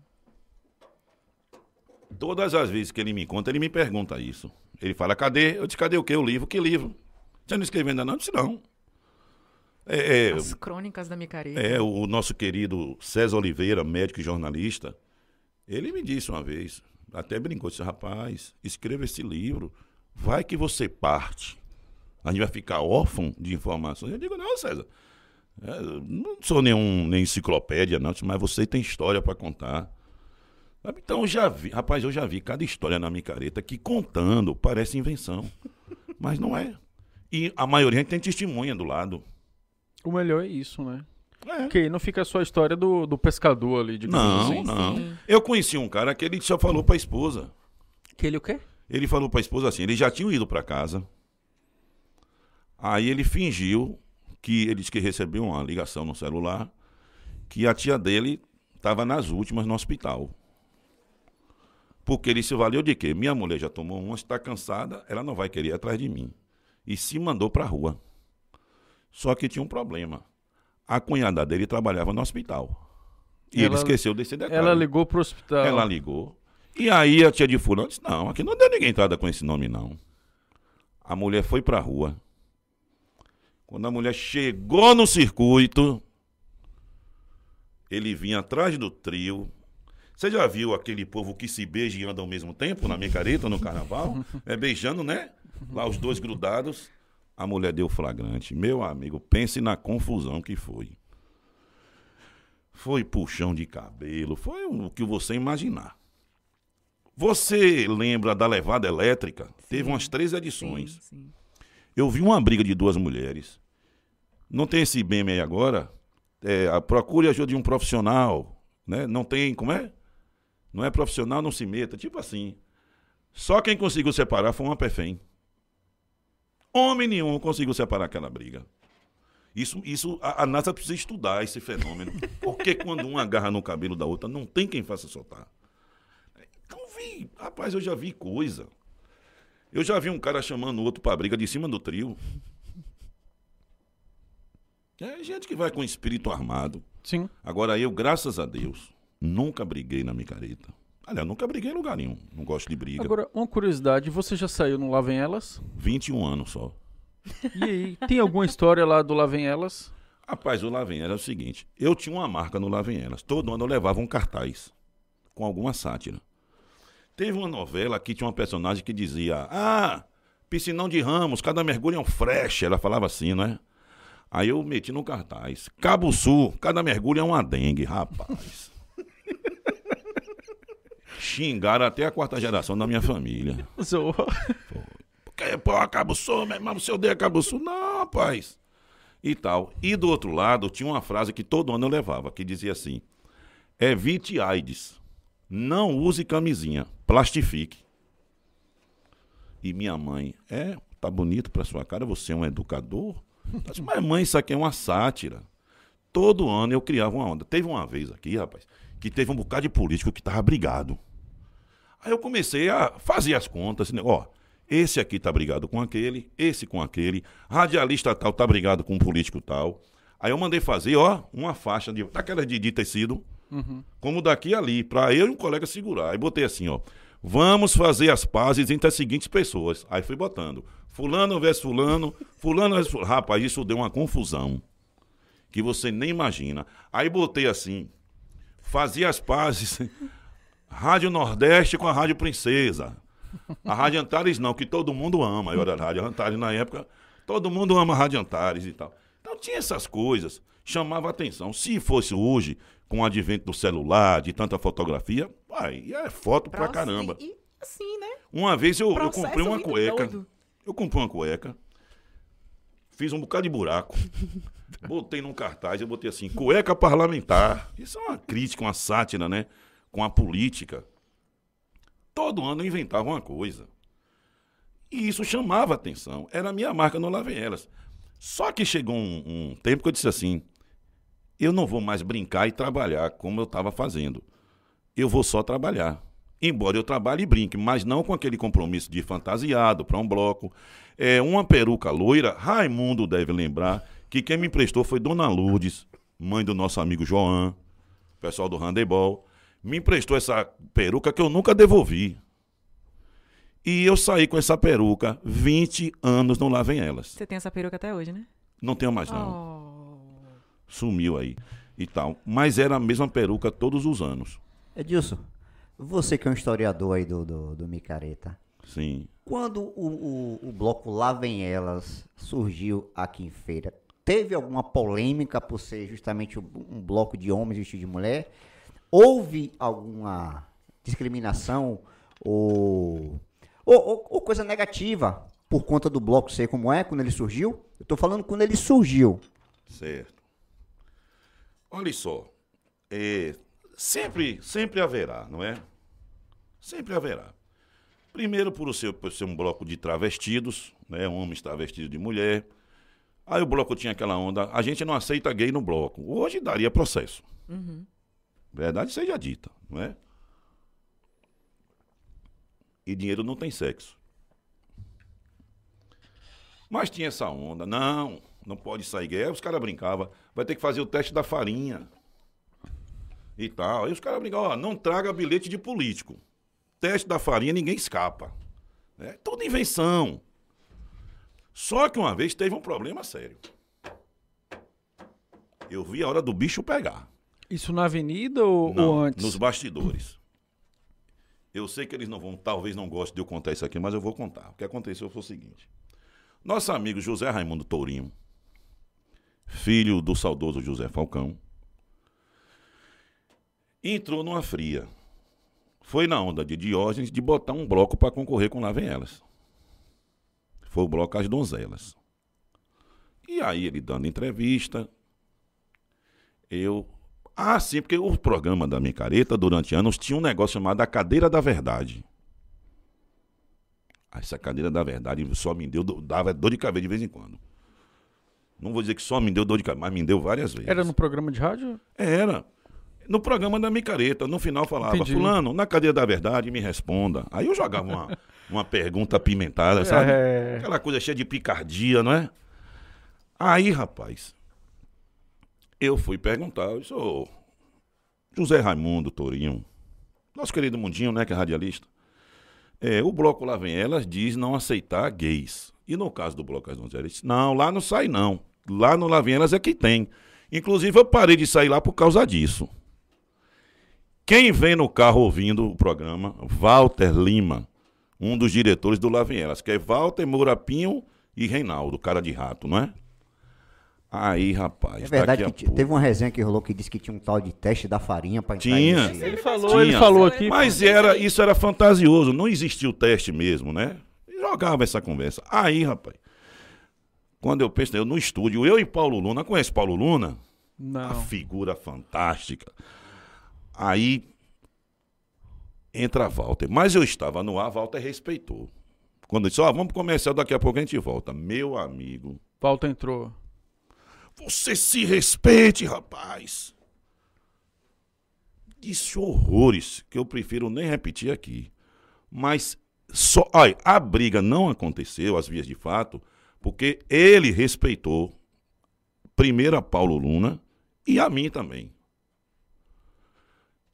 Todas as vezes que ele me conta, ele me pergunta isso. Ele fala, cadê? Eu disse, cadê o quê? O livro? Que livro? Você não escreveu ainda não? Eu disse, não. É, é, As crônicas da micareta. é, o nosso querido César Oliveira, médico e jornalista, ele me disse uma vez, até brincou, disse, rapaz, escreva esse livro, vai que você parte. A gente vai ficar órfão de informações. Eu digo, não, César, eu não sou nenhum, nem enciclopédia, não, mas você tem história para contar. Sabe? Então eu já vi, rapaz, eu já vi cada história na micareta que contando parece invenção, mas não é. E a maioria tem testemunha do lado. O melhor é isso, né? É. Porque aí não fica só a história do, do pescador ali, de Não, assim. não. sim. Eu conheci um cara que ele só falou pra esposa. Que ele o quê? Ele falou pra esposa assim, eles já tinham ido pra casa. Aí ele fingiu que ele disse que recebeu uma ligação no celular que a tia dele estava nas últimas no hospital. Porque ele se valeu de quê? Minha mulher já tomou uma, está cansada, ela não vai querer ir atrás de mim. E se mandou pra rua. Só que tinha um problema. A cunhada dele trabalhava no hospital. E ele Ela- esqueceu desse detalhe. Ela ligou pro hospital. Ela ligou. E aí a tia de fulano disse, não, aqui não deu ninguém entrada com esse nome, não. A mulher foi pra rua. Quando a mulher chegou no circuito, ele vinha atrás do trio. Você já viu aquele povo que se beija e anda ao mesmo tempo na micareta, no carnaval? É beijando, né? Lá os dois grudados. A mulher deu flagrante. Meu amigo, pense na confusão que foi. Foi puxão de cabelo, foi o que você imaginar. Você lembra da levada elétrica? Teve umas três edições. Sim, sim. Eu vi uma briga de duas mulheres. Não tem esse meme aí agora? É, a procure ajuda de um profissional. Né? Não tem, como é? Não é profissional, não se meta. Tipo assim. Só quem conseguiu separar foi uma perfém. Homem nenhum conseguiu separar aquela briga. Isso, isso a, a NASA precisa estudar esse fenômeno. Porque quando uma agarra no cabelo da outra, não tem quem faça soltar. Então vi, rapaz, eu já vi coisa. Eu já vi um cara chamando o outro pra briga de cima do trio. É gente que vai com espírito armado. Sim. Agora eu, graças a Deus, nunca briguei na micareta. Aliás, nunca briguei em lugar nenhum. Não gosto de briga. Agora, uma curiosidade, você já saiu no Lavem Elas? 21 anos só. E aí, tem alguma história lá do Lavem Elas? Rapaz, o Lavem era o seguinte: eu tinha uma marca no Lavem Elas. Todo ano eu levava um cartaz com alguma sátira. Teve uma novela que tinha uma personagem que dizia: Ah, piscinão de ramos, cada mergulho é um fresh. Ela falava assim, né? Aí eu meti no cartaz: Cabo Sul, cada mergulho é uma dengue, rapaz. Xingaram até a quarta geração da minha família. Zoa. Porque, pô, Cabo Sul, meu irmão, você odeia Cabo Sul? Não, rapaz. E tal. E do outro lado, tinha uma frase que todo ano eu levava, que dizia assim: Evite AIDS. Não use camisinha. Plastifique. E minha mãe, é, tá bonito pra sua cara, você é um educador? Disse, Mas mãe, isso aqui é uma sátira. Todo ano eu criava uma onda. Teve uma vez aqui, rapaz, que teve um bocado de político que tava brigado. Aí eu comecei a fazer as contas, né? ó, esse aqui tá brigado com aquele, esse com aquele, radialista tal tá brigado com um político tal. Aí eu mandei fazer, ó, uma faixa de daquela de, de tecido, como daqui ali, pra eu e um colega segurar. Aí botei assim, ó, vamos fazer as pazes entre as seguintes pessoas. Aí fui botando, fulano versus fulano, fulano versus fulano. Rapaz, isso deu uma confusão que você nem imagina. Aí botei assim, fazia as pazes Rádio Nordeste com a Rádio Princesa. A Rádio Antares não, que todo mundo ama. Eu era Rádio Antares na época, todo mundo ama a Rádio Antares e tal. Então tinha essas coisas, chamava atenção. Se fosse hoje, com o advento do celular, de tanta fotografia, aí é foto pra caramba. E assim, né? Uma vez eu, eu comprei uma cueca. doido. Eu comprei uma cueca, fiz um bocado de buraco, botei num cartaz, eu botei assim, cueca parlamentar. Isso é uma crítica, uma sátira, né? Com a política. Todo ano eu inventava uma coisa. E isso chamava atenção. Era a minha marca no Lavem Elas. Só que chegou um, um tempo que eu disse assim: eu não vou mais brincar e trabalhar como eu estava fazendo. Eu vou só trabalhar. Embora eu trabalhe e brinque, mas não com aquele compromisso de fantasiado para um bloco. É, uma peruca loira, Raimundo deve lembrar que quem me emprestou foi Dona Lourdes, mãe do nosso amigo João, pessoal do handebol. Me emprestou essa peruca que eu nunca devolvi. E eu saí com essa peruca 20 anos não lá vem elas. Você tem essa peruca até hoje, né? Não tenho mais não. Oh. Sumiu aí e tal. Mas era a mesma peruca todos os anos. Edilson, você que é um historiador aí do, do, do Micareta, Sim. quando o, o, o bloco Lá Vem Elas surgiu aqui em Feira, teve alguma polêmica por ser justamente um, bloco de homens vestidos de mulher? Houve alguma discriminação ou, ou, ou- ou coisa negativa por conta do bloco ser como é quando ele surgiu? Eu tô falando quando ele surgiu. Certo. Olha só. é, sempre, sempre haverá, não é? Sempre haverá. Primeiro por ser, por ser um bloco de travestidos, né? Homens travestidos de mulher. Aí o bloco tinha aquela onda, a gente não aceita gay no bloco. Hoje daria processo. Verdade seja dita, não é? E dinheiro não tem sexo. Mas tinha essa onda. Não, não pode sair gay. Aí os caras brincavam. Vai ter que fazer o teste da farinha. E tal. Aí os caras brincavam, ó, não traga bilhete de político. Teste da farinha, ninguém escapa. É tudo invenção. Só que uma vez teve um problema sério. Eu vi a hora do bicho pegar. Isso na avenida ou, Não, ou antes? nos bastidores. Eu sei que eles não vão, talvez não gostem de eu contar isso aqui, mas eu vou contar. O que aconteceu foi o seguinte. Nosso amigo José Raimundo Tourinho, filho do saudoso José Falcão, entrou numa fria. Foi na onda de Diógenes de botar um bloco para concorrer com Lá Vem Elas. Foi o bloco As Donzelas. E aí ele dando entrevista, eu ah, sim, porque o programa da Micareta, durante anos, tinha um negócio chamado a Cadeira da Verdade. Essa cadeira da verdade só me deu, dava dor de cabeça de vez em quando. Não vou dizer que só me deu dor de cabeça, mas me deu várias vezes. Era no programa de rádio? Era. No programa da Micareta, no final falava, Entendi. fulano, na cadeira da verdade, me responda. Aí eu jogava uma, uma pergunta apimentada, sabe? É. Aquela coisa cheia de picardia, não é? Aí, rapaz, eu fui perguntar, eu sou José Raimundo Tourinho, nosso querido Mundinho, né, que é radialista. É, o bloco Lá Vem Elas diz não aceitar gays. E no caso do bloco As Donzelas, disse, não, lá não sai não. Lá no Elas é que tem. Inclusive eu parei de sair lá por causa disso. Quem vem no carro ouvindo o programa, Walter Lima, um dos diretores do Elas, que é Walter Mourapinho e Reinaldo, cara de rato, não é? Aí, rapaz, É verdade daqui a que teve uma resenha que rolou que disse que tinha um tal de teste da farinha pra entrar Tinha. Ele falou, Tinha. ele falou aqui. Mas era, isso era fantasioso, não existia o teste mesmo, né? Jogava essa conversa. Aí, rapaz, quando eu penso, eu no estúdio, eu e Paulo Luna, conhece Paulo Luna? Não. figura fantástica. Aí entra a Walter. Mas eu estava no ar, Walter respeitou. Quando disse, ó, vamos pro comercial, daqui a pouco a gente volta. Meu amigo, Pauta entrou. você se respeite, rapaz. Disse horrores que eu prefiro nem repetir aqui. Mas só, olha, a briga não aconteceu às vias de fato, porque ele respeitou primeiro a Paulo Luna e a mim também.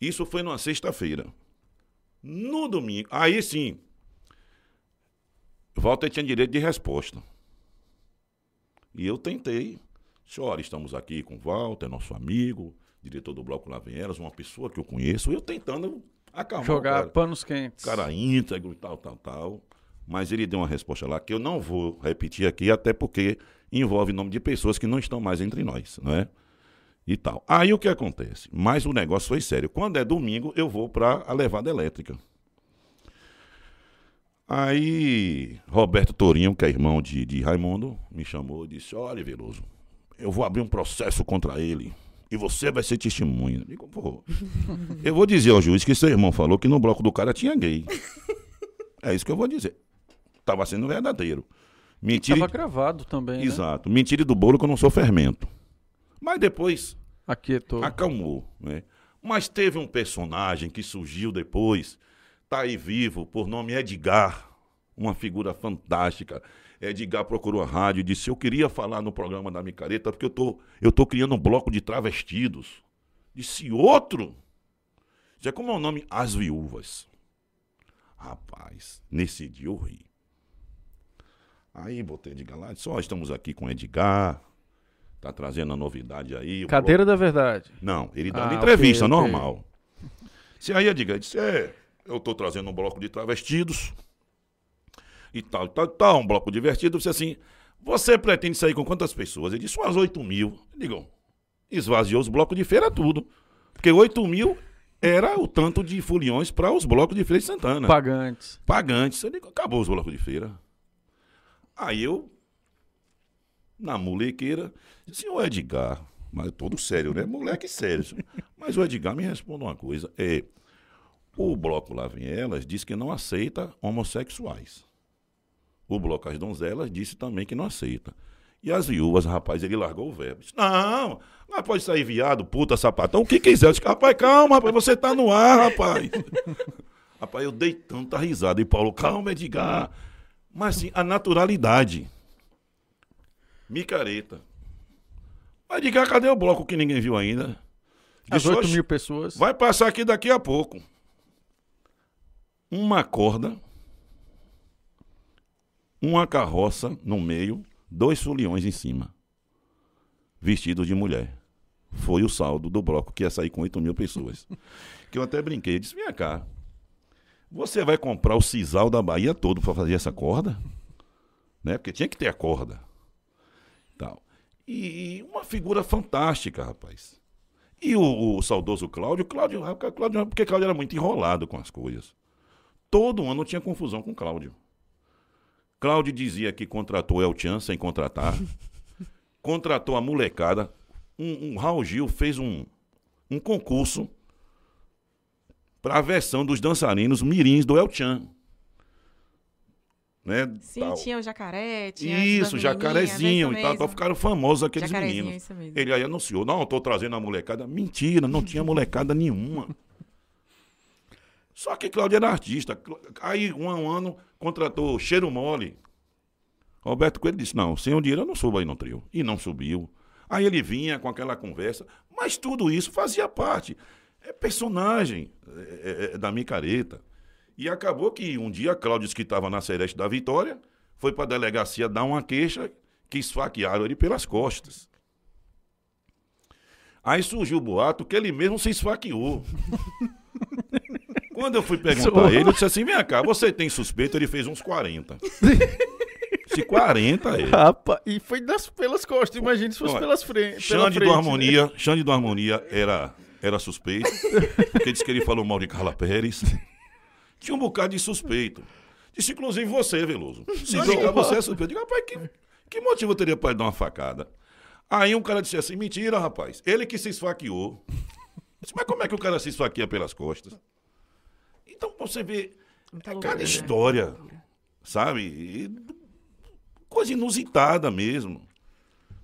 Isso foi numa sexta-feira. No domingo, aí sim, Walter tinha direito de resposta. E eu tentei. Olha, estamos aqui com Walter, nosso amigo, diretor do Bloco Elas, uma pessoa que eu conheço, eu tentando acalmar Jogar cara. panos quentes. cara íntegro tal, tal, tal. Mas ele deu uma resposta lá que eu não vou repetir aqui, até porque envolve nome de pessoas que não estão mais entre nós, não é? E tal. Aí o que acontece? Mas o negócio foi sério. Quando é domingo, eu vou para a levada elétrica. Aí Roberto Tourinho, que é irmão de, de Raimundo, me chamou e disse: Olha, Veloso, eu vou abrir um processo contra ele. E você vai ser testemunha. Eu digo, pô, eu vou dizer ao juiz que seu irmão falou que no bloco do cara tinha gay. É isso que eu vou dizer. Tava sendo verdadeiro. Mentira. Tava gravado também, né? Exato. Mentira do bolo que eu não sou fermento. Mas depois Aquietou. acalmou, né? Mas teve um personagem que surgiu depois, tá aí vivo, por nome Edgar, uma figura fantástica. Edgar procurou a rádio e disse: Eu queria falar no programa da Micareta, porque eu tô, eu tô criando um bloco de travestidos. Disse: Outro? Já como é o nome? As Viúvas. Rapaz, nesse dia eu ri. Aí botei Edgar lá, disse, ó, estamos aqui com Edgar, tá trazendo a novidade aí. Cadeira da verdade. não, ele dando Ah, entrevista, ok, ok. normal. Se aí digo, disse, é, eu tô trazendo um bloco de travestidos e tal, e tal, e tal, um bloco divertido. Eu disse assim, você pretende sair com quantas pessoas? Ele disse, umas 8 mil. Eu digo, esvaziou os blocos de feira tudo. Porque 8 mil era o tanto de foliões para os blocos de feira de Santana. Pagantes. Pagantes. Eu digo, acabou os blocos de feira. Aí eu, na molequeira, disse, ô Edgar, mas todo sério, né? Moleque sério. Mas o Edgar me responde uma coisa. É, o bloco Lá Vem Elas diz que não aceita homossexuais. O bloco As Donzelas disse também que não aceita. E as viúvas, rapaz, ele largou o verbo. Disse, não, mas pode sair viado, puta, sapatão, o que quiser. Eu disse, rapaz, calma, rapaz, você tá no ar, rapaz. rapaz, eu dei tanta risada. E Paulo, calma, Edgar. Mas assim, a naturalidade. Micareta. Mas Edgar, cadê o bloco que ninguém viu ainda? As Disse, 8 "Oxe, mil pessoas. Vai passar aqui daqui a pouco. Uma corda, uma carroça no meio, dois foliões em cima. Vestidos de mulher. Foi o saldo do bloco que ia sair com 8 mil pessoas. que eu até brinquei. Disse: Vem cá. Você vai comprar o sisal da Bahia todo para fazer essa corda? Né? Porque tinha que ter a corda. Tal. E, uma figura fantástica, rapaz. E o, o saudoso Cláudio, Cláudio, Cláudio, porque Cláudio era muito enrolado com as coisas. Todo ano tinha confusão com Cláudio. Cláudio dizia que contratou El Chan sem contratar. contratou a molecada. Um, um Raul Gil fez um, um concurso para a versão dos dançarinos mirins do El Chan. Né, Sim, tal. tinha o jacaré, tinha Isso, menininhas, jacarezinho isso e tal. Ficaram famosos aqueles meninos. Ele aí anunciou, não, tô trazendo a molecada. Mentira, não tinha molecada nenhuma. Só que Cláudio era artista. Aí, um, um ano, contratou Cheiro Mole. Roberto Coelho disse, não, sem o dinheiro eu não subo aí no trio. E não subiu. Aí ele vinha com aquela conversa. Mas tudo isso fazia parte. É personagem é, é, é, da micareta. E acabou que um dia Cláudio disse que estava na Celeste da Vitória, foi para a delegacia dar uma queixa que esfaquearam ele pelas costas. Aí surgiu o boato que ele mesmo se esfaqueou. Quando eu fui perguntar Sou. a ele, eu disse assim: vem cá, você tem suspeito? Ele fez uns 40. Se 40 é. Rapaz, e foi das, pelas costas, imagina se fosse Olha, pelas frente, Xande frente. do Harmonia, Xande do Harmonia era, era suspeito, porque disse que ele falou mal de Carla Pérez. Tinha um bocado de suspeito. Disse, inclusive, você, Veloso. Se ligar, você é suspeito. Eu digo, rapaz, que, que motivo teria para ele dar uma facada? Aí um cara disse assim, mentira, rapaz. Ele que se esfaqueou. Disse, mas como é que o cara se esfaqueia pelas costas? Então, você vê Muita é loucura, cada né? história, sabe? E coisa inusitada mesmo.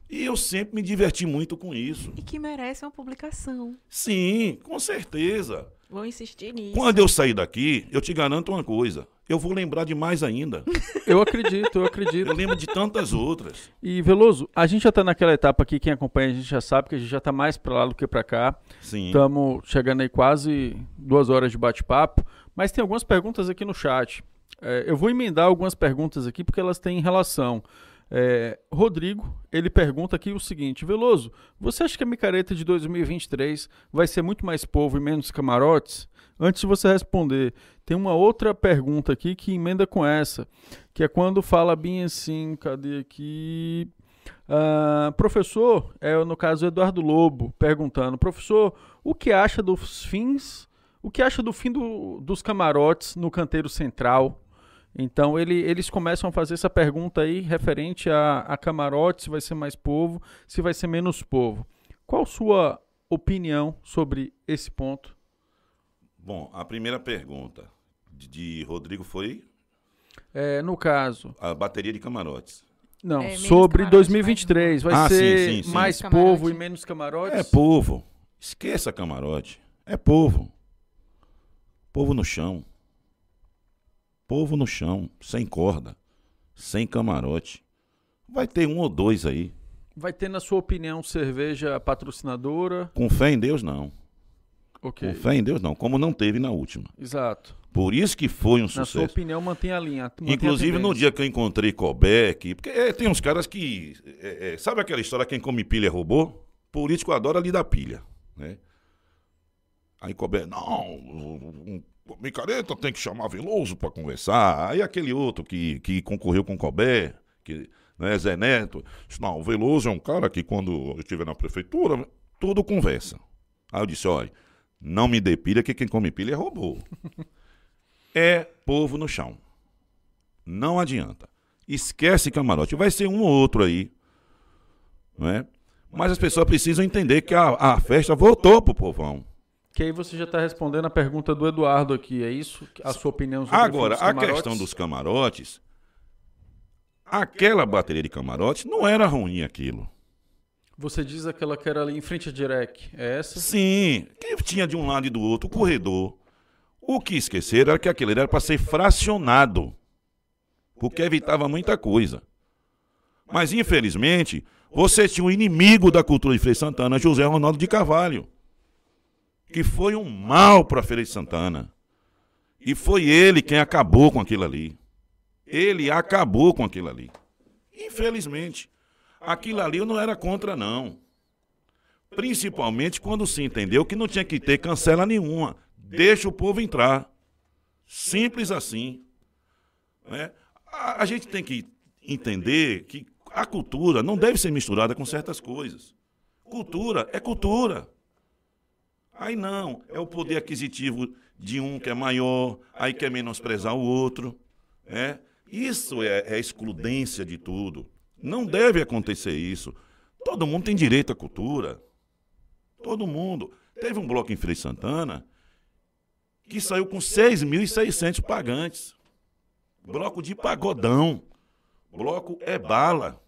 E eu sempre me diverti muito com isso. E que merece uma publicação. Sim, com certeza. Vou insistir nisso. Quando eu sair daqui, eu te garanto uma coisa. Eu vou lembrar de mais ainda. Eu acredito, eu acredito. Eu lembro de tantas outras. E Veloso, a gente já tá naquela etapa aqui, quem acompanha a gente já sabe que a gente já tá mais pra lá do que pra cá. Sim. Estamos chegando aí quase duas horas de bate-papo, mas tem algumas perguntas aqui no chat. É, eu vou emendar algumas perguntas aqui porque elas têm relação. É, Rodrigo, ele pergunta aqui o seguinte: Veloso, você acha que a micareta de 2023 vai ser muito mais povo e menos camarotes? Antes de você responder, tem uma outra pergunta aqui que emenda com essa, que é quando fala bem assim, cadê aqui? Ah, professor, é no caso Eduardo Lobo, perguntando, professor, o que acha dos fins, o que acha do fim do- dos camarotes no canteiro central? Então ele- eles começam a fazer essa pergunta aí referente a, a camarote, se vai ser mais povo, se vai ser menos povo. Qual sua opinião sobre esse ponto? Bom, a primeira pergunta de, de Rodrigo foi É, no caso, a bateria de camarotes. não, É, sobre camarote, 2023, vai Ah, sim, ser sim, sim. mais Menos camarote. povo e menos camarotes? É povo. Esqueça camarote. É povo. Povo no chão. Povo no chão, sem corda, sem camarote. Vai ter um ou dois aí. Vai ter, na sua opinião, cerveja patrocinadora? Com fé em Deus, não. Ok, Com fé em Deus, não. Como não teve na última. exato. Por isso que foi um Na sua sucesso. opinião, mantém a linha. mantém a Inclusive, no tendência. dia que eu encontrei aqui, porque é, tem uns caras que. é, é, sabe aquela história, quem come pilha é robô? Político adora lhe dar pilha. Né? Aí Colbert, não, um, Micareta tem que chamar Veloso para conversar. Aí aquele outro que, que concorreu com Colbert, que, né, Zé Neto, disse, não, o Veloso é um cara que quando eu estiver na prefeitura, tudo conversa. Aí eu disse, olha, não me dê pilha, que quem come pilha é robô. é povo no chão. Não adianta. Esquece camarote. Vai ser um ou outro aí. Não é? Mas as pessoas precisam entender que a, a festa voltou pro povão. Que aí você já está respondendo a pergunta do Eduardo aqui, é isso? A sua opinião sobre Agora, a questão dos camarotes, aquela bateria de camarotes não era ruim aquilo. Você diz aquela que era ali em frente à Direc, é essa? Sim, que tinha de um lado e do outro o corredor. O que esqueceram era que aquele era para ser fracionado, porque evitava muita coisa. Mas, infelizmente, você tinha um inimigo da cultura de Frei Santana, José Ronaldo de Carvalho, que foi um mal para Feira de Santana. E foi ele quem acabou com aquilo ali. Ele acabou com aquilo ali. Infelizmente. Aquilo ali eu não era contra, não. Principalmente quando se entendeu que não tinha que ter cancela nenhuma. Deixa o povo entrar. Simples assim. né? A, a gente tem que entender que a cultura não deve ser misturada com certas coisas. Cultura é cultura. Aí não, é o poder aquisitivo de um que é maior, aí quer menosprezar o outro. É? Isso é, é excludência de tudo. Não deve acontecer isso. Todo mundo tem direito à cultura. Todo mundo. Teve um bloco em Frei Santana que saiu com 6.600 pagantes. Bloco de pagodão. Bloco é bala.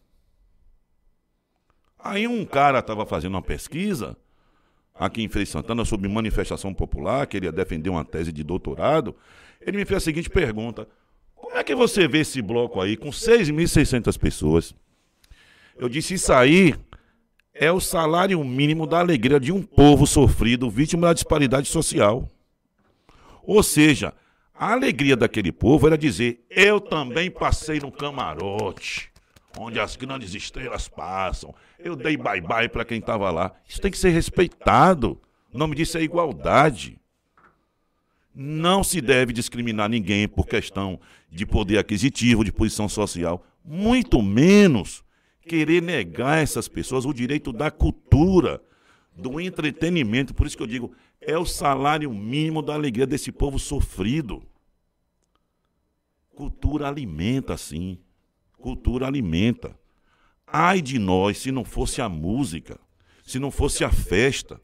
Aí um cara estava fazendo uma pesquisa aqui em Frei Santana sobre manifestação popular, queria defender uma tese de doutorado. Ele me fez a seguinte pergunta: Como é que você vê esse bloco aí com 6.600 pessoas? Eu disse: Isso aí é o salário mínimo da alegria de um povo sofrido, vítima da disparidade social. Ou seja, a alegria daquele povo era dizer: Eu também passei no camarote, onde as grandes estrelas passam. Eu dei bye-bye para quem estava lá. Isso tem que ser respeitado. O nome disso é igualdade. Não se deve discriminar ninguém por questão de poder aquisitivo, de posição social. Muito menos querer negar a essas pessoas o direito da cultura, do entretenimento. Por isso que eu digo, é o salário mínimo da alegria desse povo sofrido. Cultura alimenta, sim. Cultura alimenta. Ai de nós se não fosse a música, se não fosse a festa.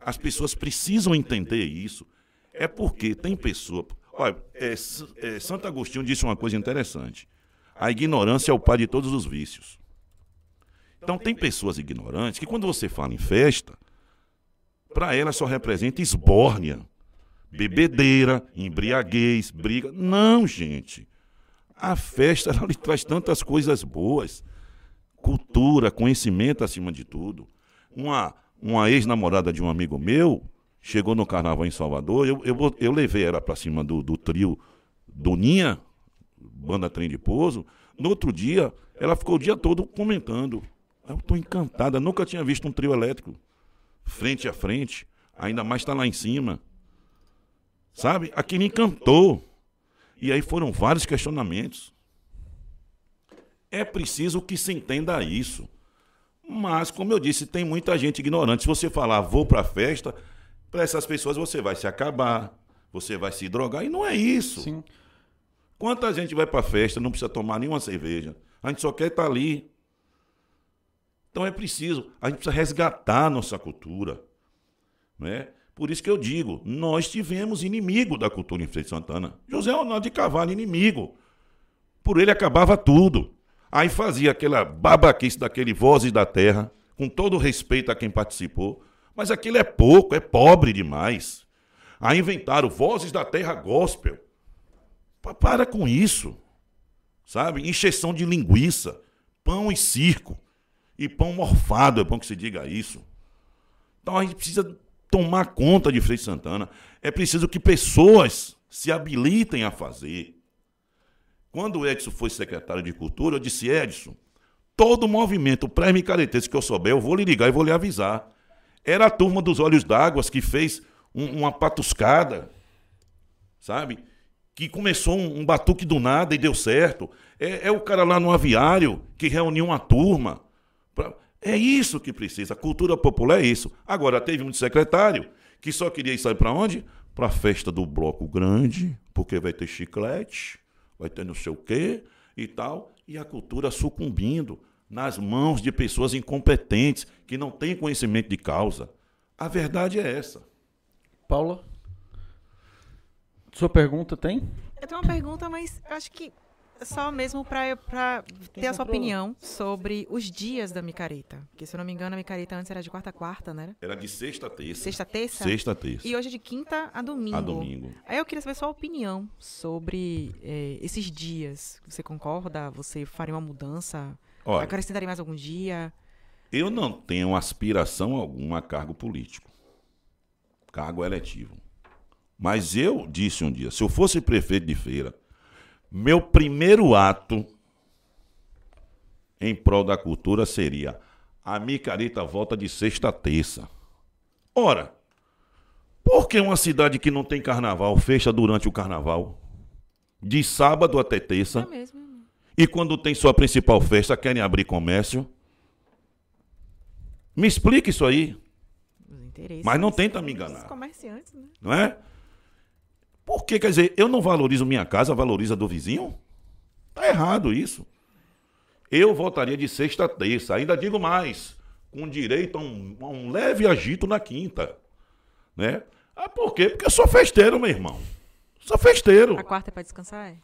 As pessoas precisam entender isso. É porque tem pessoa. Olha, é, é, Santo Agostinho disse uma coisa interessante. A ignorância é o pai de todos os vícios. Então, tem pessoas ignorantes que, quando você fala em festa, para elas só representa esbórnia, bebedeira, embriaguez, briga. Não, gente. A festa ela lhe traz tantas coisas boas. Cultura, conhecimento acima de tudo. Uma, uma ex-namorada de um amigo meu chegou no carnaval em Salvador. Eu, eu, eu levei ela para cima do, do trio Doninha, banda Trem de Pouso. No outro dia, ela ficou o dia todo comentando. Eu estou encantada, nunca tinha visto um trio elétrico frente a frente, ainda mais está lá em cima. Sabe? Aquilo encantou. E aí foram vários questionamentos. É preciso que se entenda isso. Mas, como eu disse, tem muita gente ignorante. Se você falar, vou para a festa, para essas pessoas você vai se acabar, você vai se drogar, e não é isso. Sim. Quanta gente vai para a festa, não precisa tomar nenhuma cerveja. A gente só quer estar ali. Então é preciso, a gente precisa resgatar a nossa cultura. Né? Por isso que eu digo, nós tivemos inimigo da cultura em Frei Santana. José Ronaldo de Carvalho, inimigo. Por ele acabava tudo. Aí fazia aquela babaquice daquele Vozes da Terra, com todo respeito a quem participou. Mas aquilo é pouco, é pobre demais. Aí inventaram Vozes da Terra Gospel. Pa- Para com isso. Sabe? Encheção de linguiça, pão e circo. E pão morfado, é bom que se diga isso. Então a gente precisa tomar conta de Frei Santana. É preciso que pessoas se habilitem a fazer. Quando o Edson foi secretário de Cultura, eu disse, Edson, todo movimento pré-micaretense que eu souber, eu vou lhe ligar e vou lhe avisar. Era a turma dos Olhos d'Água que fez um- uma patuscada, sabe? Que começou um, um batuque do nada e deu certo. É, é o cara lá no aviário que reuniu uma turma. pra- É isso que precisa. A cultura popular é isso. Agora, teve um secretário que só queria ir sair para onde? Para a festa do bloco grande, porque vai ter chiclete, vai ter não sei o quê e tal. E a cultura sucumbindo nas mãos de pessoas incompetentes que não têm conhecimento de causa. A verdade é essa. Paula? Sua pergunta tem? Eu tenho uma pergunta, mas acho que só mesmo para ter a sua opinião sobre os dias da micareta. Porque, se eu não me engano, a micareta antes era de quarta a quarta, né? Era de sexta a terça. Sexta a terça? Sexta a terça. E hoje é de quinta a domingo. A domingo. Aí eu queria saber sua opinião sobre eh, esses dias. Você concorda? Você faria uma mudança? Olha, Acrescentaria mais algum dia? eu não tenho aspiração alguma a cargo político. Cargo eletivo. Mas eu disse um dia, se eu fosse prefeito de feira, meu primeiro ato em prol da cultura seria a micareta volta de sexta a terça. Ora, por que uma cidade que não tem carnaval fecha durante o carnaval? De sábado até terça. É mesmo. E quando tem sua principal festa, querem abrir comércio? Me explique isso aí, Os mas não tenta me enganar, comerciantes, né? não é? Por que, quer dizer, eu não valorizo minha casa, valoriza do vizinho? Tá errado isso. Eu votaria de sexta a terça, ainda digo mais, com direito a um, a um leve agito na quinta, né? Ah, por quê? Porque eu sou festeiro, meu irmão. Sou festeiro. A quarta é pra descansar? É?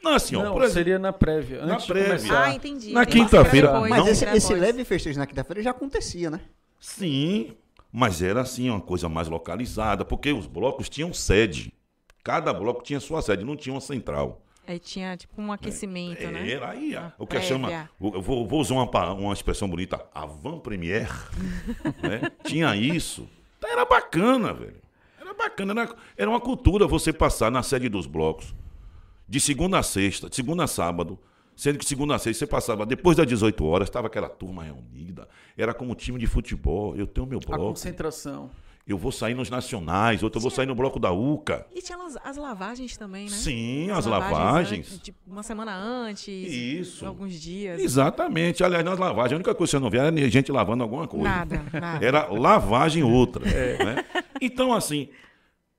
Não, assim, ó, não, por exemplo, seria na prévia. Na Antes prévia. de começar. Ah, entendi. Na quinta-feira, Mas não. esse, esse leve festejo na quinta-feira já acontecia, né? Sim, mas era assim, uma coisa mais localizada, porque os blocos tinham sede. Cada bloco tinha sua sede, não tinha uma central. Aí tinha tipo um aquecimento, né? Era aí, Uma o que prévia. chama. Vou, vou usar uma, uma expressão bonita, avant première. né? Tinha isso. Então era bacana, velho. Era bacana. Era, era uma cultura você passar na sede dos blocos, de segunda a sexta, de segunda a sábado. Sendo que segunda a sexta você passava, depois das 18 horas, estava aquela turma reunida. Era como time de futebol. Eu tenho meu A bloco. concentração. Eu vou sair nos nacionais, outro eu vou sair no bloco da UCA. E tinha as, as lavagens também, né? Sim, as lavagens. antes, tipo, uma semana antes. Isso. Alguns dias. Exatamente. Aliás, nas lavagens, a única coisa que você não vê era gente lavando alguma coisa. Nada, nada. Era lavagem outra. né? Então, assim,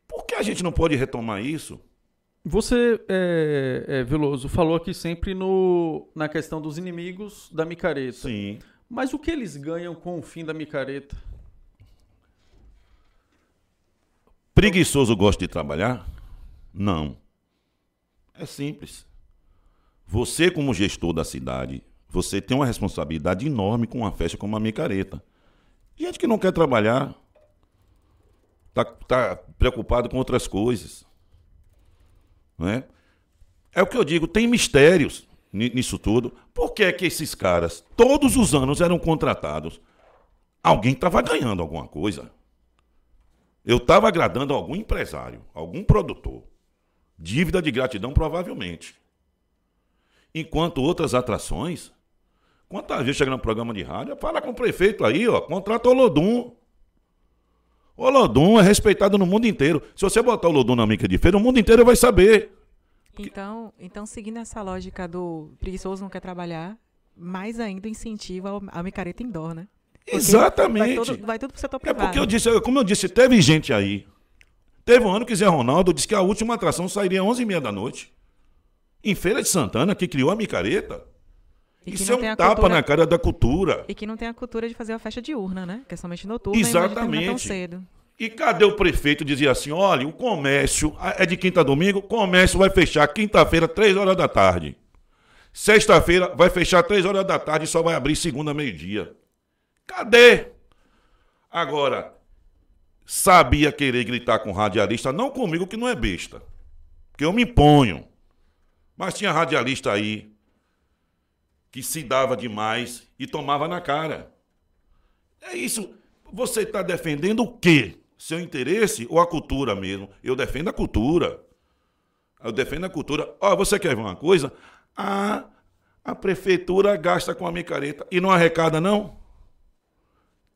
por que a gente não pode retomar isso? Você, é, é, Veloso, falou aqui sempre no, na questão dos inimigos da micareta. Sim. Mas o que eles ganham com o fim da micareta? Preguiçoso gosta de trabalhar? Não. É simples. Você, como gestor da cidade, você tem uma responsabilidade enorme com uma festa como a micareta. Gente que não quer trabalhar, tá, tá preocupado com outras coisas. Não é? o que eu digo, tem mistérios ni- nisso tudo. Por que é que esses caras, todos os anos, eram contratados? Alguém estava ganhando alguma coisa. Eu estava agradando algum empresário, algum produtor. Dívida de gratidão, provavelmente. Enquanto outras atrações. Quantas vezes chega no programa de rádio, fala com o prefeito aí, ó, contrata o Lodum. O Lodum é respeitado no mundo inteiro. Se você botar o Lodum na mica de feira, o mundo inteiro vai saber. Então, então, seguindo essa lógica do preguiçoso não quer trabalhar, mais ainda incentiva a micareta indoor, né? Exatamente. Vai tudo, vai tudo pro setor É privado. porque eu disse, como eu disse, teve gente aí. Teve um ano que Zé Ronaldo disse que a última atração sairia às 11h30 da noite. Em Feira de Santana, que criou a micareta. E Isso é um tapa cultura- na cara da cultura. E que não tem a cultura de fazer a festa diurna, né? Que é somente noturna e pode terminar tão Exatamente. cedo. E cadê o prefeito dizia assim: olha, o comércio é de quinta a domingo, o comércio vai fechar quinta-feira, três horas da tarde. Sexta-feira vai fechar três horas da tarde e só vai abrir segunda, meio-dia. Cadê? Agora, sabia querer gritar com radialista, não comigo que não é besta. Porque eu me imponho. Mas tinha radialista aí que se dava demais e tomava na cara. É isso. Você está defendendo o quê? Seu interesse ou a cultura mesmo? Eu defendo a cultura. Eu defendo a cultura. Ó, você quer ver uma coisa? A, a prefeitura gasta com a micareta e não arrecada, não?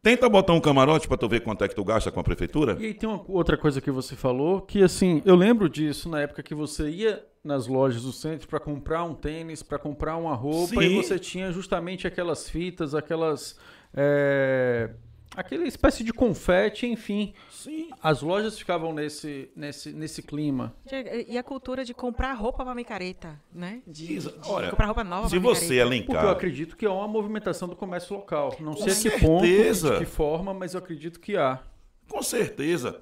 Tenta botar um camarote pra tu ver quanto é que tu gasta com a prefeitura. E aí tem uma outra coisa que você falou, que assim, eu lembro disso na época que você ia nas lojas do centro para comprar um tênis, para comprar uma roupa, Sim. e você tinha justamente aquelas fitas, aquelas. é, aquela espécie de confete, enfim. Sim. As lojas ficavam nesse, nesse, nesse clima. E a cultura de comprar roupa pra micareta, né? De, de Olha, comprar roupa nova Se você micareta. Porque eu elencar. acredito que é uma movimentação do comércio local. Não Com sei a que ponto, certeza. de que forma, mas eu acredito que há. Com certeza.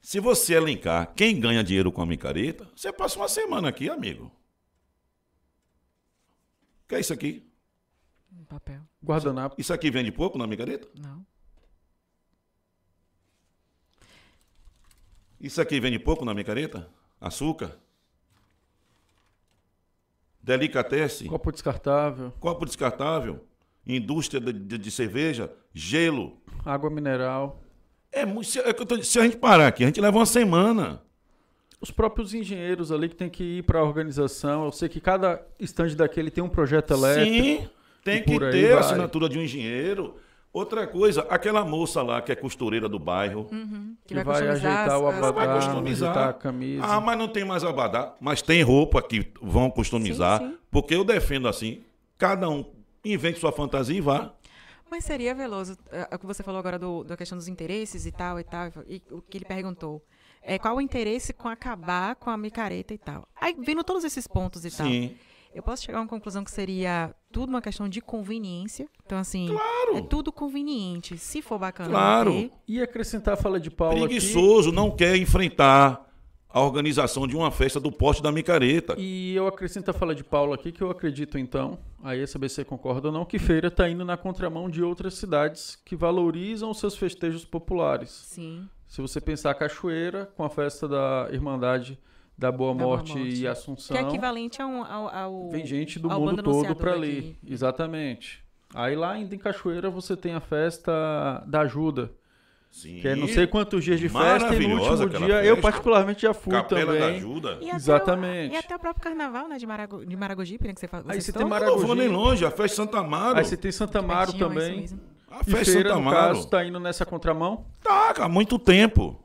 Se você elencar quem ganha dinheiro com a micareta, você passa uma semana aqui, amigo. O que é isso aqui? Um Papel. Guardanapo. Isso aqui vende pouco na micareta? Não. Isso aqui vende pouco na micareta? Açúcar? Delicatesse? Copo descartável, Copo descartável? Indústria de, de- de cerveja? Gelo? água mineral. É. Se, é tô- se a gente parar aqui, a gente leva uma semana. Os próprios engenheiros ali que tem que ir para a organização. Eu sei que cada estande daquele tem um projeto elétrico. Sim, tem que ter a assinatura de um engenheiro. Outra coisa, aquela moça lá que é costureira do bairro. Que, Que vai, customizar ajeitar o as- as- Ela vai abadá, customizar. ajeitar a camisa. Ah, mas não tem mais abadá. Mas tem roupa que vão customizar. Sim, sim. Porque eu defendo assim: cada um invente sua fantasia e vá. Mas seria, Veloso, é, o que você falou agora do, da questão dos interesses e tal e tal, e o que ele perguntou. É, qual o interesse com acabar com a micareta e tal? Aí, vendo todos esses pontos e tal, Sim. eu posso chegar a uma conclusão que seria tudo uma questão de conveniência. Então, assim, Claro. é tudo conveniente. Se for bacana Claro. manter, E acrescentar a fala de Paulo aqui. Preguiçoso, não quer enfrentar a organização de uma festa do poste da micareta. E eu acrescento a fala de Paulo aqui, que eu acredito então, aí saber se você concorda ou não, que Feira está indo na contramão de outras cidades que valorizam os seus festejos populares. sim. Se você pensar a Cachoeira, com a festa da Irmandade da Boa Da Boa Morte, Morte. e Assunção, Que é equivalente ao, ao, ao- vem gente do ao mundo todo para ali. aqui. Exatamente. Aí lá ainda em Cachoeira você tem a festa da ajuda, Sim. que é não sei quantos dias de festa, e no Maravilhosa último dia eu festa. particularmente já fui Capela da também. Ajuda. E até o- Exatamente. e até o próprio carnaval, né, de, Marago, de Maragogipe, né, que você, você Aí você tem Eu não vou nem longe, a festa Santa Amaro. Aí você tem Santa Amaro também. A E festa Feira, Santa no Amaro. caso, tá indo nessa contramão? Tá, há muito tempo.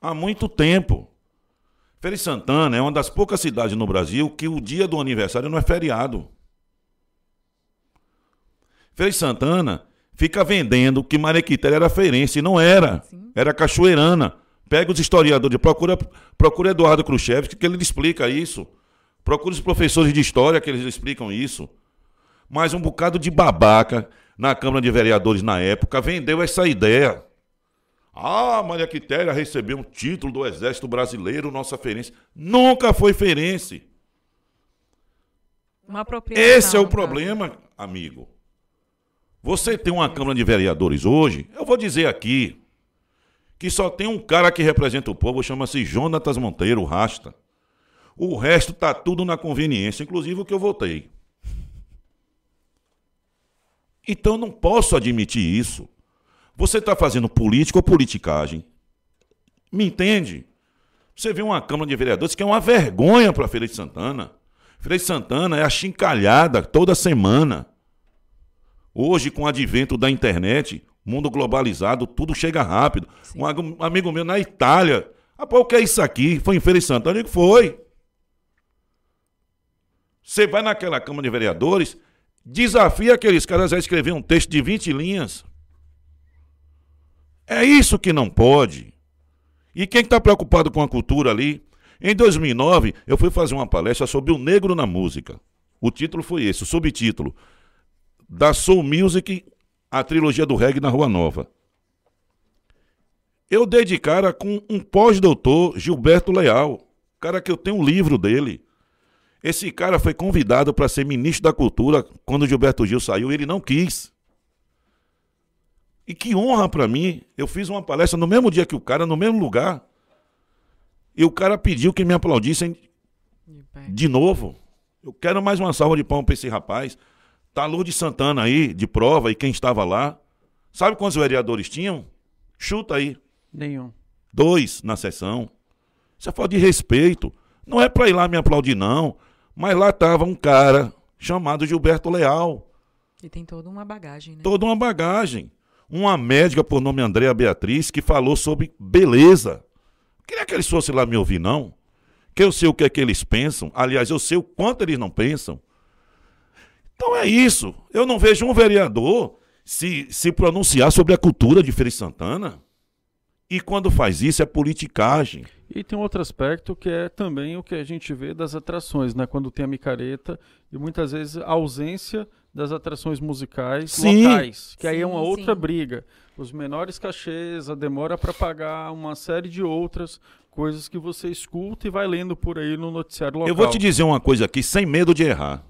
Há muito tempo. Feira de Santana é uma das poucas cidades no Brasil que o dia do aniversário não é feriado. Feira de Santana fica vendendo que Marequitéria era feirense, e não era. Sim. Era cachoeirana. Pega os historiadores, procura, procura Eduardo Khrushchev, que ele explica isso. Procura os professores de história, que eles explicam isso. Mas um bocado de babaca na Câmara de Vereadores na época vendeu essa ideia. Ah, Maria Quitéria recebeu um título do Exército Brasileiro, nossa feirense. Nunca foi feirense. Uma. Esse é o caso. problema, amigo. Você tem uma Câmara de Vereadores hoje, eu vou dizer aqui, que só tem um cara que representa o povo, chama-se Jonatas Monteiro, Rasta. O resto tá tudo na conveniência, inclusive o que eu votei. Então eu não posso admitir isso. Você está fazendo política ou politicagem. Me entende? Você vê uma Câmara de Vereadores que é uma vergonha para a Feira de Santana. Feira de Santana é achincalhada toda semana. Hoje, com o advento da internet, mundo globalizado, tudo chega rápido. Um um amigo meu na Itália, rapaz, o que é isso aqui? Foi em Feira de Santana? Eu digo, foi. Você vai naquela Câmara de Vereadores, desafia aqueles caras a escrever um texto de 20 linhas. É isso que não pode. E quem está preocupado com a cultura ali? Em 2009, eu fui fazer uma palestra sobre o negro na música. O título foi esse, o subtítulo. Da Soul Music, a trilogia do reggae na Rua Nova. Eu dei de cara com um pós-doutor, Gilberto Leal. Cara que eu tenho um livro dele. Esse cara foi convidado para ser ministro da Cultura quando Gilberto Gil saiu e ele não quis. E que honra para mim. Eu fiz uma palestra no mesmo dia que o cara, no mesmo lugar. E o cara pediu que me aplaudissem De de novo. Eu quero mais uma salva de palmas para esse rapaz. Tá Lourdes Santana aí, de prova, e quem estava lá. Sabe quantos vereadores tinham? Chuta aí. Nenhum. Dois na sessão. Isso é falta de respeito. Não é pra ir lá me aplaudir, não. Mas lá tava um cara chamado Gilberto Leal. E tem toda uma bagagem, né? Toda uma bagagem. Uma médica por nome Andréa Beatriz que falou sobre beleza. Queria que eles fossem lá me ouvir, não. Que eu sei o que é que eles pensam. Aliás, eu sei o quanto eles não pensam. Então é isso. Eu não vejo um vereador se, se pronunciar sobre a cultura de Feira Santana. E quando faz isso é politicagem. E tem um outro aspecto que é também o que a gente vê das atrações, né? Quando tem a micareta e muitas vezes a ausência das atrações musicais Sim. locais, que aí é uma Sim, outra sim. briga. Os menores cachês, a demora para pagar, uma série de outras coisas que você escuta e vai lendo por aí no noticiário local. Eu vou te dizer uma coisa aqui, sem medo de errar.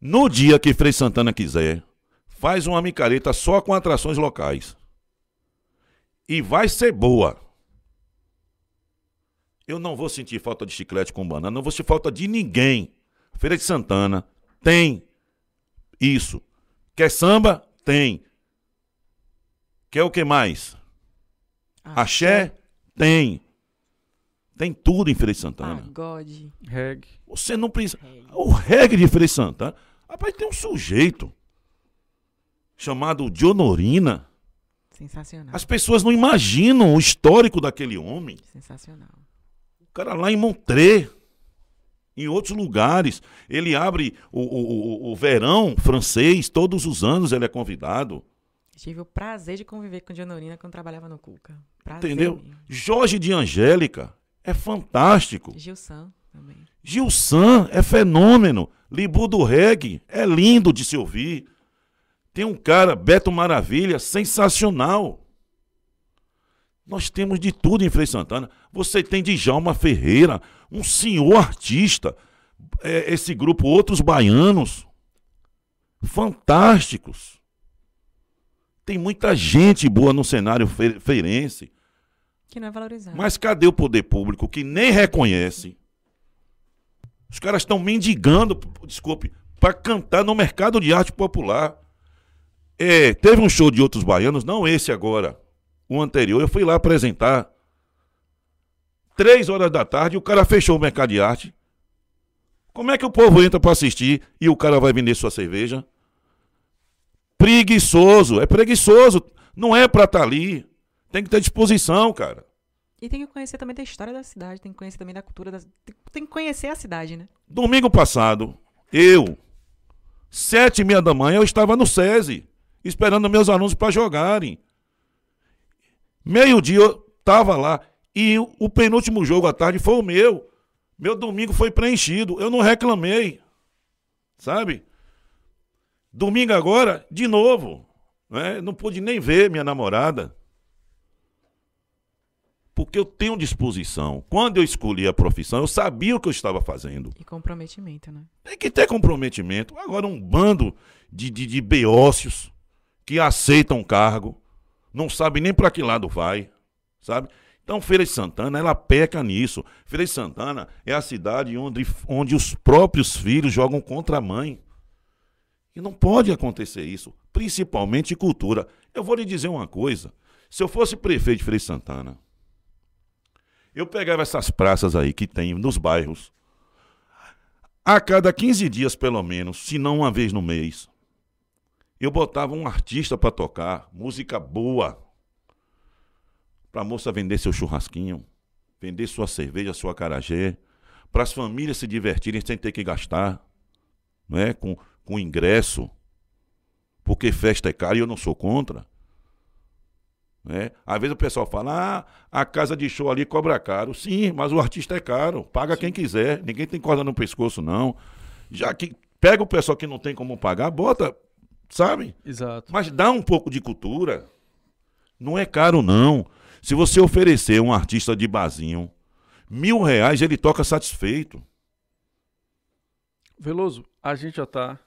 No dia que Frei Santana quiser, faz uma micareta só com atrações locais. E vai ser boa. Eu não vou sentir falta de chiclete com banana, não vou sentir falta de ninguém. Feira de Santana tem isso. Quer samba? Tem. Quer o que mais? Ah, Axé? Tem. Tem tudo em Feira de Santana. Pagode. Reggae. Você não precisa. O reggae de Frei Santana. Rapaz, tem um sujeito chamado Dionorina. Sensacional. As pessoas não imaginam o histórico daquele homem. Sensacional. O cara lá em Montré, em outros lugares. Ele abre o, o, o, o verão francês, todos os anos ele é convidado. Tive o prazer de conviver com Dionorina quando trabalhava no Cuca. Prazer Entendeu? mesmo. Jorge de Angélica é fantástico. Gilson também. Gilsan é fenômeno. Libu do reggae é lindo de se ouvir. Tem um cara, Beto Maravilha, sensacional. Nós temos de tudo em Frei Santana. Você tem Djalma Ferreira, um senhor artista. É, esse grupo, outros baianos, fantásticos. Tem muita gente boa no cenário fe- feirense. Que não é valorizado. Mas cadê o poder público que nem reconhece? Os caras estão mendigando, desculpe, para cantar no mercado de arte popular. É, teve um show de outros baianos, não esse agora, o anterior. Eu fui lá apresentar. Três horas da tarde, o cara fechou o mercado de arte. Como é que o povo entra para assistir e o cara vai vender sua cerveja? Preguiçoso, é preguiçoso. Não é pra estar ali. Tem que ter disposição, cara. E tem que conhecer também da história da cidade, tem que conhecer também da cultura da. Tem, tem que conhecer a cidade, né? Domingo passado, eu, sete e meia da manhã, eu estava no SESI, esperando meus alunos para jogarem. Meio-dia eu estava lá. E o, o penúltimo jogo à tarde foi o meu. Meu domingo foi preenchido. Eu não reclamei. Sabe? Domingo agora, de novo. Né? Não pude nem ver minha namorada. Porque eu tenho disposição. Quando eu escolhi a profissão, eu sabia o que eu estava fazendo. E comprometimento, né? Tem que ter comprometimento. Agora, um bando de, de, de beócios que aceitam cargo, não sabe nem para que lado vai, sabe? Então, Feira de Santana, ela peca nisso. Feira de Santana é a cidade onde, onde os próprios filhos jogam contra a mãe. E não pode acontecer isso, principalmente em cultura. Eu vou lhe dizer uma coisa. Se eu fosse prefeito de Feira de Santana, eu pegava essas praças aí que tem nos bairros, a cada 15 dias, pelo menos, se não uma vez no mês, eu botava um artista para tocar, música boa, para a moça vender seu churrasquinho, vender sua cerveja, sua carajé, para as famílias se divertirem sem ter que gastar, não é? com, com ingresso, porque festa é cara e eu não sou contra. Né? Às vezes o pessoal fala, ah, a casa de show ali cobra caro. Sim, mas o artista é caro, paga quem quiser, ninguém tem corda no pescoço, não. Já que pega o pessoal que não tem como pagar, bota, sabe? Exato. Mas dá um pouco de cultura. Não é caro, não. Se você oferecer um artista de barzinho mil reais, ele toca satisfeito. Veloso, a gente já tá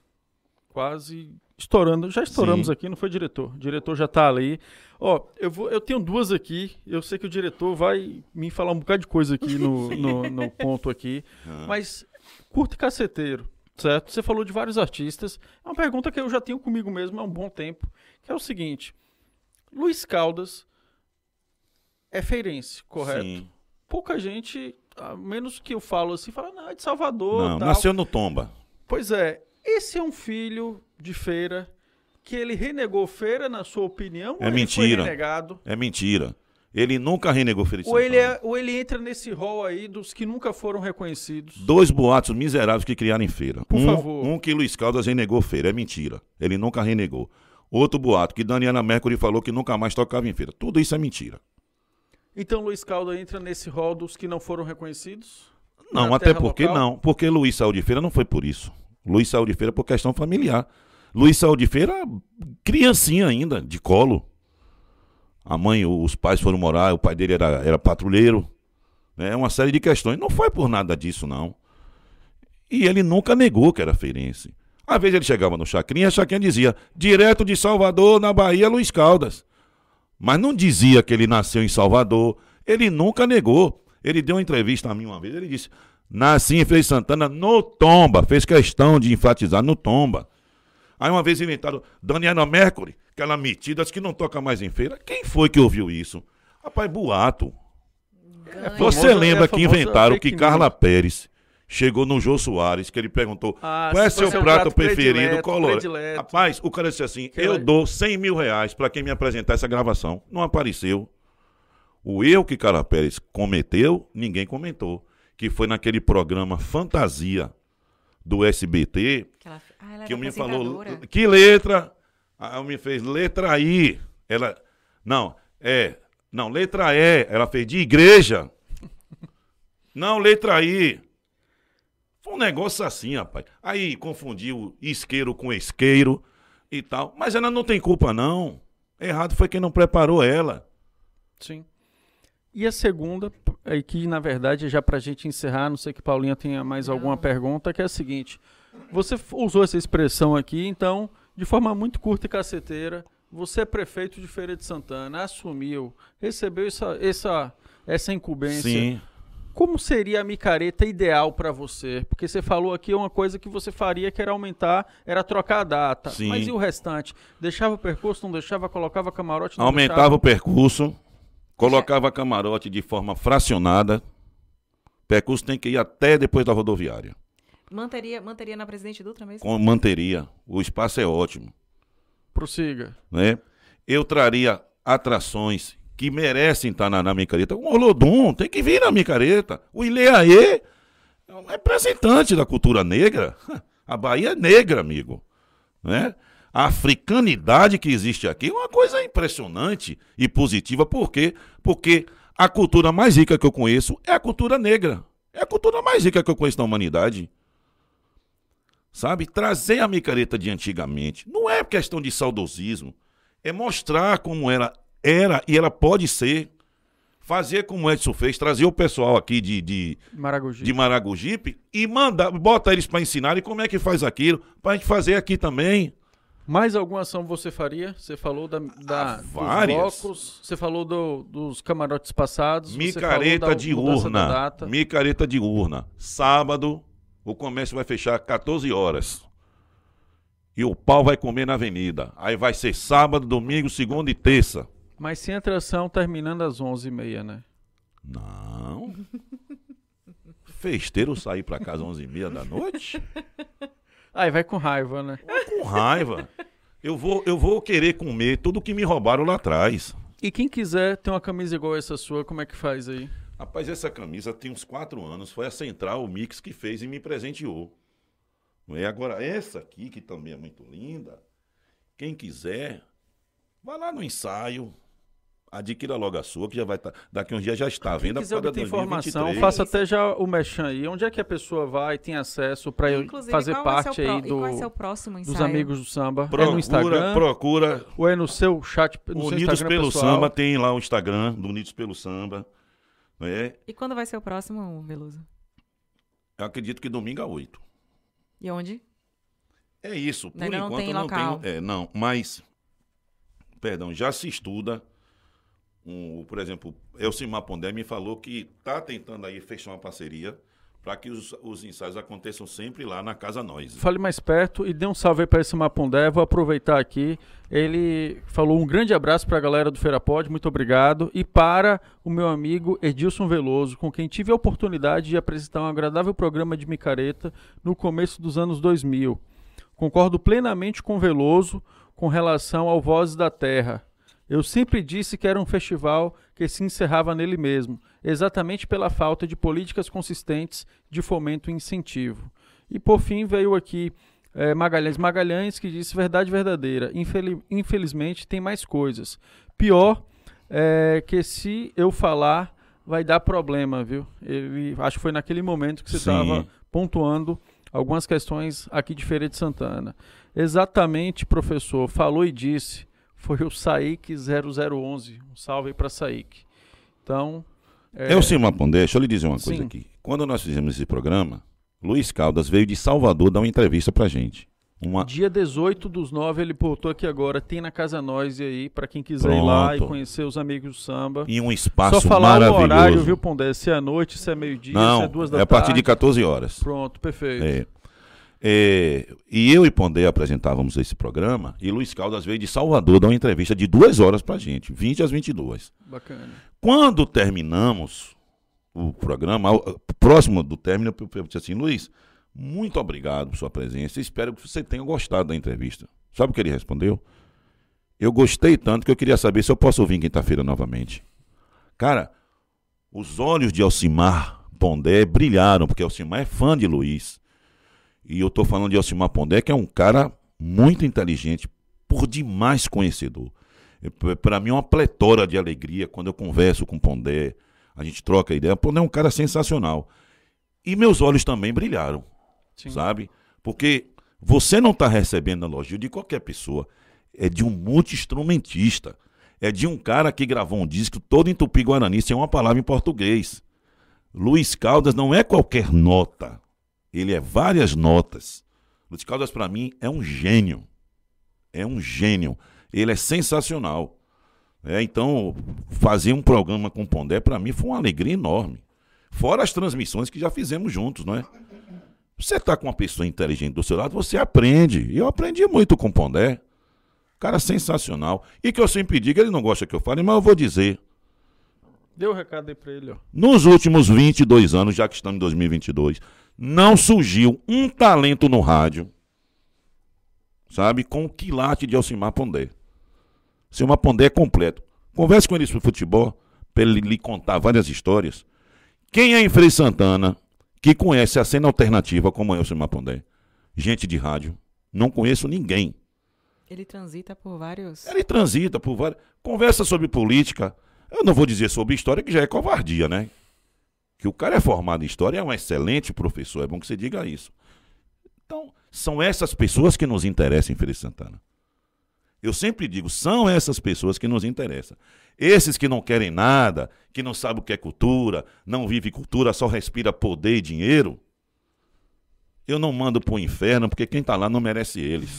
quase estourando. Já estouramos Sim. aqui, não foi diretor. O diretor já tá ali. Ó, eu, vou, eu tenho duas aqui. Eu sei que o diretor vai me falar um bocado de coisa aqui no, no, no ponto aqui. Mas curto e caceteiro, certo? Você falou de vários artistas. É uma pergunta que eu já tenho comigo mesmo há um bom tempo. Que é o seguinte: Luiz Caldas é feirense, correto? Sim. pouca gente a menos que eu falo assim, fala, não, é de Salvador. Não, tal. nasceu no Tomba. Pois é, esse é um filho de feira que ele renegou feira, na sua opinião? É mentira. renegado? É mentira. Ele nunca renegou Feira de Ou ele, é, ou ele entra nesse rol aí dos que nunca foram reconhecidos? Dois boatos miseráveis que criaram em feira. Por um, favor. um que Luiz Caldas renegou feira. É mentira. Ele nunca renegou. Outro boato que Daniela Mercury falou que nunca mais tocava em feira. Tudo isso é mentira. Então Luiz Caldo entra nesse rol dos que não foram reconhecidos? Não, até porque local? não. Porque Luiz saiu de feira não foi por isso. Luiz saiu de feira por questão familiar. Luiz saiu de feira criancinha ainda, de colo. A mãe, os pais foram morar, o pai dele era, era patrulheiro. É uma série de questões. Não foi por nada disso, não. E ele nunca negou que era feirense. Às vezes ele chegava no Chacrinha, a Chacrinha dizia, direto de Salvador, na Bahia, Luiz Caldas. Mas não dizia que ele nasceu em Salvador. Ele nunca negou. Ele deu uma entrevista a mim uma vez, ele disse, nasci em Feira Santana no Tomba. Fez questão de enfatizar no Tomba. Aí uma vez inventaram Daniela Mercury, aquela metida que não toca mais em feira. Quem foi que ouviu isso? Rapaz, boato. Você famosa- lembra é que inventaram que Carla Pérez chegou no Jô Soares, que ele perguntou Ah, qual é se seu foi prato, preferido? Colore. predileto. Rapaz, o cara disse assim: Que eu ela- dou 100 mil reais pra quem me apresentar essa gravação. Não apareceu. O erro que Carla Pérez cometeu, ninguém comentou. Que foi naquele programa Fantasia do SBT, Que ela, ah, ela que era me falou que letra? Aí me fez letra I. Ela não é não letra E ela fez de igreja. Não letra I. Foi um negócio assim rapaz. Aí confundiu isqueiro com isqueiro e tal. Mas ela não tem culpa não. Errado foi quem não preparou ela. Sim. E a segunda, aí que na verdade é já pra gente encerrar, não sei que Paulinha tenha mais alguma pergunta, que é a seguinte. Você usou essa expressão aqui, então, de forma muito curta e caceteira, você é prefeito de Feira de Santana, assumiu, recebeu essa, essa, essa incumbência. sim Como seria a micareta ideal pra você? Porque você falou aqui uma coisa que você faria que era aumentar, era trocar a data. Sim. Mas e o restante? Deixava o percurso, não deixava, colocava camarote, aumentava deixava? o percurso colocava camarote de forma fracionada percurso tem que ir até depois da rodoviária Manteria, manteria na Presidente Dutra mesmo? com- manteria. O espaço é ótimo, Prossiga. né? Eu traria atrações que merecem estar na, na micareta. O Olodum tem que vir na micareta. O Ileaê é um representante da cultura negra. A Bahia é negra, amigo, né? A africanidade que existe aqui é uma coisa impressionante e positiva. Por quê? Porque a cultura mais rica que eu conheço é a cultura negra. É a cultura mais rica que eu conheço na humanidade sabe? Trazer a micareta de antigamente. Não é questão de saudosismo. É mostrar como ela era e ela pode ser. Fazer como o Edson fez, trazer o pessoal aqui de, de, Maragogi. de Maragogipe e mandar, bota eles para ensinar e como é que faz aquilo, para a gente fazer aqui também. Mais alguma ação você faria? Você falou da, da Ah, dos várias. blocos, você falou do- dos camarotes passados, Micareta da de urna. Micareta de urna. Sábado, o comércio vai fechar 14 horas. E o pau vai comer na avenida. Aí vai ser sábado, domingo, segunda e terça. Mas sem atração terminando às 11h30, né? Não. Festeiro sair pra casa às 11h30 da noite? Aí vai com raiva, né? Com raiva. Eu vou, eu vou querer comer tudo que me roubaram lá atrás. E quem quiser ter uma camisa igual essa sua, como é que faz aí? Rapaz, essa camisa tem uns quatro anos. Foi a Central Mix que fez e me presenteou. Não é? Agora, essa aqui, que também é muito linda. Quem quiser, vá lá no ensaio. Adquira logo a sua, que já vai estar. daqui uns dias já está à venda quiser para obter 2023. informação, faça até já o merchan aí. Onde é que a pessoa vai, tem acesso para fazer qual vai ser o parte pró- aí e do, próximo dos amigos do samba? é Procura, no Instagram procura. ou é no seu chat, no seu Unidos Instagram pelo pessoal? Samba, tem lá o Instagram do Unidos pelo Samba. Né? E quando vai ser o próximo, Veloso? Eu acredito que domingo a 8. E onde? É isso, por Ainda não enquanto tem não local. tenho. É, não, mas. Perdão, já se estuda. Um, por exemplo, Elcimar Pondé me falou que está tentando aí fechar uma parceria para que os, os ensaios aconteçam sempre lá na Casa Nós. Fale mais perto e dê um salve para esse Mapondé. Vou aproveitar aqui. Ele falou um grande abraço para a galera do Feirapod, muito obrigado. E para o meu amigo Edilson Veloso, com quem tive a oportunidade de apresentar um agradável programa de micareta no começo dos anos 2000. Concordo plenamente com Veloso com relação ao Vozes da Terra. Eu sempre disse que era um festival que se encerrava nele mesmo, exatamente pela falta de políticas consistentes de fomento e incentivo. E por fim veio aqui é, Magalhães Magalhães, que disse verdade verdadeira. Infeliz, infelizmente tem mais coisas. Pior é que se eu falar vai dar problema, viu? Ele, acho que foi naquele momento que você estava pontuando algumas questões aqui de Feira de Santana. Exatamente, professor, falou e disse foi o Saik 0011. Um salve aí para Saik. Então. É... Eu sim, Mapondé, deixa eu lhe dizer uma coisa Sim. aqui. Quando nós fizemos esse programa, Luiz Caldas veio de Salvador dar uma entrevista pra gente. Uma... Dia 18 dos 9, ele botou aqui agora, tem na Casa Nós aí, para quem quiser Pronto. ir lá e conhecer os amigos do samba. E um espaço Só falar maravilhoso. o horário, viu, Pondé? Se é noite, se é meio-dia, se é duas da tarde. é a partir de 14 horas. Pronto, perfeito. É. É, e eu e Pondé apresentávamos esse programa e Luiz Caldas veio de Salvador dar uma entrevista de duas horas pra gente, 20 às 22. Bacana. Quando terminamos o programa, próximo do término, eu disse assim, Luiz, muito obrigado por sua presença, espero que você tenha gostado da entrevista. Sabe o que ele respondeu? Eu gostei tanto que eu queria saber se eu posso ouvir quinta-feira novamente. Cara, os olhos de Alcimar Pondé brilharam, porque Alcimar é fã de Luiz. E eu estou falando de Alcimar Pondé, que é um cara muito inteligente, por demais conhecedor. Para mim é uma pletora de alegria quando eu converso com Pondé, a gente troca ideia. Pondé é um cara sensacional. E meus olhos também brilharam, Sim. sabe? Porque você não está recebendo elogio de qualquer pessoa. É de um multi-instrumentista. É de um cara que gravou um disco todo em tupi-guarani, sem uma palavra em português. Luiz Caldas não é qualquer nota. Ele é várias notas. Luiz Caldas, para mim, é um gênio. É um gênio. Ele é sensacional. É, então, fazer um programa com o Pondé, para mim, foi uma alegria enorme. Fora as transmissões que já fizemos juntos, não é? Você está com uma pessoa inteligente do seu lado, você aprende. E eu aprendi muito com o Pondé. Cara sensacional. E que eu sempre digo, ele não gosta que eu fale, mas eu vou dizer. Deu o um recado aí pra ele, ó. Nos últimos 22 anos, já que estamos em 2022, não surgiu um talento no rádio, sabe, com o quilate de Alcimar Pondé. Alcimar Pondé é completo. Converse com ele sobre futebol, para ele lhe contar várias histórias. Quem é em Frei Santana que conhece a cena alternativa como é o Alcimar Pondé? Gente de rádio. Não conheço ninguém. Ele transita por vários. Ele transita por vários. Conversa sobre política. Eu não vou dizer sobre história, que já é covardia, né? Que o cara é formado em história, é um excelente professor, é bom que você diga isso. Então, são essas pessoas que nos interessam em Santana. Eu sempre digo, são essas pessoas que nos interessam. Esses que não querem nada, que não sabem o que é cultura, não vive cultura, só respira poder e dinheiro, eu não mando para o inferno, porque quem está lá não merece eles,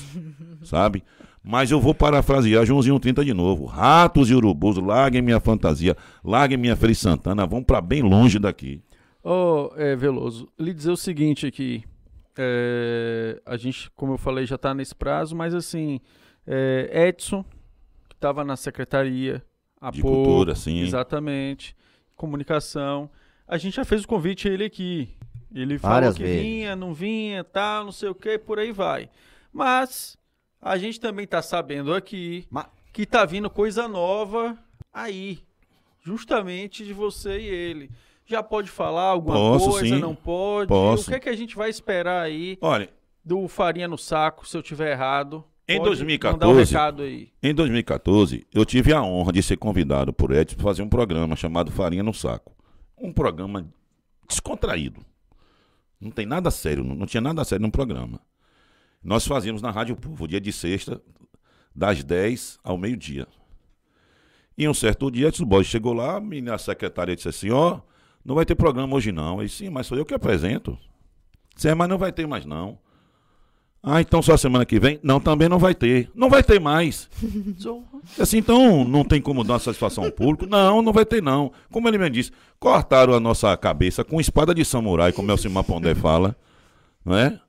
sabe? Mas eu vou parafrasear Joãozinho 30 de novo. Ratos e urubus, larguem minha fantasia, larguem minha Feliz Santana, vão para bem longe daqui. Ô, oh, é, Veloso, lhe dizer o seguinte aqui. É, a gente, como eu falei, já está nesse prazo, mas assim, é, Edson, que estava na secretaria De pouco, cultura, sim. Exatamente. Comunicação. A gente já fez o convite a ele aqui. Ele Várias falou que vezes. vinha, não vinha, tal, não sei o que, por aí vai. Mas a gente também tá sabendo aqui Mas... que tá vindo coisa nova aí. Justamente de você e ele. Já pode falar alguma Posso, coisa, sim. não pode? Posso. O que é que a gente vai esperar aí Olha, do farinha no saco, se eu tiver errado? Em Pode 2014, Mandar um em 2014, eu tive a honra de ser convidado por Edson para fazer um programa chamado Farinha no Saco. Um programa descontraído. Não tem nada sério, não, não tinha nada sério no programa. Nós fazíamos na Rádio Povo, dia de sexta, das 10 ao meio-dia. E um certo dia, o boy chegou lá, a minha secretária disse assim, ó, oh, não vai ter programa hoje não. Eu disse, sim, mas sou eu que apresento. Disse, é, mas não vai ter mais não. Ah, então só semana que vem? Não, também não vai ter. Não vai ter mais. Assim, então não tem como dar satisfação ao público? Não, não vai ter não. Como ele me disse, cortaram a nossa cabeça com espada de samurai, como Elcimar Pondé fala, não é?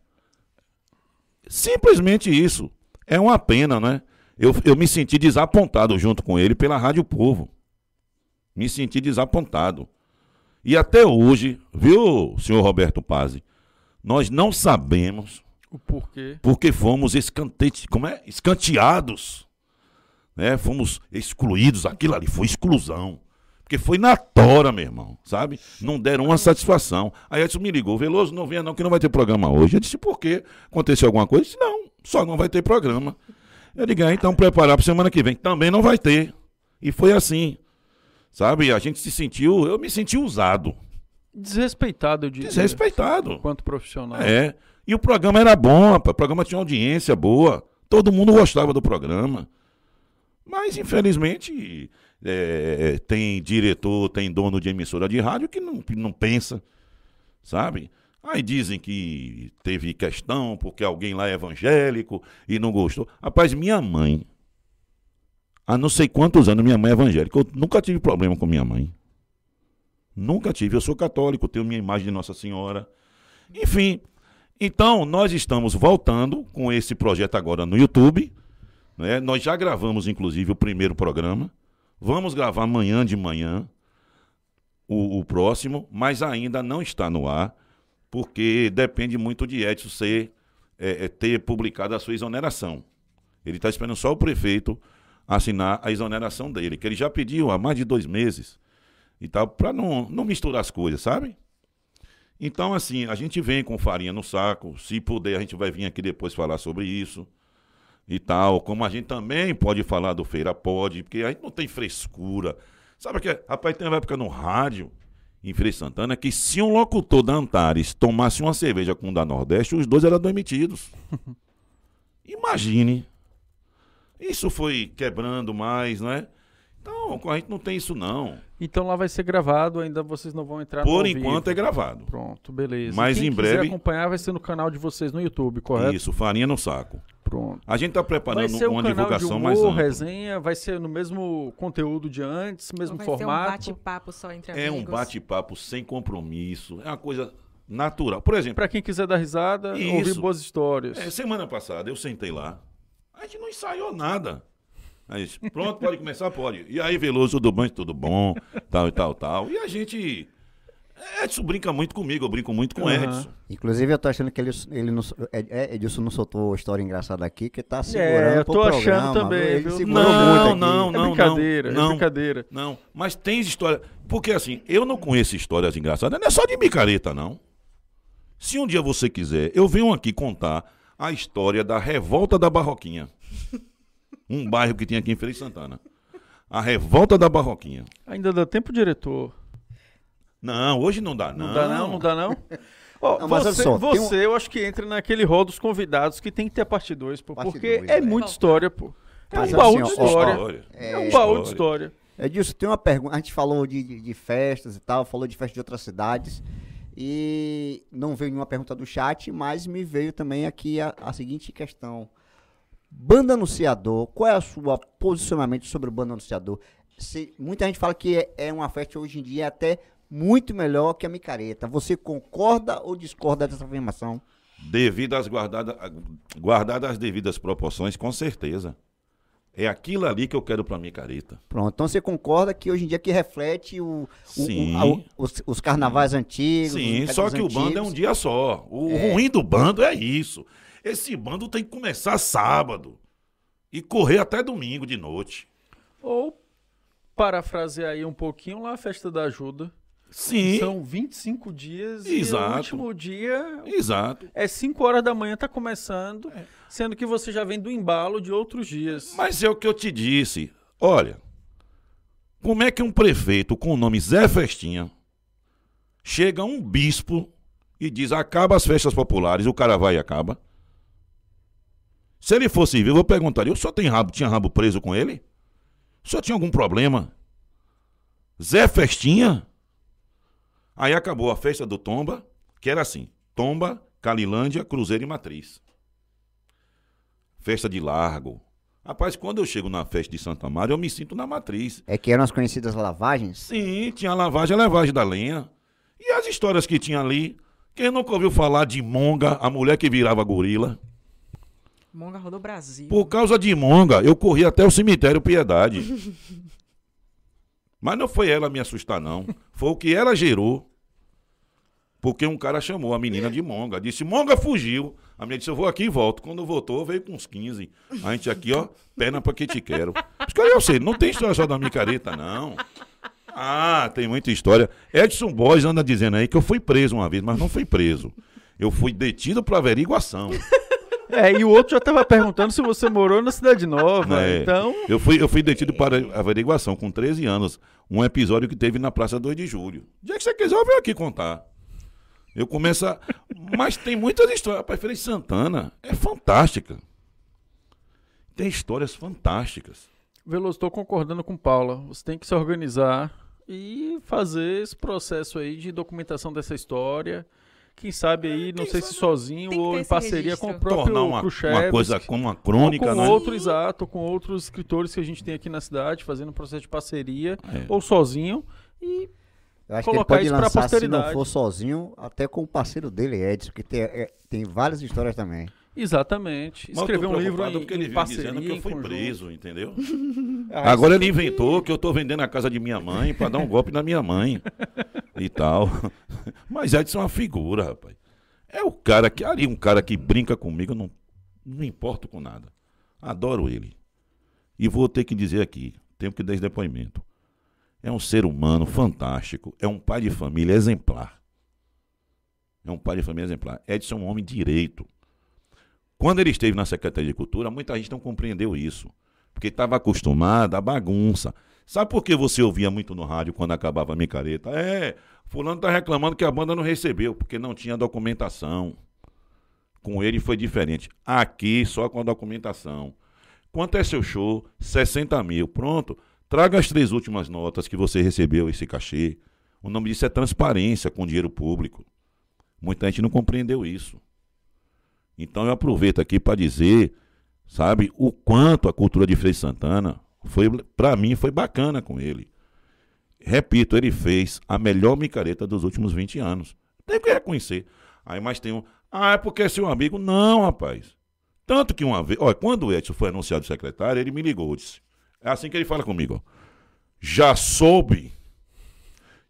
Simplesmente isso. É uma pena, né? Eu, eu me senti desapontado junto com ele pela Rádio Povo. Me senti desapontado. E até hoje, viu, senhor Roberto Pazzi, nós não sabemos O porquê? porque fomos escante... como é? escanteados. Né? Fomos excluídos. Aquilo ali foi exclusão. Porque foi na tora, meu irmão, sabe? Não deram uma satisfação. Aí Edson me ligou, Veloso, não venha não, que não vai ter programa hoje. Eu disse, por quê? Aconteceu alguma coisa? Eu disse, não, só não vai ter programa. Eu digo, ah, então preparar para semana que vem. Também não vai ter. E foi assim, sabe? A gente se sentiu, eu me senti usado, Desrespeitado, eu diria. desrespeitado. Enquanto profissional. É. E o programa era bom, rapaz. O programa tinha uma audiência boa. Todo mundo gostava do programa. Mas, infelizmente, é, tem diretor, tem dono de emissora de rádio que não, não pensa, sabe? Aí dizem que teve questão porque alguém lá é evangélico e não gostou. Rapaz, minha mãe, há não sei quantos anos, minha mãe é evangélica. Eu nunca tive problema com minha mãe. Nunca tive. Eu sou católico, tenho minha imagem de Nossa Senhora. Enfim, então nós estamos voltando com esse projeto agora no YouTube. né? Nós já gravamos, inclusive, o primeiro programa. Vamos gravar amanhã de manhã o, o próximo, mas ainda não está no ar, porque depende muito de Edson ser, é, é, ter publicado a sua exoneração. Ele está esperando só o prefeito assinar a exoneração dele, que ele já pediu há mais de dois meses e tal, para não, não misturar as coisas, sabe? Então, assim, a gente vem com farinha no saco. Se puder, a gente vai vir aqui depois falar sobre isso e tal. Como a gente também pode falar do Feira Pode, porque a gente não tem frescura. Sabe que, rapaz, tem uma época no rádio, em de Santana, que se um locutor da Antares tomasse uma cerveja com o da Nordeste, os dois eram demitidos. Imagine. Isso foi quebrando mais, né? A gente não tem isso, não. Então lá vai ser gravado, ainda vocês não vão entrar no Por enquanto é vivo. gravado. Pronto, beleza. Mas Quem em breve- acompanhar vai ser no canal de vocês no YouTube, correto? Isso, farinha no saco. Pronto. A gente está Vai preparando ser um uma canal de divulgação humor, mais ampla. resenha, vai ser no mesmo conteúdo de antes, mesmo vai ser um formato. bate-papo só entre É um amigos. bate-papo sem compromisso. É uma coisa natural. Por exemplo, Pra quem quiser dar risada, Isso. ouvir boas histórias. é, semana passada eu sentei lá. A gente não ensaiou nada. Aí, disse, pronto, pode começar? Pode. E aí, Veloso, tudo bom? Tudo bom? Tal e tal, tal. E a gente. Edson brinca muito comigo, eu brinco muito com Aham. Edson. Inclusive, eu tô achando que ele, ele não, é, Edilson não soltou história engraçada aqui, que tá segurando É, eu pro tô achando programa, também, Ele viu? segurou Não, muito aqui. não, é não, brincadeira, não. é brincadeira. Não, mas tem história. Porque assim, eu não conheço histórias engraçadas, não é só de micareta, não. Se um dia você quiser, eu venho aqui contar a história da Revolta da Barroquinha. Um bairro que tinha aqui em Feira de Santana. A Revolta da Barroquinha. Ainda dá tempo, diretor? Não, hoje não dá, não. Não, dá não, não dá não? Ó, Não, você, só, tem um- você eu acho que entra naquele rol dos convidados que tem que ter a parte 2, pô, Parte porque dois, é é. muita história, pô. É Mas um baú assim, de ó, história. É, um baú de história. Edilson, tem uma pergunta. A gente falou de, de, de festas e tal, falou de festas de outras cidades. E não veio nenhuma pergunta do chat, mas me veio também aqui a, a seguinte questão. Banda anunciador, qual é o seu posicionamento sobre o banda anunciador? Se- muita gente fala que é, é uma festa hoje em dia até muito melhor que a micareta. Você concorda ou discorda dessa afirmação? Devido às guardadas, guardadas as devidas proporções, com certeza. É aquilo ali que eu quero pra micareta. Pronto, então você concorda que hoje em dia que reflete o, o- Sim. o- a- o- os, os carnavais antigos? Sim, só que o antigos? bando é um dia só. O ruim do bando é isso. Esse bando tem que começar sábado e correr até domingo de noite. Ou, parafrasear aí um pouquinho lá a festa da ajuda. Sim, São 25 dias e Exato. o último dia exato. é 5 horas da manhã, tá começando, sendo que você já vem do embalo de outros dias. Mas é o que eu te disse. Olha, como é que um prefeito com o nome Zé Festinha chega um bispo e diz acaba as festas populares, o cara vai e acaba? Se ele fosse vivo, eu perguntaria, o senhor tem rabo, tinha rabo preso com ele? O senhor tinha algum problema? Zé Festinha? Aí acabou a festa do Tomba, que era assim, Tomba, Calilândia, Cruzeiro e Matriz. festa de largo. Rapaz, quando eu chego na festa de Santa Maria, eu me sinto na matriz. É que eram as conhecidas lavagens? Sim, tinha a lavagem, a lavagem da lenha. E as histórias que tinha ali? Quem nunca ouviu falar de Monga, a mulher que virava gorila? Monga rodou Brasil. Por causa de Monga, eu corri até o cemitério Piedade. Mas não foi ela me assustar, não. Foi o que ela gerou. Porque um cara chamou a menina de Monga. Disse, Monga fugiu. A menina disse, eu vou aqui e volto. Quando voltou, veio com uns 15. A gente aqui, ó, perna pra que te quero. Os caras, eu sei, não tem história só da micareta, não. Ah, tem muita história. Edson Boys anda dizendo aí que eu fui preso uma vez, mas não fui preso. Eu fui detido por averiguação. É, e o outro já tava perguntando se você morou na Cidade Nova. É. Então, Eu fui, eu fui detido para averiguação com 13 anos. Um episódio que teve na Praça 2 de Julho. dia que você quiser, eu venho aqui contar. Eu começo a... Mas tem muitas histórias. Rapaz, Feira de Santana é fantástica. Tem histórias fantásticas. Veloso, estou concordando com Paula. Você tem que se organizar e fazer esse processo aí de documentação dessa história. Quem sabe aí, não quem sei se sozinho ou em parceria com o registro. próprio Tornar uma, uma coisa como uma ou crônica, com né? outro, exato, com outros escritores que a gente tem aqui na cidade, fazendo um processo de parceria, É. ou sozinho. E Eu acho que ele Colocar pode lançar, se não posteridade. for sozinho, até com o parceiro dele, Edson, que tem, é, tem várias histórias também. Exatamente. Mas eu tô Escrever um livro em, porque ele em parceria, dizendo que eu fui conjunto. preso, entendeu? Ah, Agora ele inventou que eu tô vendendo a casa de minha mãe para dar um golpe na minha mãe e tal. Mas Edson é uma figura, rapaz. É o cara que ali um cara que brinca comigo, eu não não importo com nada. Adoro ele. E vou ter que dizer aqui, tenho que dar esse depoimento. É um ser humano fantástico, é um pai de família exemplar. É um pai de família exemplar. Edson é um homem direito. Quando ele esteve na Secretaria de Cultura, muita gente não compreendeu isso. Porque estava acostumado à bagunça. Sabe por que você ouvia muito no rádio quando acabava a micareta? É, fulano está reclamando que a banda não recebeu, porque não tinha documentação. Com ele foi diferente. Aqui, só com a documentação. Quanto é seu show? 60 mil. Pronto. Traga as três últimas notas que você recebeu esse cachê. O nome disso é transparência com dinheiro público. Muita gente não compreendeu isso. Então eu aproveito aqui para dizer, sabe, o quanto a cultura de Frei Santana foi para mim foi bacana com ele. Repito, ele fez a melhor micareta dos últimos 20 anos. Tem que reconhecer. Aí mais tem um, ah, é porque é seu amigo. Não, rapaz. Tanto que uma vez, olha, quando o Edson foi anunciado secretário, ele me ligou, disse. É assim que ele fala comigo, ó. Já soube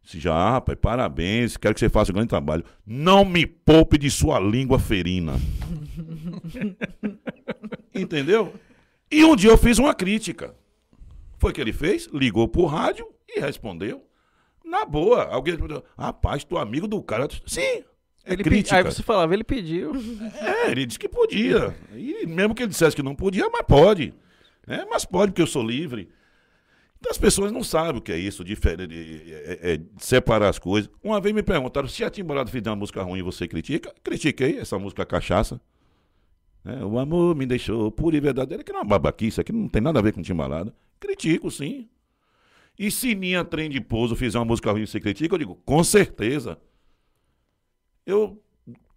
Disse, já, rapaz, parabéns, quero que você faça um grande trabalho. Não me poupe de sua língua ferina. Entendeu? E um dia eu fiz uma crítica. Foi o que ele fez? Ligou pro rádio e respondeu. Na boa. Alguém perguntou, rapaz, tu é amigo do cara. Sim, é Ele pedi- crítica. Aí você falava, ele pediu. É, ele disse que podia. E mesmo que ele dissesse que não podia, mas pode. Né? Mas pode, porque eu sou livre. As pessoas não sabem o que é isso, difere- de, é- é- de separar as coisas. Uma vez me perguntaram se a Timbalada fizer uma música ruim você critica. Critiquei essa música cachaça. né? o amor me deixou puro e verdadeiro, que não é uma babaquice, aqui não tem nada a ver com Timbalada. Critico, sim. E se Ninha Trem de Pouso fizer uma música ruim você critica, eu digo, com certeza. Eu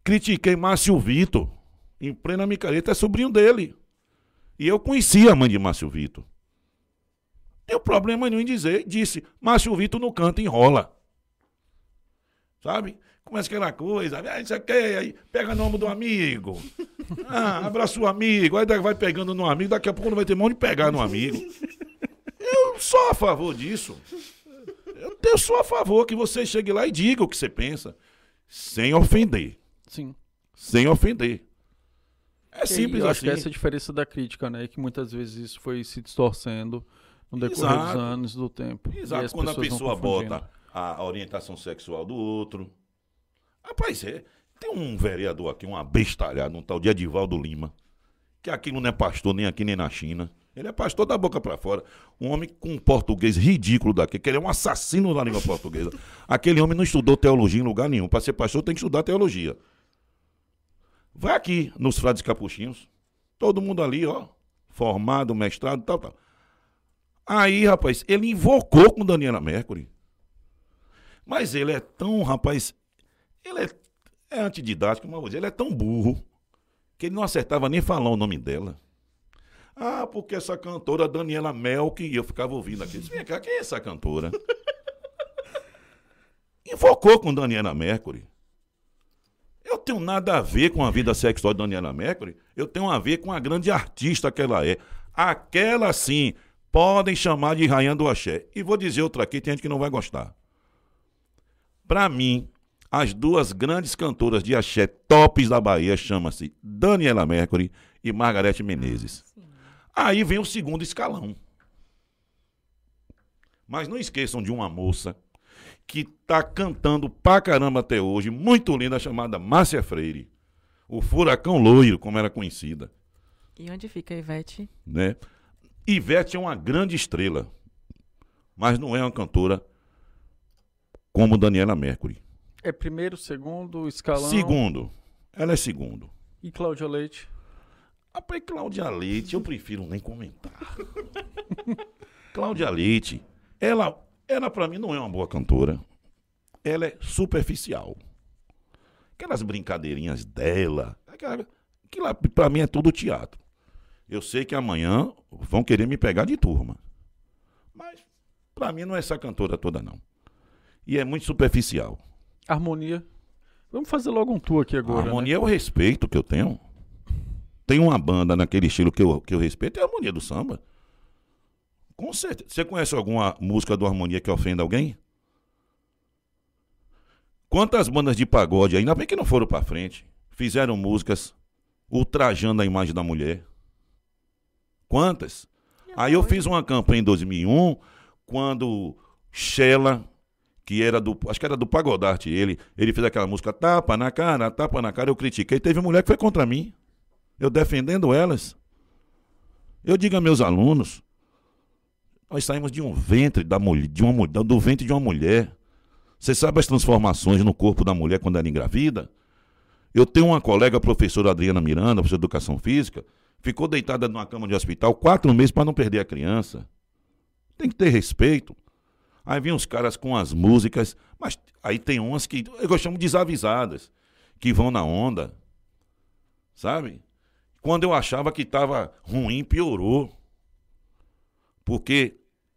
critiquei Márcio Vitor, em plena micareta, é sobrinho dele. E eu conhecia a mãe de Márcio Vitor. Tem problema nenhum em dizer, disse, Márcio Vitor no canto enrola. Sabe? Começa aquela coisa, ah, isso aqui, aí pega o nome do amigo. Ah, abraça o amigo, aí vai pegando no amigo, daqui a pouco não vai ter mão de pegar no amigo. Eu sou a favor disso. Eu, eu sou a favor que você chegue lá e diga o que você pensa, sem ofender. Sim. Sem ofender. É E simples eu acho assim. que essa é a diferença da crítica, né? Que muitas vezes isso foi se distorcendo no decorrer Exato. dos anos, do tempo. Exato, quando a pessoa bota a, orientação sexual do outro. Rapaz, é, tem um vereador aqui, um abestalhado, um tal de Edivaldo Lima, que aquilo não é pastor nem aqui nem na China. Ele é pastor da boca pra fora. Um homem com um português ridículo daqui, que ele é um assassino da língua portuguesa. Aquele homem não estudou teologia em lugar nenhum. Para ser pastor tem que estudar teologia. Vai aqui nos frades capuchinhos. Todo mundo ali, ó, formado, mestrado, tal, tal. Aí, rapaz, ele invocou com Daniela Mercury. Mas ele é tão, rapaz, ele é, é antididático, mas ele é tão burro que ele não acertava nem falar o nome dela. Ah, porque essa cantora Daniela Melk, e eu ficava ouvindo aqui. Vem cá, quem é essa cantora? Invocou com Daniela Mercury. Eu tenho nada a ver com a vida sexual de Daniela Mercury. Eu tenho a ver com a grande artista que ela é. Aquela sim, podem chamar de rainha do axé. E vou dizer outra aqui, tem gente que não vai gostar. Para mim, as duas grandes cantoras de axé tops da Bahia chama-se Daniela Mercury e Margarete Menezes. Aí vem o segundo escalão. Mas não esqueçam de uma moça que tá cantando pra caramba até hoje, muito linda, chamada Márcia Freire. O Furacão Loiro, como era conhecida. E onde fica a Ivete? Né? Ivete é uma grande estrela, mas não é uma cantora como Daniela Mercury. É primeiro, segundo, escalão. Segundo, ela é segundo. E Cláudia Leite? Rapaz, Cláudia Leite, eu prefiro nem comentar. Cláudia Leite, ela, ela para mim não é uma boa cantora. Ela é superficial. Aquelas brincadeirinhas dela, aquela, aquilo para mim é tudo teatro. Eu sei que amanhã vão querer me pegar de turma. Mas para mim não é essa cantora toda não. E é muito superficial. Harmonia. Vamos fazer logo um tour aqui agora. A harmonia né? é o respeito que eu tenho. Tem uma banda naquele estilo que eu, que eu respeito, é a harmonia do samba. Com certeza. Você conhece alguma música do Harmonia que ofenda alguém? Quantas bandas de pagode, ainda bem que não foram pra frente, fizeram músicas ultrajando a imagem da mulher? Quantas? Aí eu fiz uma campanha em 2001, quando Shella que era do, acho que era do Pagodarte, ele, ele fez aquela música tapa na cara, tapa na cara, eu critiquei, teve mulher que foi contra mim, eu defendendo elas. Eu digo a meus alunos, nós saímos de um ventre da mulher, de uma do ventre de uma mulher. Você sabe as transformações no corpo da mulher quando ela engravida? Eu tenho uma colega, a professora Adriana Miranda, professora de educação física, ficou deitada numa cama de hospital quatro meses para não perder a criança. Tem que ter respeito. Aí vem os caras com as músicas, mas aí tem umas que eu chamo desavisadas, que vão na onda. Sabe? Quando eu achava que estava ruim, piorou. Porque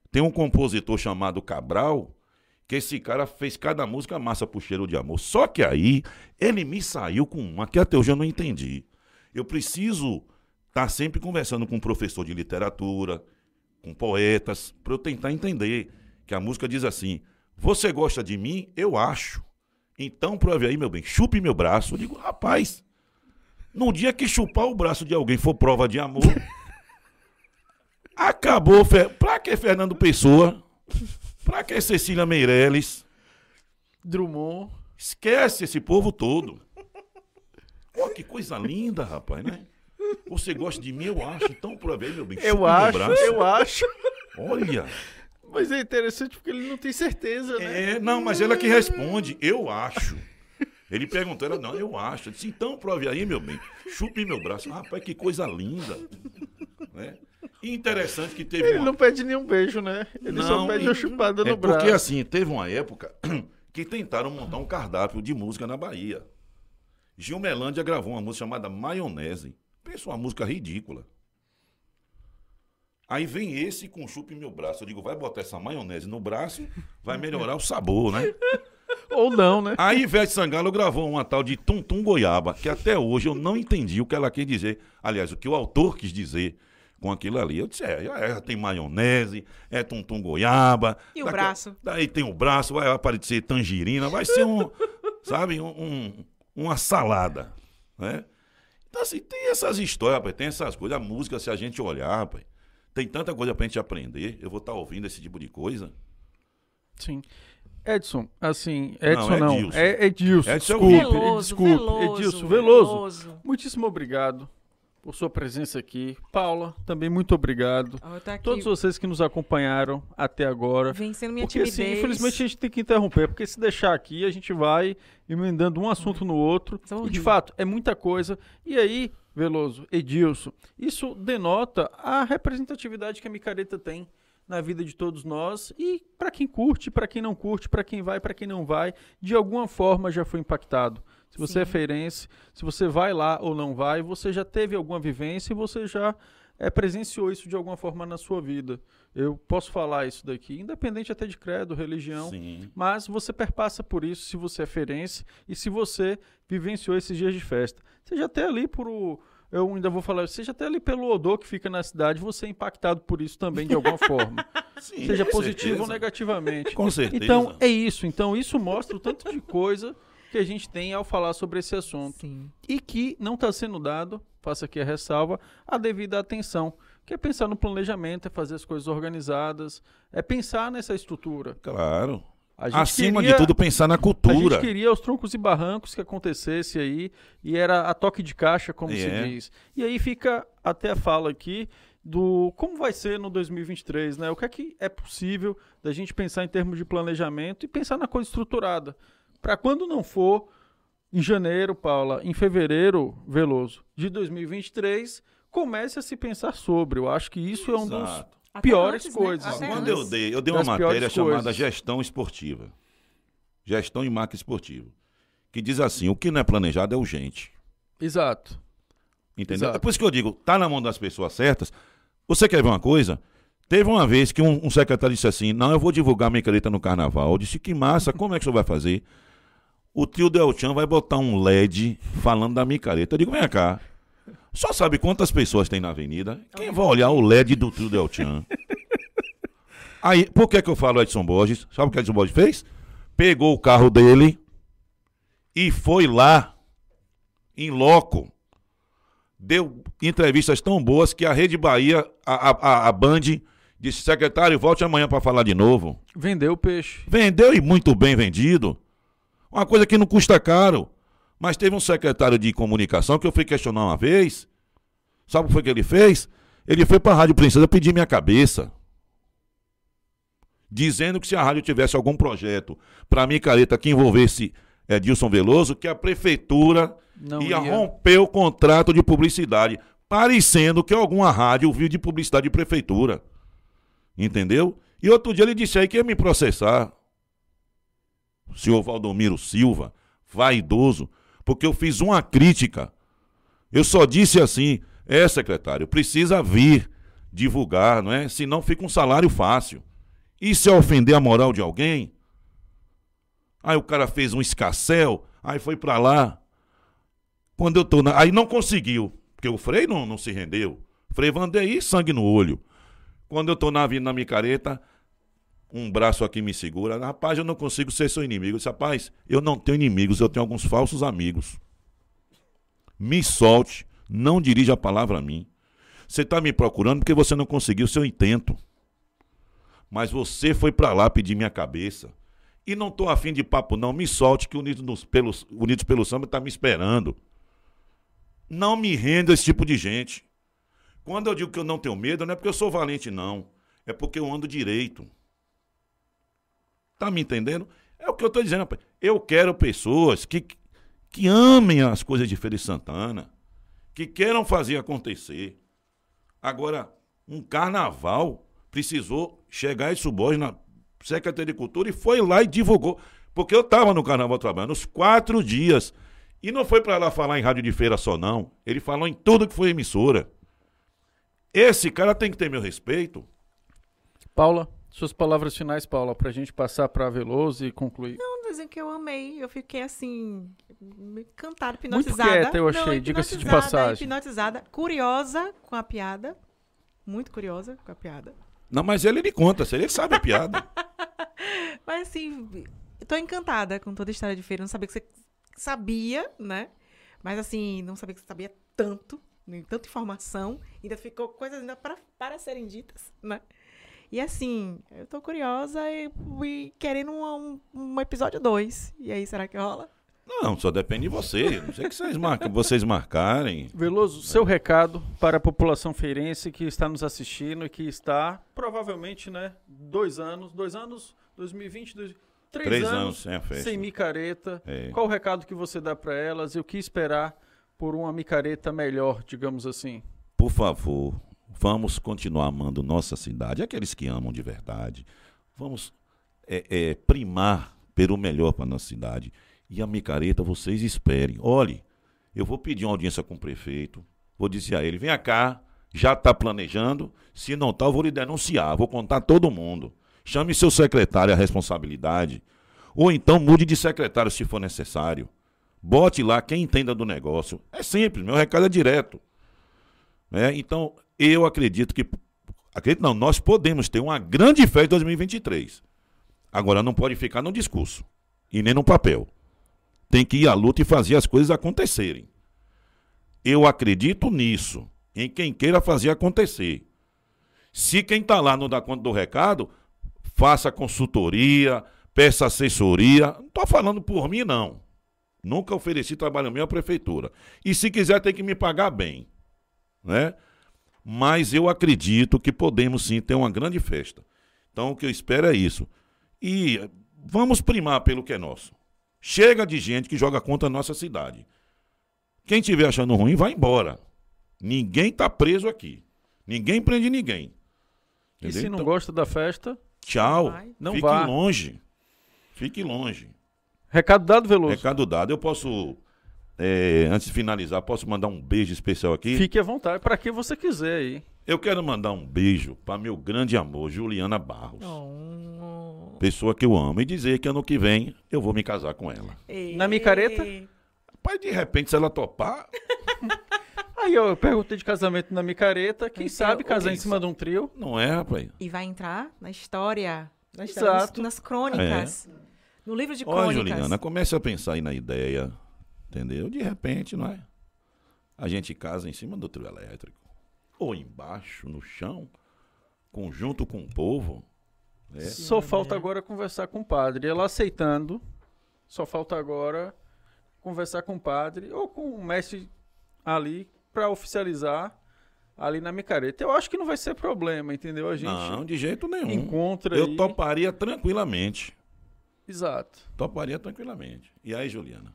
tem um compositor chamado Cabral, que esse cara fez cada música massa pro cheiro de amor. Só que aí ele me saiu com uma que até hoje eu não entendi. Eu preciso tá sempre conversando com um professor de literatura, com poetas, para eu tentar entender que a música diz assim: Você gosta de mim? Eu acho. Então prove aí, meu bem, chupe meu braço. Eu digo, rapaz, no dia que chupar o braço de alguém for prova de amor, acabou. Pra que Fernando Pessoa? Pra que Cecília Meirelles? Drummond. Esquece esse povo todo. Pô, que coisa linda, rapaz, né? Você gosta de mim, eu acho. Então, prove aí, meu bem. Eu acho, eu acho. Olha. Mas é interessante porque ele não tem certeza, né? É, não, mas ela que responde, eu acho. Ele perguntou, ela, não, eu acho. Eu disse, então prove aí, meu bem. Chupe meu braço. Rapaz, que coisa linda. Né? E interessante que teve. Ele uma... não pede nenhum beijo, né? Ele não, só pede uma chupada no é braço. Porque assim, teve uma época que tentaram montar um cardápio de música na Bahia. Gil Melândia gravou uma música chamada Maionese. Pensa uma música ridícula. Aí vem esse com chupa em meu braço. Eu digo, vai botar essa maionese no braço, vai melhorar o sabor, né? Ou não, né? Aí Ivete Sangalo gravou uma tal de Tum Tum Goiaba, que até hoje eu não entendi o que ela quis dizer. Aliás, o que o autor quis dizer com aquilo ali. Eu disse, é, é tem maionese, é Tum Tum Goiaba. E o braço? Daí tem o braço, vai aparecer tangerina, vai ser um, sabe, um, um, uma salada, né? Então assim, tem essas histórias, rapaz, tem essas coisas. A música, se a gente olhar, rapaz, tem tanta coisa pra gente aprender. Eu vou estar tá ouvindo esse tipo de coisa. Sim. Edson, assim, Edson não, não é Edilson. Edson desculpe, Veloso, desculpe. Veloso, Edilson, Veloso. Veloso. Muitíssimo obrigado por sua presença aqui. Paula, também muito obrigado. Tá Todos vocês que nos acompanharam até agora. Vencendo minha porque, timidez. Assim, infelizmente a gente tem que interromper, porque se deixar aqui, a gente vai emendando um assunto no outro. E de fato, é muita coisa. E aí, Veloso, Edilson, isso denota a representatividade que a micareta tem na vida de todos nós e para quem curte, para quem não curte, para quem vai, para quem não vai, de alguma forma já foi impactado. Se você é Sim. é feirense, se você vai lá ou não vai, você já teve alguma vivência e você já é, presenciou isso de alguma forma na sua vida. Eu posso falar isso daqui, independente até de credo, religião, Sim. mas você perpassa por isso se você é ferense e se você vivenciou esses dias de festa. Seja até ali por o. Eu ainda vou falar, seja até ali pelo odor que fica na cidade, você é impactado por isso também de alguma forma. Sim, seja positivo ou certeza. negativamente. Com certeza. Então, é isso. Então, isso mostra o tanto de coisa que a gente tem ao falar sobre esse assunto. Sim. E que não está sendo dado, faço aqui a ressalva, a devida atenção. Que é pensar no planejamento, é fazer as coisas organizadas, é pensar nessa estrutura. Claro. A gente Acima queria- de tudo, pensar na A gente cultura. queria os troncos e barrancos que acontecesse aí, e era a toque de caixa, como se É. diz. E aí fica até a fala aqui do como vai ser no 2023, né? O que é que é possível da gente pensar em termos de planejamento e pensar na coisa estruturada. Para quando não for em janeiro, Paula, em fevereiro, Veloso, de 2023, comece a se pensar sobre. Eu acho que isso é um dos Exato. Até piores antes, né? coisas. Até Quando eu dei, eu dei uma das piores matéria chamada coisas. Gestão Esportiva. Gestão e marca esportiva. Que diz assim: o que não é planejado é urgente. Exato. Entendeu? Exato. É por isso que eu digo, tá na mão das pessoas certas. Você quer ver uma coisa? Teve uma vez que um, um secretário disse assim: Não, eu vou divulgar minha caneta no carnaval. Eu disse: Que massa, como é que o senhor vai fazer? O tio Delchan vai botar um LED falando da micareta. Eu digo: Vem cá. Só sabe quantas pessoas tem na avenida? Quem vai olhar o LED do tio Delchan? Aí, por que, que eu falo Edson Borges? Sabe o que Edson Borges fez? Pegou o carro dele e foi lá, em loco, deu entrevistas tão boas que a Rede Bahia, a, a, a Band, disse: secretário, volte amanhã para falar de novo. Vendeu o peixe. Vendeu e muito bem vendido. Uma coisa que não custa caro. Mas teve um secretário de comunicação que eu fui questionar uma vez. Sabe o que foi que ele fez? Ele foi para a Rádio Princesa pedir minha cabeça. Dizendo que se a rádio tivesse algum projeto para micareta que envolvesse Edilson Veloso, que a prefeitura Não ia, ia. romper o contrato de publicidade, parecendo que alguma rádio viu de publicidade de prefeitura. Entendeu? E outro dia ele disse aí que ia me processar. O senhor Valdomiro Silva, vaidoso, porque eu fiz uma crítica. Eu só disse assim: é, secretário, precisa vir divulgar, não é? Senão fica um salário fácil. Se eu ofender a moral de alguém? Aí o cara fez um escassel, aí foi pra lá. Quando eu tô na... Aí não conseguiu, porque o Frei não, não se rendeu. Frei Vandeir, sangue no olho. Quando eu tô na avenida Micareta, um braço aqui me segura. Rapaz, eu não consigo ser seu inimigo. Eu disse, rapaz, eu não tenho inimigos, eu tenho alguns falsos amigos. Me solte, não dirija a palavra a mim. Você está me procurando porque você não conseguiu seu intento. Mas você foi para lá pedir minha cabeça. E não tô afim de papo, não. Me solte que Unidos, nos- pelos, Unidos pelo Samba está me esperando. Não me renda esse tipo de gente. Quando eu digo que eu não tenho medo, não é porque eu sou valente, não. É porque eu ando direito. Tá me entendendo? É o que eu tô dizendo, rapaz. Eu quero pessoas que, que amem as coisas de Feira de Santana, que queiram fazer acontecer. Agora, um carnaval precisou chegar esse Borges na Secretaria de Cultura e foi lá e divulgou. Porque eu estava no carnaval trabalhando os quatro dias. E não foi para lá falar em rádio de feira só, não. Ele falou em tudo que foi emissora. Esse cara tem que ter meu respeito. Paula, suas palavras finais, Paula, pra gente passar pra Veloso e concluir. Não, dizem que eu amei. Eu fiquei assim, encantada, Muito hipnotizada. quieta, eu achei, diga-se de passagem. Hipnotizada, curiosa com a piada. Muito curiosa com a piada. Não, mas ele lhe conta, se ele sabe a piada. Mas assim, eu tô encantada com toda a história de feira. Não sabia que você sabia, né? Mas assim, não sabia que você sabia tanto, nem tanta informação. Ainda ficou coisas ainda para, para serem ditas, né? E assim, eu tô curiosa e, e querendo um, um, episódio 2. E aí, será que rola? Não, só depende de você. Não sei que vocês, marcam, vocês marcarem. Veloso, seu recado para a população feirense que está nos assistindo e que está, provavelmente, né, dois anos, dois anos, 2020, dois, três, Três anos, anos sem a festa. sem micareta. É. Qual o recado que você dá para elas e o que esperar por uma micareta melhor, digamos assim? Por favor, vamos continuar amando nossa cidade, aqueles que amam de verdade. Vamos é, é, primar pelo melhor para nossa cidade. E a micareta, vocês esperem. Olhe, eu vou pedir uma audiência com o prefeito. Vou dizer a ele: venha cá, Já está planejando? Se não está, eu vou lhe denunciar, vou contar todo mundo. Chame seu secretário à responsabilidade. Ou então mude de secretário se for necessário. Bote lá quem entenda do negócio. É simples, meu recado é direto. Né? Então, eu acredito que. Acredito não, nós podemos ter uma grande festa em 2023. Agora, não pode ficar no discurso e nem no papel. Tem que ir à luta e fazer as coisas acontecerem. Eu acredito nisso, em quem queira fazer acontecer. Se quem está lá não dá conta do recado, faça consultoria, peça assessoria. Não estou falando por mim, não. Nunca ofereci trabalho meu à prefeitura. E se quiser, tem que me pagar bem. Né? Mas eu acredito que podemos sim ter uma grande festa. Então o que eu espero é isso. E vamos primar pelo que é nosso. Chega de gente que joga contra a nossa cidade. Quem estiver achando ruim, vai embora. Ninguém está preso aqui. Ninguém prende ninguém. E Entendeu? se não Então, gosta da festa, Tchau. vai. Não Fique vá. longe. Fique longe. recado dado, Veloso. Recado dado. Eu posso, é, antes de finalizar, posso mandar um beijo especial aqui? Fique à vontade, para quem você quiser aí. Eu quero mandar um beijo para meu grande amor, Juliana Barros. Oh. Pessoa que eu amo. E dizer que ano que vem eu vou me casar com ela. Na micareta? Rapaz, de repente, se ela topar, Aí eu perguntei de casamento na micareta. Quem Então, sabe casar quem em cima de um trio? não é, rapaz. E vai entrar na história. Na história nas- crônicas. No livro de Olha, crônicas. Juliana, comece a pensar aí na ideia. Entendeu? De repente, não é? A gente casa em cima do trio elétrico. Ou embaixo, no chão, conjunto com o povo. né? Só falta agora conversar com o padre. Ela aceitando, só falta agora conversar com o padre ou com o mestre ali para oficializar ali na micareta. Eu acho que não vai ser problema, entendeu? A gente Não, de jeito nenhum. encontra Eu aí. toparia tranquilamente. Exato. Toparia tranquilamente. E aí, Juliana?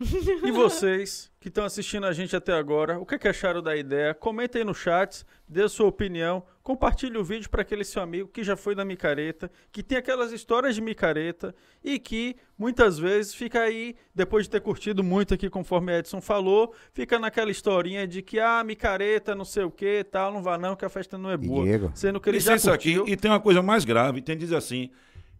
E vocês que estão assistindo a gente até agora, o que, é que acharam da ideia? Comentem aí no chat, dê a sua opinião, compartilhe o vídeo para aquele seu amigo que já foi da micareta, que tem aquelas histórias de micareta e que muitas vezes fica aí, depois de ter curtido muito aqui, conforme Edson falou, fica naquela historinha de que, ah, micareta, não sei o que, tal, não vá não, que a festa não é boa. Diego? Sendo que ele já Licença aqui, curtiu. e tem uma coisa mais grave, tem diz assim,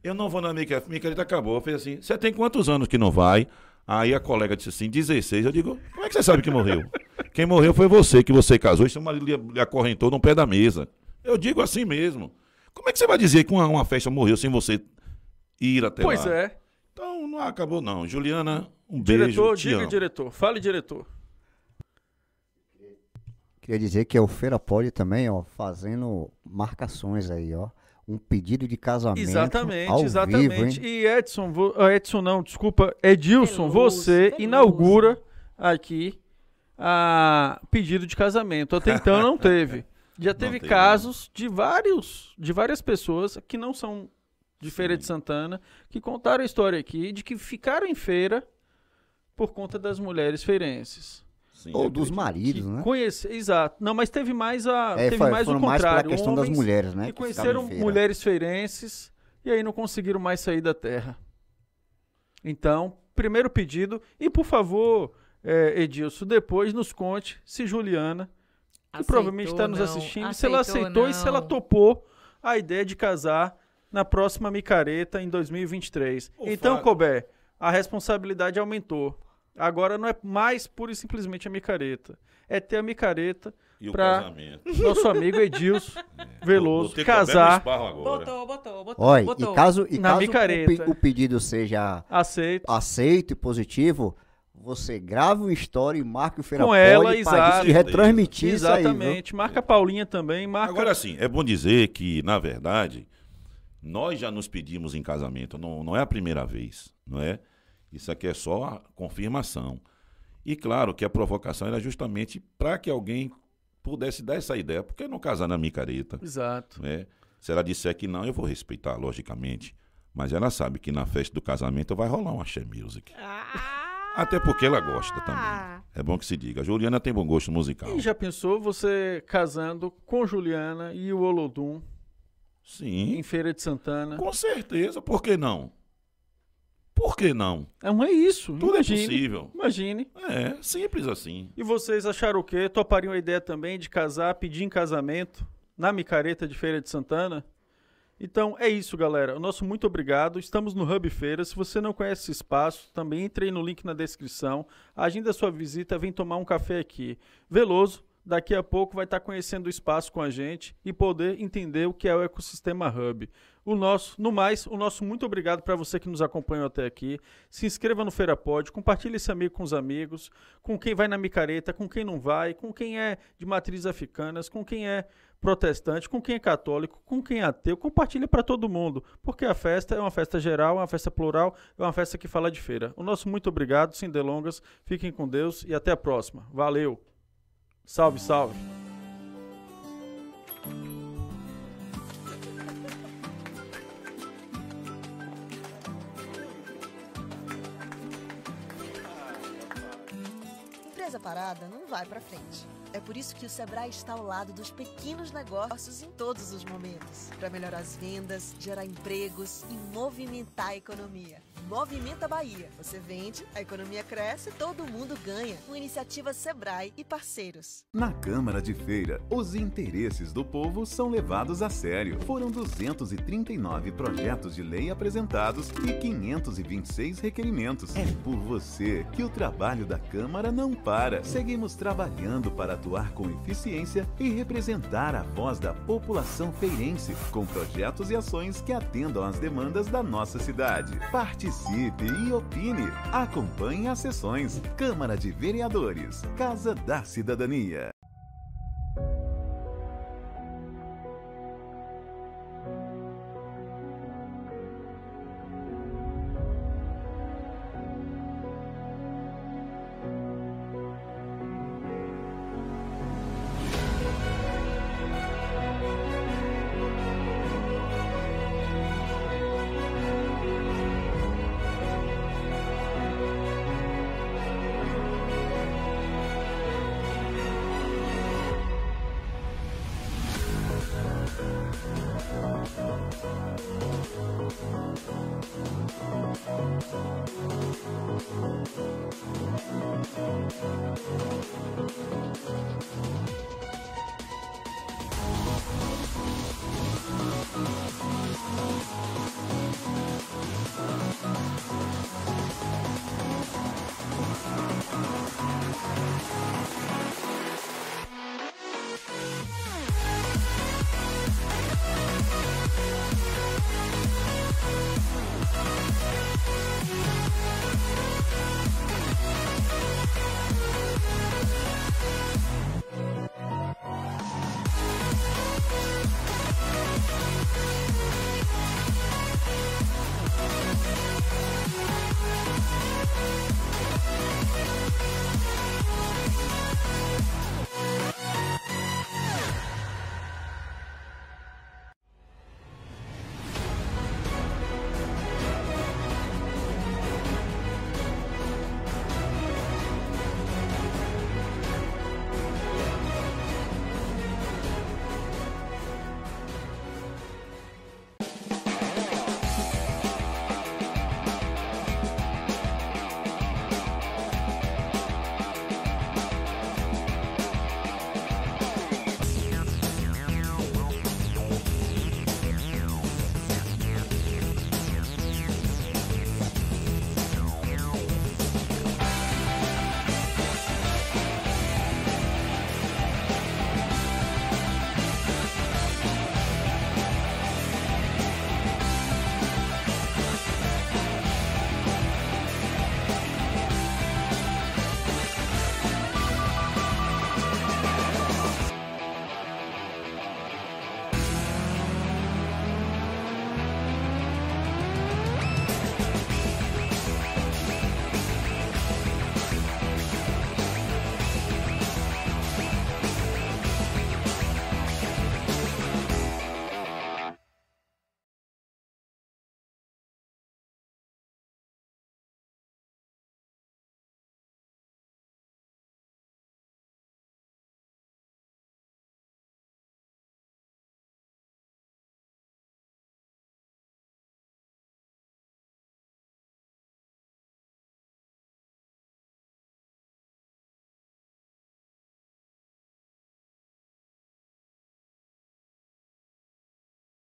eu não vou na micareta, micareta acabou, fez assim, você tem quantos anos que não vai? Aí a colega disse assim, 16, eu digo, como é que você sabe que morreu? Quem morreu foi você, que você casou e seu marido lhe, acorrentou no pé da mesa. Eu digo assim mesmo. Como é que você vai dizer que uma, uma festa morreu sem você ir até Pois lá? é. Então não acabou não. Juliana, um beijo, Diretor, diga amo. diretor. Fale, diretor. Queria dizer que é o Feira Pode também, ó, fazendo marcações aí, ó. Um pedido de casamento. Exatamente, ao exatamente. Vivo, hein? e Edson, vo- ah, Edson não, desculpa, Edilson, você inaugura aqui a pedido de casamento. Até então não teve. Já teve teve, casos de vários, de várias pessoas que não são de Feira de Santana, que contaram a história aqui de que ficaram em feira por conta das mulheres feirenses. Sim, Ou eu dos maridos, né? conhece, exato. Não, mas teve mais a, É, teve foi- mais o foram mais pela contrário. questão das mulheres, né? que conheceram feira. mulheres feirenses e aí não conseguiram mais sair da terra. Então, primeiro pedido. E por favor, é, Edilson, depois nos conte se Juliana, que provavelmente está nos assistindo, se ela aceitou e se ela topou a ideia de casar na próxima micareta em 2023. O então, Colbert, a responsabilidade aumentou. Agora não é mais pura e simplesmente a micareta. É ter a micareta E o casamento. nosso amigo Edilson Veloso comer no casar. Botou, botou, botou. Olha, botou. e caso, e Na caso o, micareta. pe- o pedido seja aceito. aceito e positivo, você grava uma história e marque o Feira Com ela, exato. gente retransmitir isso aí? Exatamente. Marca a Paulinha também, marca. Agora sim, é bom dizer que, na verdade, nós já nos pedimos em casamento, não, não é a primeira vez, não é? Isso aqui é só a confirmação. E claro que a provocação era justamente para que alguém pudesse dar essa ideia. Por que não casar na micareta? Exato. Né? Se ela disser que não, eu vou respeitar, logicamente. Mas ela sabe que na festa do casamento vai rolar um axé music. Até porque ela gosta também. É bom que se diga. A Juliana tem bom gosto musical. E já pensou você casando com Juliana e o Olodum em Sim, Feira de Santana? com certeza. Por que não? Por que não? Não é isso. Tudo imagine, é possível. Imagine. É, simples assim. E vocês acharam o quê? Topariam a ideia também de casar, pedir em casamento na micareta de Feira de Santana? Então é isso, galera. O nosso muito obrigado. Estamos no Hub Feira. Se você não conhece esse espaço, também entre aí no link na descrição. Agenda sua visita, vem tomar um café aqui. Veloso, daqui a pouco vai estar conhecendo o espaço com a gente e poder entender o que é o ecossistema Hub. O nosso, no mais, o nosso muito obrigado para você que nos acompanhou até aqui. Se inscreva no Feira Pod, compartilhe esse amigo com os amigos, com quem vai na micareta, com quem não vai, com quem é de matrizes africanas, com quem é protestante, com quem é católico, com quem é ateu, compartilha para todo mundo, porque a festa é uma festa geral, é uma festa plural, é uma festa que fala de feira. O nosso muito obrigado, sem delongas, fiquem com Deus e até a próxima. Valeu! Salve, salve! Empresa parada não vai para frente. É por isso que o Sebrae está ao lado dos pequenos negócios em todos os momentos, para melhorar as vendas, gerar empregos e movimentar a economia. Movimenta Bahia. Você vende, a economia cresce, todo mundo ganha. Com iniciativa Sebrae e parceiros. Na Câmara de Feira, os interesses do povo são levados a sério. Foram 239 projetos de lei apresentados e 526 requerimentos. É por você que o trabalho da Câmara não para. Seguimos trabalhando para atuar com eficiência e representar a voz da população feirense, com projetos e ações que atendam às demandas da nossa cidade. Participe e opine. Acompanhe as sessões. Câmara de Vereadores, Casa da Cidadania.